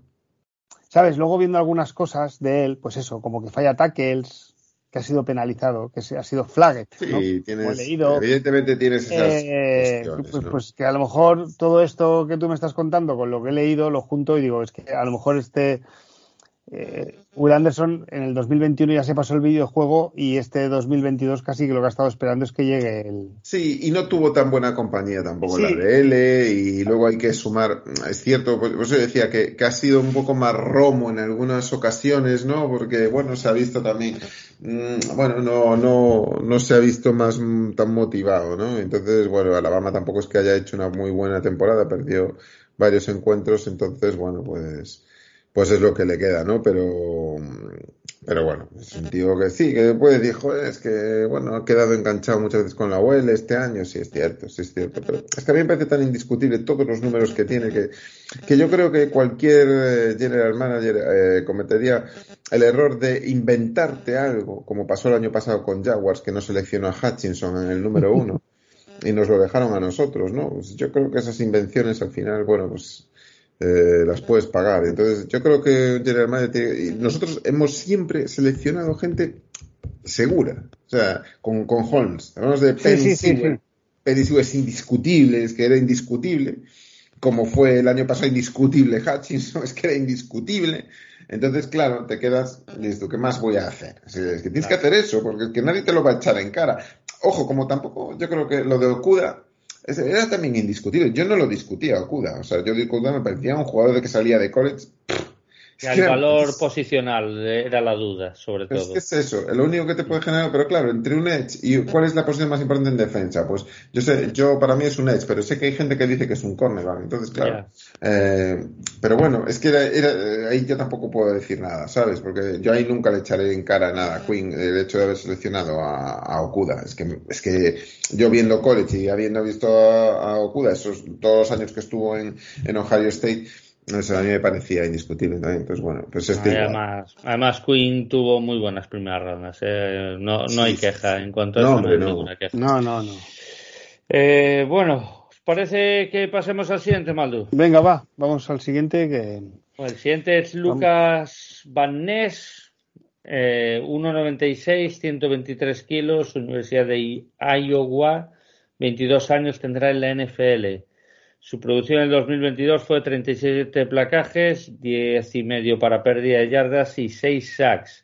¿Sabes? Luego viendo algunas cosas de él, pues eso, como que falla tackles, que ha sido penalizado, que ha sido flagged. Sí, tienes, evidentemente tienes esas eh, pues, pues, que a lo mejor todo esto que tú me estás contando con lo que he leído lo junto y digo, es que a lo mejor este eh, Will Anderson en el 2021 ya se pasó el videojuego y este 2022 casi que lo que ha estado esperando es que llegue el. Sí, y no tuvo tan buena compañía tampoco la de L y luego hay que sumar, es cierto, pues, pues yo decía que, ha sido un poco más romo en algunas ocasiones, ¿no? Porque, bueno, se ha visto también, mm, bueno, no, no, no se ha visto más mm, tan motivado, ¿no? Entonces, bueno, Alabama tampoco es que haya hecho una muy buena temporada, perdió varios encuentros, entonces, bueno, pues pues es lo que le queda, ¿no? Pero, pero bueno, es que sí, que después dijo, es que, bueno, ha quedado enganchado muchas veces con la abuela este año, sí es cierto, sí es cierto, pero es que a mí me parece tan indiscutible todos los números que tiene que, que yo creo que cualquier eh, general manager eh, cometería el error de inventarte algo, como pasó el año pasado con Jaguars, que no seleccionó a Hutchinson en el número uno. y nos lo dejaron a nosotros, ¿no? Pues yo creo que esas invenciones al final, bueno, pues eh, las puedes pagar. Entonces, yo creo que General Manager nosotros hemos siempre seleccionado gente segura. O sea, con, con Holmes. Hablamos de Penny sí, es indiscutible, es que era indiscutible. Como fue el año pasado indiscutible Hutchinson, <laughs> es que era indiscutible. Entonces, claro, te quedas, listo, ¿qué más voy a hacer? Es que tienes que hacer eso, porque es que nadie te lo va a echar en cara. Ojo, como tampoco, yo creo que lo de Okuda, era también indiscutible. Yo no lo discutía Okuda. O sea, yo Okuda me parecía un jugador de que salía de college <laughs> el valor posicional era la duda, sobre todo. Es que es eso, lo único que te puede generar, pero claro, entre un edge y cuál es la posición más importante en defensa, pues yo sé, yo para mí es un edge, pero sé que hay gente que dice que es un cornerback, entonces claro. Eh, pero bueno, es que era, ahí yo tampoco puedo decir nada, ¿sabes? Porque yo ahí nunca le echaré en cara nada a Quinn el hecho de haber seleccionado a, Okuda. Es que, es que yo viendo college y habiendo visto a, Okuda esos dos años que estuvo en, en Ohio State, eso a mí me parecía indiscutible también. Entonces, bueno, pues este además, además, Queen tuvo muy buenas primeras rondas. Eh. No, no hay queja en cuanto a no, eso, no ninguna queja. No, no, no. Eh, bueno, ¿os parece que pasemos al siguiente, Maldu? Venga, va, vamos al siguiente. que El siguiente es Lucas Van Ness, eh, 1,96, 123 kilos, Universidad de Iowa, 22 años tendrá en la NFL. Su producción en el 2022 fue 37 placajes, 10 y medio para pérdida de yardas y 6 sacks.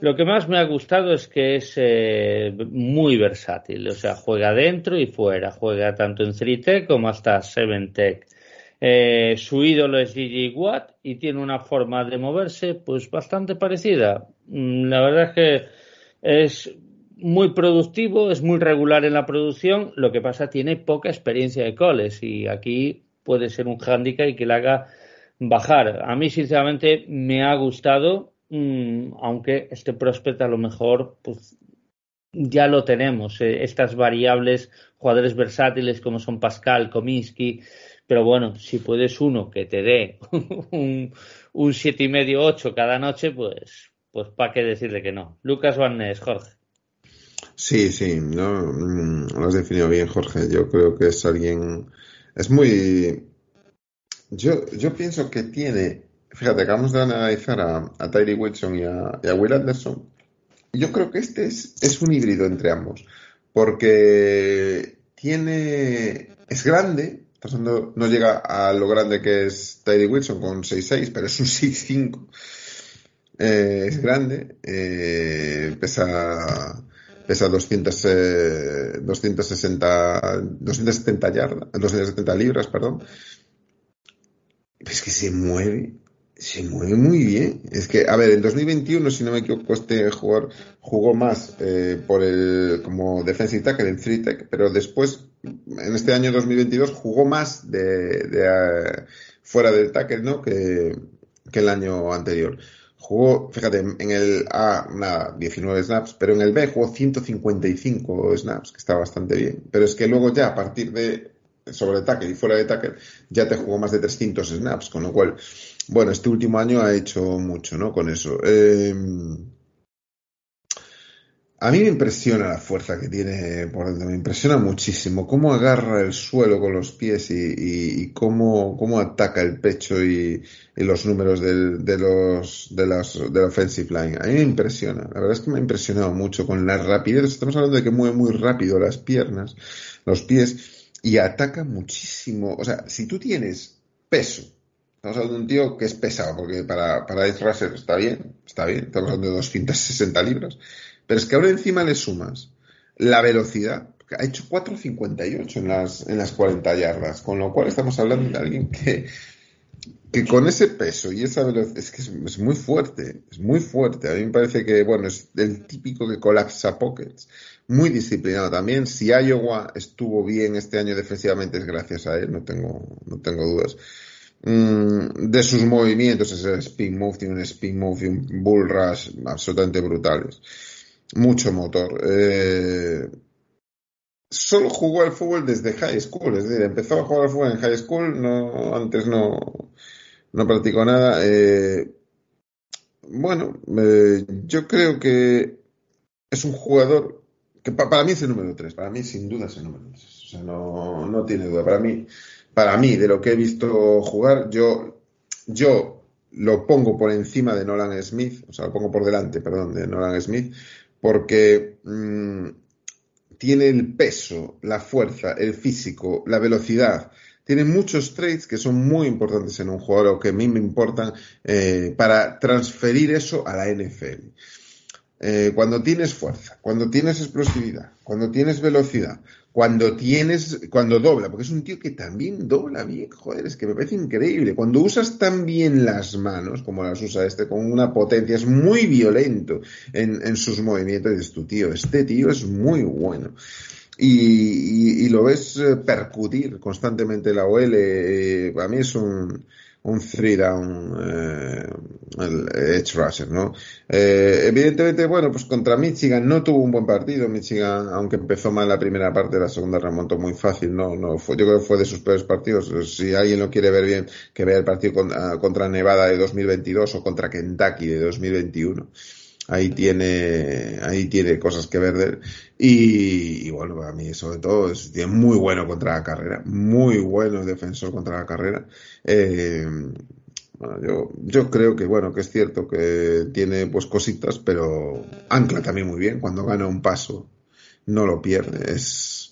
Lo que más me ha gustado es que es eh, muy versátil, o sea, juega dentro y fuera, juega tanto en 3Tech como hasta 7Tech. Eh, su ídolo es Gigi Watt y tiene una forma de moverse pues bastante parecida. Mm, la verdad es que es muy productivo, es muy regular en la producción, lo que pasa tiene poca experiencia de coles y aquí puede ser un hándicap y que le haga bajar. A mí, sinceramente, me ha gustado, mm, aunque este prospect a lo mejor pues, ya lo tenemos, eh, estas variables, jugadores versátiles como son Pascal, Kominsky, pero bueno, si puedes uno que te dé <laughs> un, un siete y medio, ocho cada noche, pues, pues para qué decirle que no. Lucas Van Jorge. Sí, sí, no, mm, lo has definido bien, Jorge. Yo creo que es alguien, es muy, yo, yo pienso que tiene, fíjate, acabamos de analizar a, a Tyree Wilson y a, Will Anderson. Yo creo que este es, un híbrido entre ambos, porque tiene, es grande, no llega a lo grande que es Tyree Wilson con 6'6, pero es un 6'5. Eh, es grande, eh, pesa, pesa 200, eh, 260, 270 yardas, 270 libras, perdón. Es que se mueve, se mueve muy bien. Es que, a ver, en 2021, si no me equivoco, este jugador jugó más eh, por el como defensive tackle en free tech, pero después, en este año 2022, jugó más de, de uh, fuera del tackle, ¿no? Que, que el año anterior. Jugó, fíjate, en el A, nada, 19 snaps, pero en el B jugó 155 snaps, que está bastante bien. Pero es que luego ya, a partir de sobre tackle y fuera de tackle, ya te jugó más de 300 snaps, con lo cual bueno, este último año ha hecho mucho, ¿no? Con eso. Eh, a mí me impresiona la fuerza que tiene por dentro, me impresiona muchísimo cómo agarra el suelo con los pies y, cómo, cómo, ataca el pecho y, los números del, de los de las de la offensive line. A mí me impresiona, la verdad es que me ha impresionado mucho con la rapidez. Estamos hablando de que mueve muy rápido las piernas, los pies y ataca muchísimo. O sea, si tú tienes peso Estamos hablando de un tío que es pesado, porque para, para Edge está bien, está bien, estamos hablando de 260 libras, pero es que ahora encima le sumas la velocidad, ha hecho 4.58 en las, en las 40 yardas, con lo cual estamos hablando de alguien que, que con ese peso y esa velocidad, es que es, es, muy fuerte, es muy fuerte. A mí me parece que, bueno, es el típico que colapsa pockets, muy disciplinado también. Si Iowa estuvo bien este año defensivamente es gracias a él, no tengo, no tengo dudas. Mm, de sus movimientos, ese spin move, tiene un spin move y un bull rush absolutamente brutales. Mucho motor. Eh, solo jugó al fútbol desde high school, es decir, empezó a jugar al fútbol en high school, no, antes no, no practicó nada. Eh, bueno, eh, yo creo que es un jugador que pa para mí es el número 3, para mí sin duda es el número 3, o sea, no, no tiene duda, para mí para mí, de lo que he visto jugar, yo, yo lo pongo por encima de Nolan Smith, o sea, lo pongo por delante, perdón, de Nolan Smith, porque mmm, tiene el peso, la fuerza, el físico, la velocidad, tiene muchos traits que son muy importantes en un jugador o que a mí me importan eh, para transferir eso a la NFL. Eh, cuando tienes fuerza, cuando tienes explosividad, cuando tienes velocidad, cuando tienes, cuando dobla, porque es un tío que también dobla bien, joder, es que me parece increíble. Cuando usas tan bien las manos, como las usa este, con una potencia, es muy violento en, en sus movimientos, dices tu tío, este tío es muy bueno. Y, y, lo ves eh, percutir constantemente la OL, eh, a mí es un, un three down eh, el edge rusher, ¿no? Eh, evidentemente, bueno, pues contra Michigan no tuvo un buen partido. Michigan, aunque empezó mal la primera parte, la segunda remontó muy fácil, no, no fue, yo creo que fue de sus peores partidos. Si alguien lo quiere ver bien, que vea el partido contra, contra Nevada de 2022 o contra Kentucky de 2021 ahí tiene ahí tiene cosas que ver y, bueno a mí sobre todo es muy bueno contra la carrera muy bueno defensor contra la carrera eh, yo, yo creo que bueno que es cierto que tiene pues cositas pero ancla también muy bien cuando gana un paso no lo pierde es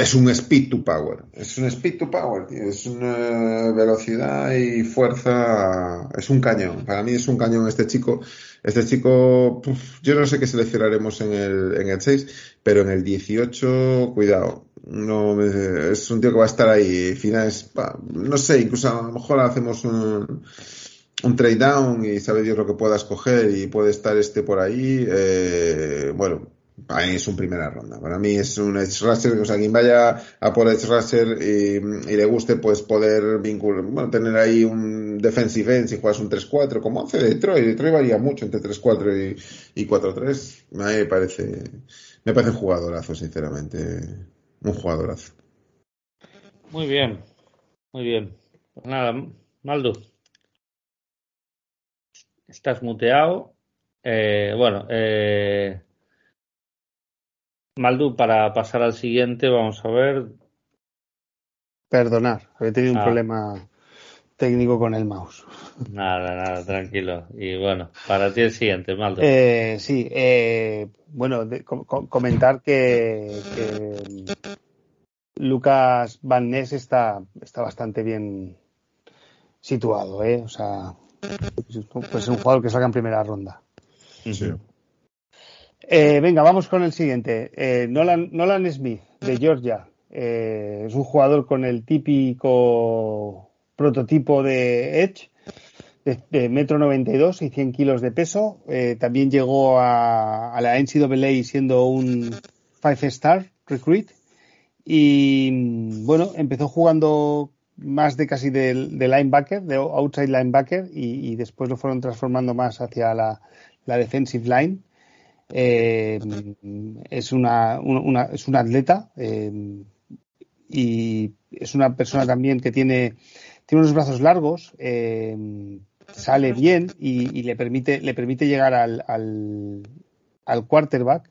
es un speed to power, es un speed to power, tío. es una velocidad y fuerza, es un cañón. Para mí es un cañón este chico. Este chico, puf, yo no sé qué seleccionaremos en el, en el 6, pero en el 18, cuidado. No, es un tío que va a estar ahí. Finales, no sé, incluso a lo mejor hacemos un, un trade down y sabe Dios lo que pueda escoger y puede estar este por ahí. Eh, bueno, para mí es un primera ronda. Para mí es un edge rusher, o sea, quien vaya a por edge rusher y, y le guste, pues poder vincular, bueno, tener ahí un defensive end si juegas un 3-4, como hace Detroit. Detroit varía mucho entre 3-4 y, y 4-3. A mí me parece, me parece un jugadorazo, sinceramente. Un jugadorazo. Muy bien, muy bien. Pues nada, Maldo. Estás muteado. Eh, bueno, eh, Maldu, para pasar al siguiente, vamos a ver. Perdonar, he tenido un ah. problema técnico con el mouse. Nada, nada, tranquilo. Y bueno, para ti el siguiente, Maldo. Eh, sí, eh, bueno, de, com comentar que, que, Lucas Van Ness está, está bastante bien situado, ¿eh? O sea, pues es un jugador que salga en primera ronda. Eh, venga, vamos con el siguiente. Eh, Nolan, Nolan Smith, de Georgia. Eh, es un jugador con el típico prototipo de Edge, de, metro 92 y 100 kilos de peso. también llegó a, a la NCAA siendo un five star recruit. Y bueno, empezó jugando más de casi de, linebacker, de outside linebacker, y, después lo fueron transformando más hacia la, defensive line. Eh, es, una, es un atleta eh, y es una persona también que tiene, tiene unos brazos largos, eh, sale bien y, le, permite, le permite llegar al, al, quarterback.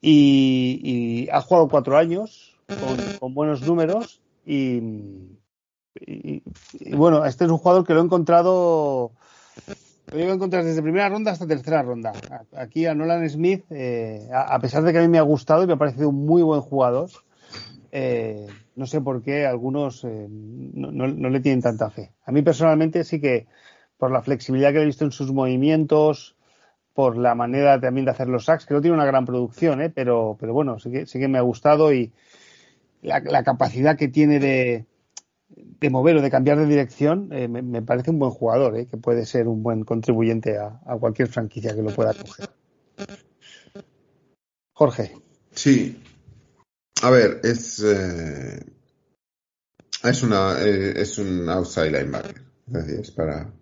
Y, ha jugado cuatro años con buenos números y, bueno, este es un jugador que lo he encontrado. Lo he encontrado desde primera ronda hasta tercera ronda. Aquí a Nolan Smith, eh, a, pesar de que a mí me ha gustado y me ha parecido un muy buen jugador, eh, no sé por qué algunos eh, no, le tienen tanta fe. A mí personalmente sí que, por la flexibilidad que he visto en sus movimientos, por la manera también de hacer los sacks, que no tiene una gran producción, pero, pero bueno, sí que, sí que me ha gustado y, la, capacidad que tiene de, de, mover o de cambiar de dirección, eh, me, parece un buen jugador, eh, que puede ser un buen contribuyente a, cualquier franquicia que lo pueda coger. Jorge. Sí. A ver, es. Eh, es, una, es un outside linebacker. Es decir, es para.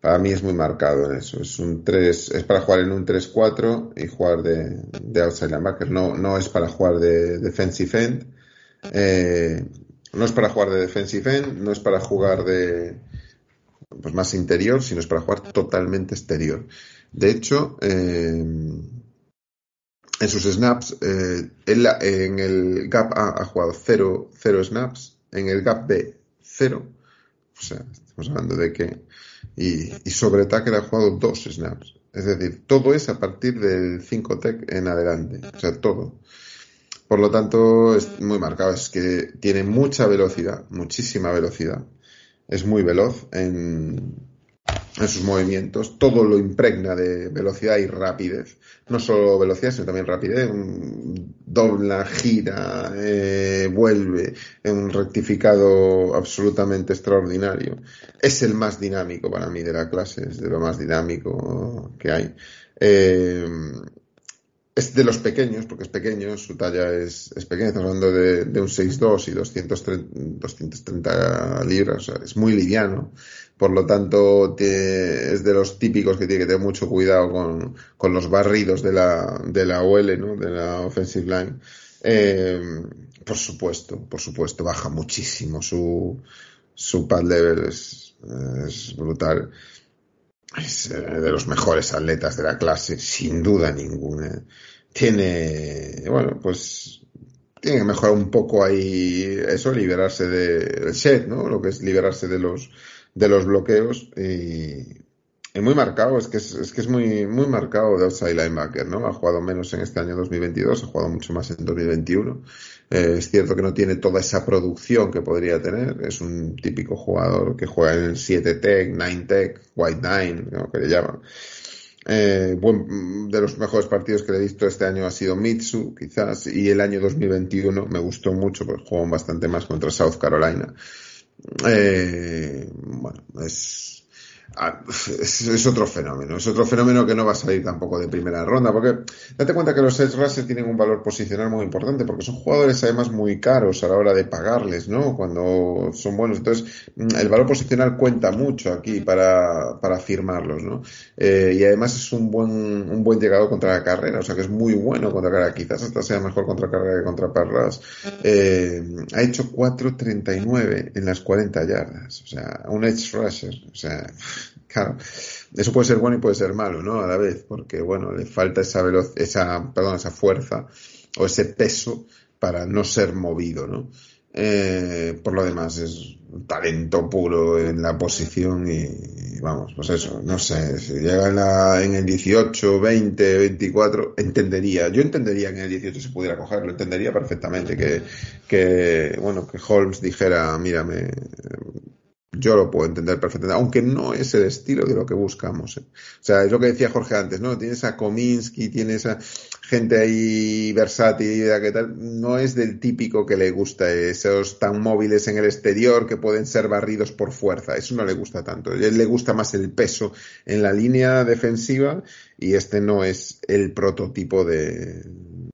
Para mí es muy marcado eso. Es un 3, es para jugar en un 3-4 y jugar de, de outside linebacker. No, no es para jugar de defensive end eh, no es para jugar de defensive end, no es para jugar de pues más interior, sino es para jugar totalmente exterior. De hecho, eh, en sus snaps, eh, en el gap A ha jugado 0 snaps, en el gap B 0. O sea, estamos hablando de que. Y, sobre Tucker ha jugado 2 snaps. Es decir, todo es a partir del 5 tech en adelante. O sea, todo. Por lo tanto, es muy marcado. Es que tiene mucha velocidad, muchísima velocidad. Es muy veloz en, sus movimientos. Todo lo impregna de velocidad y rapidez. No solo velocidad, sino también rapidez. Dobla, gira, eh, vuelve. Un rectificado absolutamente extraordinario. Es el más dinámico para mí de la clase. Es de lo más dinámico que hay. Eh, es de los pequeños, porque es pequeño, su talla es, es pequeña, estamos hablando de, de un 6'2 y 230, 230 libras, o sea, es muy liviano. Por lo tanto, es de los típicos que tiene que tener mucho cuidado con, con los barridos de la, de la OL, ¿no? de la offensive line. Eh, por supuesto, por supuesto, baja muchísimo su, su pad level, es, es brutal es eh, de los mejores atletas de la clase, sin duda ninguna. Tiene, bueno, pues tiene que mejorar un poco ahí eso, liberarse del set, ¿no? Lo que es liberarse de los, de los bloqueos y, y muy marcado, es que es, es, que es muy, muy marcado de outside linebacker, ¿no? Ha jugado menos en este año 2022, ha jugado mucho más en 2021. Eh, es cierto que no tiene toda esa producción que podría tener. Es un típico jugador que juega en el 7 Tech, 9 Tech, White 9, ¿no? que le llaman. Eh, buen, de los mejores partidos que le he visto este año ha sido Mitsu, quizás, y el año 2021 me gustó mucho porque jugó bastante más contra South Carolina. Eh, bueno, es, es, otro fenómeno, es otro fenómeno que no va a salir tampoco de primera ronda, porque date cuenta que los edge rushers tienen un valor posicional muy importante, porque son jugadores además muy caros a la hora de pagarles, ¿no? Cuando son buenos. Entonces, mm, el valor posicional cuenta mucho aquí para, para firmarlos, ¿no? Eh, y además es un buen, un buen llegado contra la carrera, o sea que es muy bueno contra la carrera, quizás hasta sea mejor contra carrera que contra perras. Eh, ha hecho 4.39 en las 40 yardas, o sea, un edge rusher, o sea, Claro, eso puede ser bueno y puede ser malo, ¿no? A la vez, porque, bueno, le falta esa esa, perdón, esa fuerza o ese peso para no ser movido, ¿no? Eh, por lo demás, es talento puro en la posición y, vamos, pues eso, no sé, si llega en el 18, 20, 24, entendería, yo entendería que en el 18 se pudiera cogerlo, entendería perfectamente que, que bueno, que Holmes dijera, mírame, yo lo puedo entender perfectamente, aunque no es el estilo de lo que buscamos. ¿eh? O sea, es lo que decía Jorge antes, ¿no? Tienes a Kominsky, tienes a gente ahí versátil, que tal, no es del típico que le gusta esos tan móviles en el exterior que pueden ser barridos por fuerza. Eso no le gusta tanto. A él le gusta más el peso en la línea defensiva y este no es el prototipo de,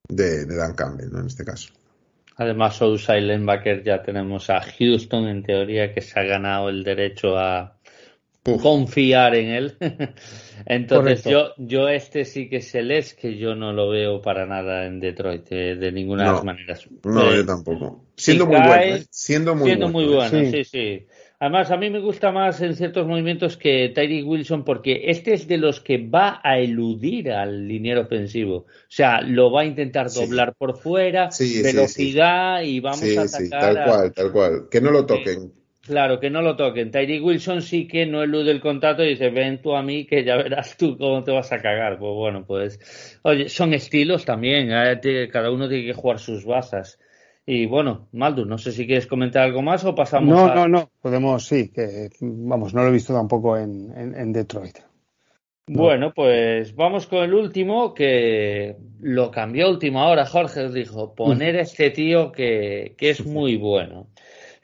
de, de Dan Campbell, ¿no? En este caso. Además, outside linebacker ya tenemos a Houston, en teoría, que se ha ganado el derecho a confiar en él. <laughs> Entonces, yo, yo este sí que es el es que yo no lo veo para nada en Detroit, eh, de ninguna de las maneras. No, yo tampoco. Siendo muy bueno, ¿eh? siendo muy siendo Muy bueno sí. sí. Además, a mí me gusta más en ciertos movimientos que Tyree Wilson porque este es de los que va a eludir al liniero ofensivo. O sea, lo va a intentar doblar por fuera, velocidad y vamos a atacar. tal cual, tal cual. Que no lo toquen. Claro, que no lo toquen. Tyree Wilson sí que no elude el contacto y dice, ven tú a mí que ya verás tú cómo te vas a cagar. Pues bueno, pues, oye, son estilos también. ¿eh? Cada uno tiene que jugar sus bazas. Y bueno, Maldu, no sé si quieres comentar algo más o pasamos no, a... No, no, podemos, sí, que vamos, no lo he visto tampoco en, en, Detroit. Bueno, pues vamos con el último que lo cambió a última hora. Jorge dijo, poner a este tío que, que es muy bueno.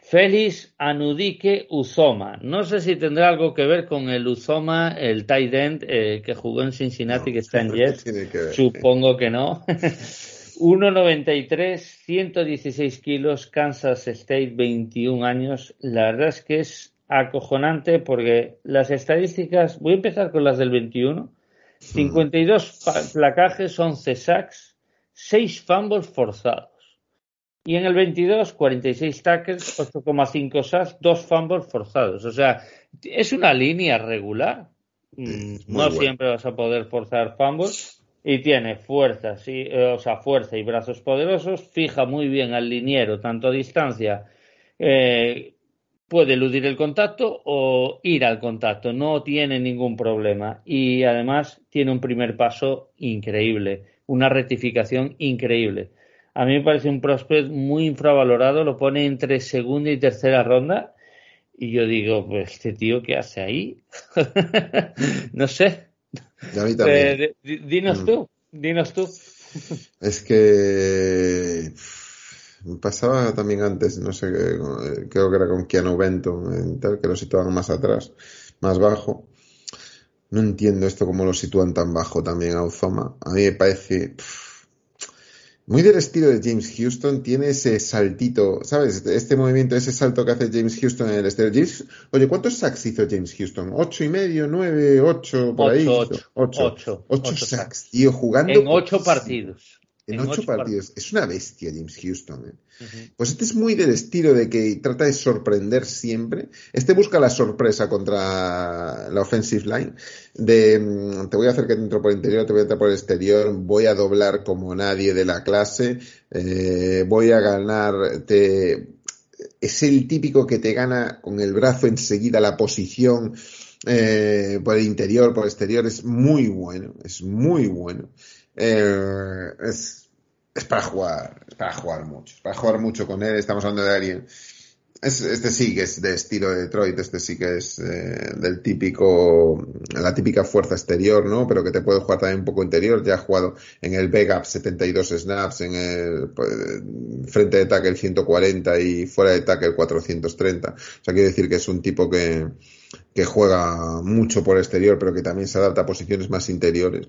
Félix Anudike Uzoma. No sé si tendrá algo que ver con el Uzoma, el tight end eh, que jugó en Cincinnati, que está en Jets. Supongo que no. <laughs> 1,93, 116 kilos, Kansas State, 21 años. La verdad es que es acojonante porque las estadísticas, voy a empezar con las del 21. 52 placajes, 11 sacks, 6 fumbles forzados. Y en el 22, 46 tackles, 8,5 sacks, 2 fumbles forzados. O sea, es una línea regular. Mm, no siempre vas a poder forzar fumbles, y tiene fuerza, sí, eh, o sea, fuerza y brazos poderosos, fija muy bien al liniero, tanto a distancia, eh, puede eludir el contacto o ir al contacto, no tiene ningún problema y además tiene un primer paso increíble, una rectificación increíble. A mí me parece un prospect muy infravalorado, lo pone entre segunda y tercera ronda y yo digo, pues este tío, ¿qué hace ahí? <laughs> no sé, eh, dinos mm. tú, dinos tú. Es que pasaba también antes, no sé, creo que era con Keanu Benton, tal, que lo situaban más atrás, más bajo. No entiendo esto cómo lo sitúan tan bajo también a Uzoma. A mí me parece muy del estilo de James Houston, tiene ese saltito, ¿sabes? Este movimiento, ese salto que hace James Houston en el estilo. James, oye, ¿cuántos sacks hizo James Houston? ¿Ocho y medio, nueve, ocho, por ahí? Ocho. Ocho, ocho, sacks, tío, jugando. En ocho partidos. En, ocho, partidos. Es una bestia James Houston. ¿eh? Pues este es muy del estilo de que trata de sorprender siempre. Este busca la sorpresa contra la offensive line. De mm, te voy a hacer que te entro por el interior, te voy a entrar por el exterior, voy a doblar como nadie de la clase, eh, voy a ganar, te... es el típico que te gana con el brazo enseguida la posición. Eh, por el interior, por el exterior, es muy bueno, es muy bueno. Eh, es, es, para jugar, es para jugar mucho, es para jugar mucho con él. Estamos hablando de alguien. Es, este sí que es de estilo de Detroit, este sí que es eh, del típico, la típica fuerza exterior, ¿no? Pero que te puede jugar también un poco interior. Ya ha jugado en el backup 72 snaps, en el pues, frente de tackle 140 y fuera de tackle 430. O sea, quiere decir que es un tipo que, que juega mucho por exterior, pero que también se adapta a posiciones más interiores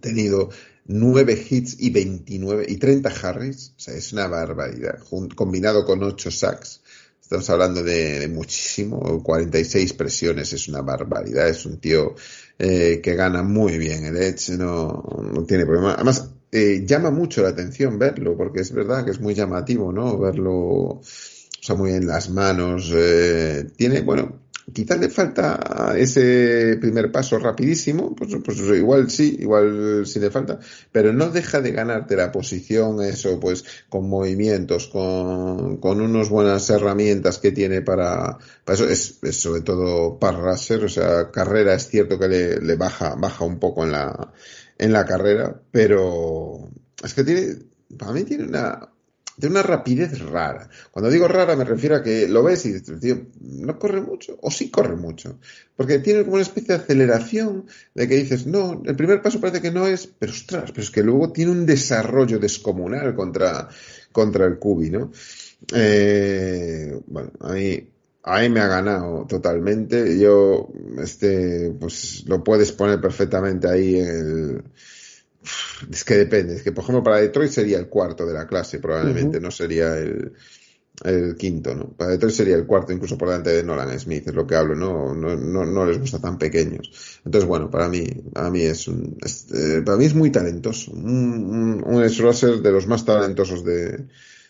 tenido 9 hits y 29 y 30 Harris, o sea, es una barbaridad, combinado con 8 sacks. Estamos hablando de, muchísimo, 46 presiones, es una barbaridad, es un tío eh, que gana muy bien el Edge, no, no tiene problema. Además, eh, llama mucho la atención verlo, porque es verdad que es muy llamativo, ¿no? Verlo, o sea, muy en las manos. Eh, tiene, bueno, quizás le falta ese primer paso rapidísimo, pues, pues, igual sí, igual sí le falta, pero no deja de ganarte la posición, eso, pues con movimientos, con, con unas buenas herramientas que tiene para, para eso, es, sobre todo para Rasser, o sea, carrera es cierto que le, le baja, baja un poco en la, en la carrera, pero es que tiene, para mí tiene una, de una rapidez rara. Cuando digo rara me refiero a que lo ves y dices, tío, no corre mucho, o sí corre mucho. Porque tiene como una especie de aceleración de que dices, no, el primer paso parece que no es, pero ostras, pero es que luego tiene un desarrollo descomunal contra, contra el Cubi, ¿no? Eh, bueno, ahí, ahí me ha ganado totalmente. Yo, este, pues lo puedes poner perfectamente ahí en el es que depende. Es que, por ejemplo, para Detroit sería el cuarto de la clase, probablemente, no sería el, el, quinto, ¿no? Para Detroit sería el cuarto, incluso por delante de Nolan Smith, es lo que hablo, ¿no? No, no, no les gusta tan pequeños. Entonces, bueno, para mí, para mí es un, eh, para mí es muy talentoso. Un, un, un de los más talentosos de,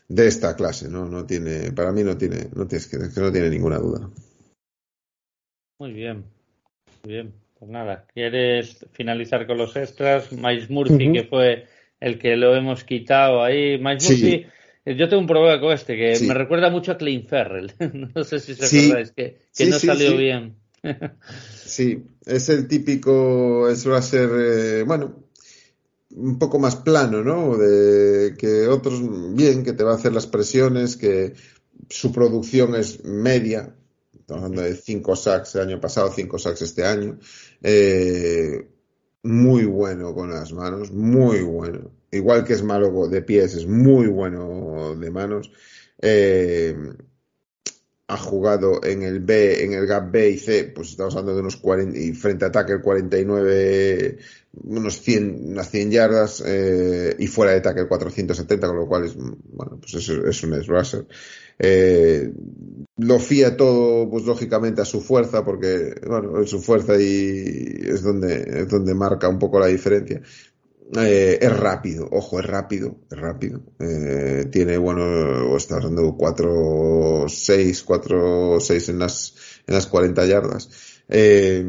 de esta clase, ¿no? No tiene, para mí no tiene, no tienes que, que no tiene ninguna duda. Muy bien, muy bien. Pues nada, ¿quieres finalizar con los extras? Miles Murphy, que fue el que lo hemos quitado ahí. Miles Murphy, eh, yo tengo un problema con este, que me recuerda mucho a Clean Ferrell. <laughs> no sé si se acordáis, que, que no salió bien. sí, es el típico, eso va a ser, eh, bueno, un poco más plano, ¿no? De que otros, bien, que te va a hacer las presiones, que su producción es media, Estamos hablando de 5 sacks el año pasado, 5 sacks este año. Eh, muy bueno con las manos, muy bueno. Igual que es malo de pies, es muy bueno de manos. Eh, ha jugado en el B, en el gap B y C, pues estamos hablando de unos 40, y frente a el 49, unos 100, unas 100 yardas, eh, y fuera de el 470, con lo cual es, bueno, pues es, es un S eh, lo fía todo, pues lógicamente a su fuerza, porque, bueno, es su fuerza y es donde, es donde marca un poco la diferencia. Eh, es rápido, ojo, es rápido, es rápido. Eh, tiene, bueno, está dando 4, 6, 4, 6 en las, en las 40 yardas. Eh,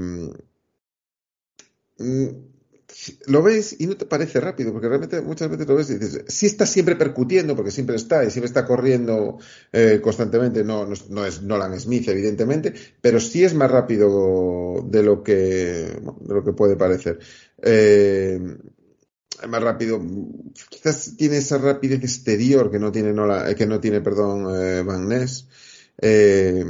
lo ves y no te parece rápido, porque realmente muchas veces lo ves y dices, sí está siempre percutiendo, porque siempre está y siempre está corriendo eh, constantemente, no, no, es Nolan Smith, evidentemente, pero sí es más rápido de lo que, de lo que puede parecer. Eh, más rápido, quizás tiene esa rapidez exterior que no tiene, Nolan, que no tiene perdón, eh. Eh,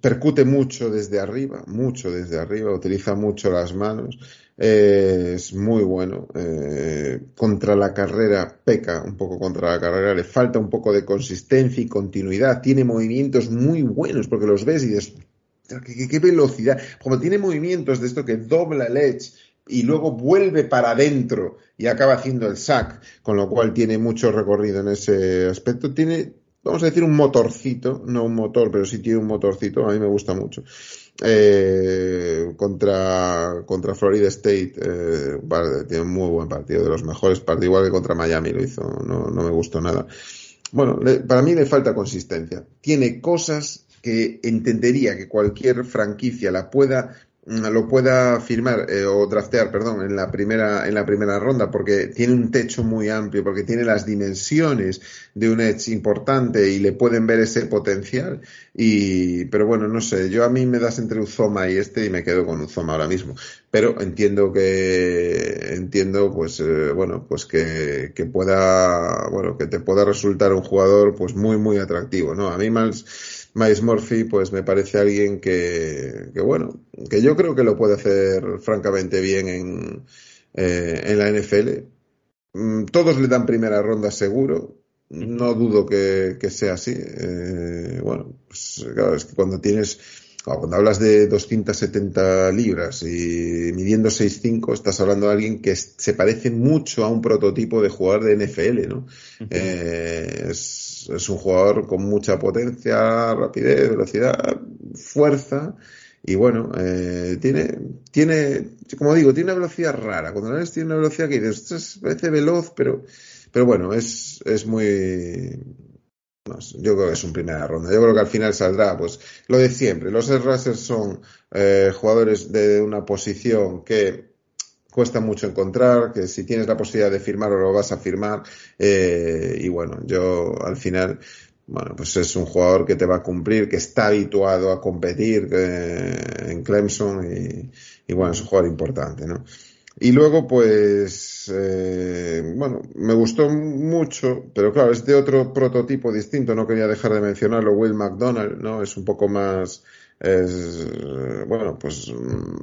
percute mucho desde arriba, mucho desde arriba, utiliza mucho las manos. Eh, es muy bueno. Eh, contra la carrera, peca un poco contra la carrera, le falta un poco de consistencia y continuidad. Tiene movimientos muy buenos porque los ves y dices, ¿qué, velocidad. Como tiene movimientos de esto que dobla el edge y luego vuelve para adentro y acaba haciendo el sack, con lo cual tiene mucho recorrido en ese aspecto. Tiene, vamos a decir, un motorcito, no un motor, pero sí tiene un motorcito, a mí me gusta mucho. Eh, contra, contra Florida State, eh, tiene un muy buen partido, de los mejores partidos, igual que contra Miami lo hizo, no, no me gustó nada. Bueno, para mí le falta consistencia. Tiene cosas que entendería que cualquier franquicia la pueda lo pueda firmar eh, o draftear, perdón, en la primera en la primera ronda porque tiene un techo muy amplio, porque tiene las dimensiones de un edge importante y le pueden ver ese potencial y pero bueno, no sé, yo a mí me das entre Uzoma y este y me quedo con Uzoma ahora mismo, pero entiendo que entiendo pues eh, bueno, pues que, que pueda bueno, que te pueda resultar un jugador pues muy muy atractivo, ¿no? A mí más Miles Murphy, pues me parece alguien que, que, bueno, que yo creo que lo puede hacer francamente bien en, eh, en la NFL. Mm, todos le dan primera ronda seguro. No dudo que, que sea así. Eh, bueno, pues claro, es que cuando tienes, cuando hablas de 270 libras y midiendo 6'5, estás hablando de alguien que se parece mucho a un prototipo de jugador de NFL, ¿no? eh, es, es, un jugador con mucha potencia, rapidez, velocidad, fuerza. Y bueno, eh, tiene, tiene, como digo, tiene una velocidad rara. Cuando la ves tiene una velocidad que dices, parece veloz, pero, pero bueno, es, es muy, yo creo que es un primera ronda. Yo creo que al final saldrá, pues, lo de siempre. Los Russell son eh, jugadores de una posición que cuesta mucho encontrar, que si tienes la posibilidad de firmarlo lo vas a firmar. Eh, y bueno, yo al final, bueno, pues es un jugador que te va a cumplir, que está habituado a competir eh, en Clemson y, y, bueno, es un jugador importante, ¿no? Y luego, pues, eh, bueno, me gustó mucho, pero claro, es de otro prototipo distinto, no quería dejar de mencionarlo, Will McDonald, ¿no? Es un poco más, es, bueno, pues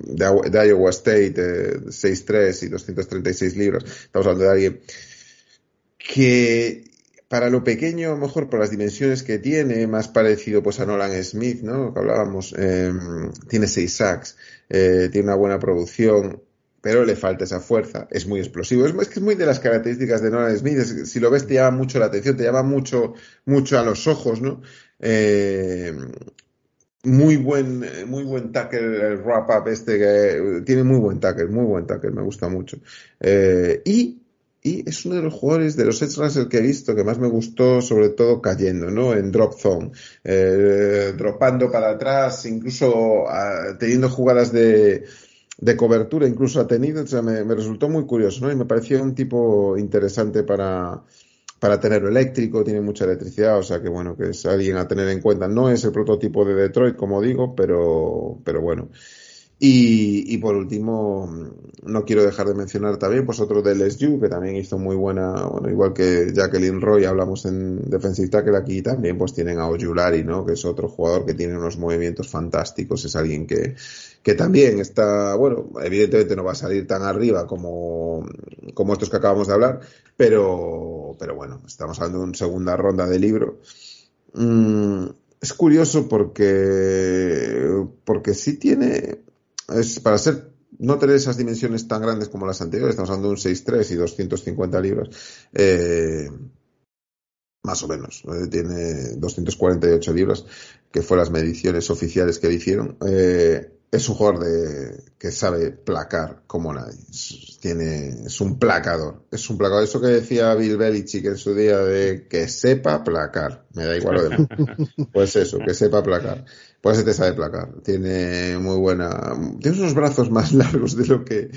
de, Iowa State, 6'3 y 236 libras. Estamos hablando de alguien que para lo pequeño, a lo mejor por las dimensiones que tiene, más parecido pues a Nolan Smith, ¿no? Que hablábamos, eh, tiene 6 sacks, eh, tiene una buena producción, pero le falta esa fuerza, es muy explosivo. Es, que es muy de las características de Nolan Smith, si lo ves te llama mucho la atención, te llama mucho, mucho a los ojos, ¿no? Eh, muy buen, muy buen tackle, el wrap up este que tiene muy buen tackle, muy buen tackle, me gusta mucho. Eh, y, y es uno de los jugadores de los edge rushers que he visto que más me gustó, sobre todo cayendo, ¿no? En drop zone, eh, dropando para atrás, incluso ah, teniendo jugadas de, de cobertura incluso ha tenido, o sea, me, resultó muy curioso, ¿no? Y me pareció un tipo interesante para, para tenerlo eléctrico, tiene mucha electricidad, o sea que bueno, que es alguien a tener en cuenta. No es el prototipo de Detroit, como digo, pero, pero bueno. Y, y, por último, no quiero dejar de mencionar también pues otro del SU que también hizo muy buena, bueno, igual que Jacqueline Roy, hablamos en Defensive Tackle, aquí también pues tienen a Ojulari, ¿no? Que es otro jugador que tiene unos movimientos fantásticos, es alguien que, que también está, bueno, evidentemente no va a salir tan arriba como, como estos que acabamos de hablar, pero, pero bueno, estamos hablando de una segunda ronda de libro. Mm, es curioso porque, porque sí tiene, es para ser, no tener esas dimensiones tan grandes como las anteriores, estamos hablando de un 6'3 y 250 libras, eh, más o menos, tiene 248 libras, que fue las mediciones oficiales que le hicieron. Eh, es un jugador de, que sabe placar como nadie. tiene, es un placador. Es un placador. Eso que decía Bill Belichick en su día de que sepa placar. Me da igual lo demás. <laughs> Pues eso, que sepa placar. Pues se te sabe placar. Tiene muy buena. Tiene unos brazos más <laughs> largos de lo que.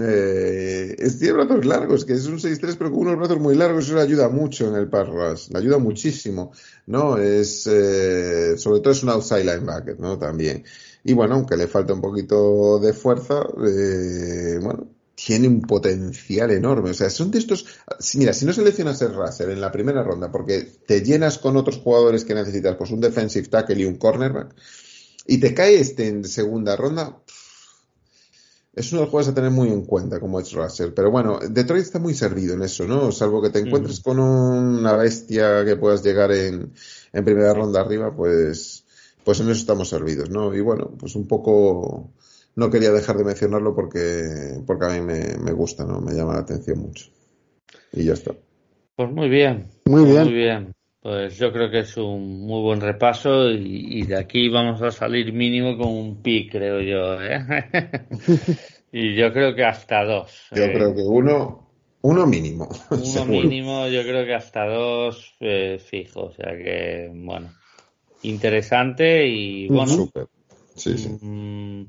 Eh, tiene brazos largos, que es un 6-3, pero con unos brazos muy largos, eso le ayuda mucho en el pass rush, le ayuda muchísimo, ¿no? Es, eh, sobre todo es un outside linebacker, ¿no? También. Y bueno, aunque le falta un poquito de fuerza, eh, bueno, tiene un potencial enorme. O sea, son de estos. Mira, si no seleccionas el Racer en la primera ronda porque te llenas con otros jugadores que necesitas, pues un defensive tackle y un cornerback, y te cae este en segunda ronda, es uno de los jugadores a tener muy en cuenta como es Russell. Pero bueno, Detroit está muy servido en eso, ¿no? Salvo que te encuentres con una bestia que puedas llegar en, en primera ronda arriba, pues pues en eso estamos servidos, ¿no? Y bueno, pues un poco no quería dejar de mencionarlo porque, porque a mí me, gusta, ¿no? Me llama la atención mucho. Y ya está. Pues muy bien. Muy bien. Muy bien. Pues yo creo que es un muy buen repaso y, de aquí vamos a salir mínimo con un pi, creo yo. ¿eh? <laughs> y yo creo que hasta dos. Yo ¿eh? creo que uno, uno mínimo. <laughs> Uno mínimo, yo creo que hasta dos eh, fijo. O sea que, bueno interesante y bueno. Mm,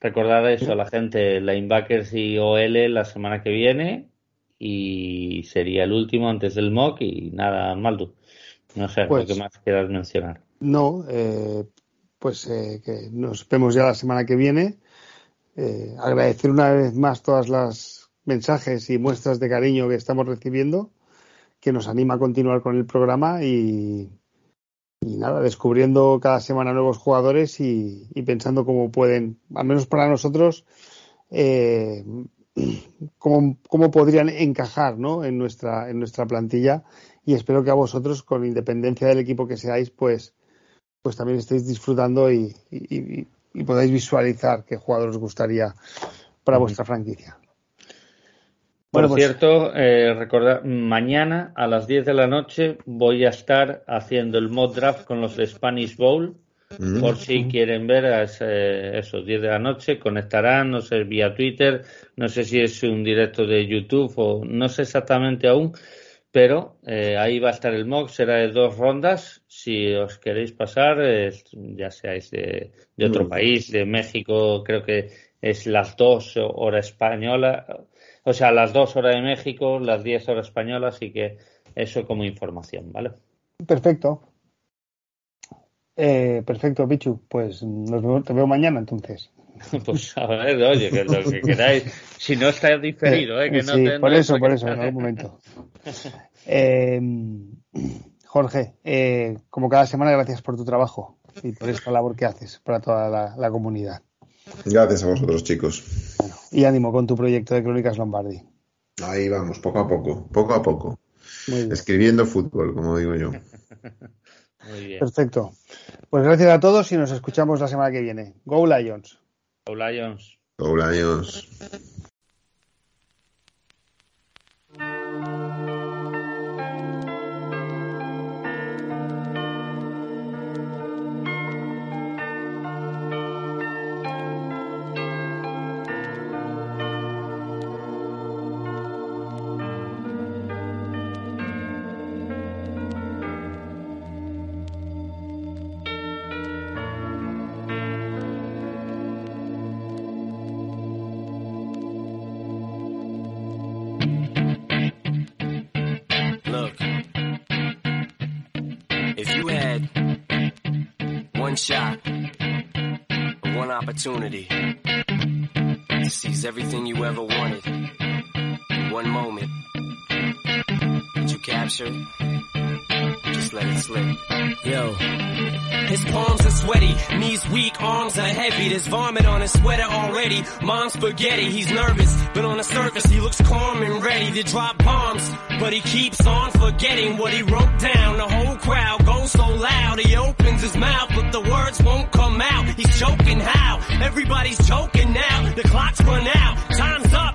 recordar eso a la gente, linebackers y OL la semana que viene y sería el último antes del mock y nada, Maldu. No sé, lo pues que más quieras mencionar. No, eh, pues eh, que nos vemos ya la semana que viene. Eh, agradecer una vez más todas las mensajes y muestras de cariño que estamos recibiendo, que nos anima a continuar con el programa y, y nada, descubriendo cada semana nuevos jugadores y, pensando cómo pueden, al menos para nosotros, eh, <clears throat> cómo, cómo, podrían encajar ¿no? en, nuestra, en nuestra plantilla y espero que a vosotros, con independencia del equipo que seáis, pues, pues también estéis disfrutando y, y, y podáis visualizar qué jugador os gustaría para vuestra franquicia. Por pues, cierto, eh, recordad, mañana a las 10 de la noche voy a estar haciendo el mod draft con los Spanish Bowl. Mm. Por si quieren ver a ese, esos 10 de la noche, conectarán, no sé, vía Twitter, no sé si es un directo de YouTube o no sé exactamente aún, pero eh, ahí va a estar el mock, será de dos rondas. Si os queréis pasar, ya seáis de, de otro mm. país, de México, creo que es las dos hora española, o sea, las dos horas de México, las 10 horas españolas, así que eso como información, ¿vale? Perfecto. Eh, perfecto, Pichu. Pues nos veo, te veo mañana entonces. <laughs> Pues a ver, oye, que lo que queráis. Si no está diferido, ¿eh? Que no sí, por eso, por eso, en ¿eh? algún momento. Eh, Jorge, eh, como cada semana, gracias por tu trabajo y por esta labor que haces para toda la comunidad. Gracias a vosotros, chicos. Y ánimo con tu proyecto de Crónicas Lombardi. Ahí vamos, poco a poco, poco a poco. Escribiendo fútbol, como digo yo. <laughs> Muy bien. Perfecto. Pues gracias a todos y nos escuchamos la semana que viene. Go Lions. Go Lions. Go Lions. opportunity to seize everything you ever wanted in one moment. that you capture Just let it slip. Yo. His palms are sweaty, knees weak, arms are heavy. There's vomit on his sweater already. Mom's spaghetti, he's nervous, but on the surface he looks calm and ready to drop bombs. But he keeps on forgetting what he wrote down. The whole crowd goes so loud. He opens his mouth, but the words won't come out. He's choking how? Everybody's choking now. The clock's run out. Time's up.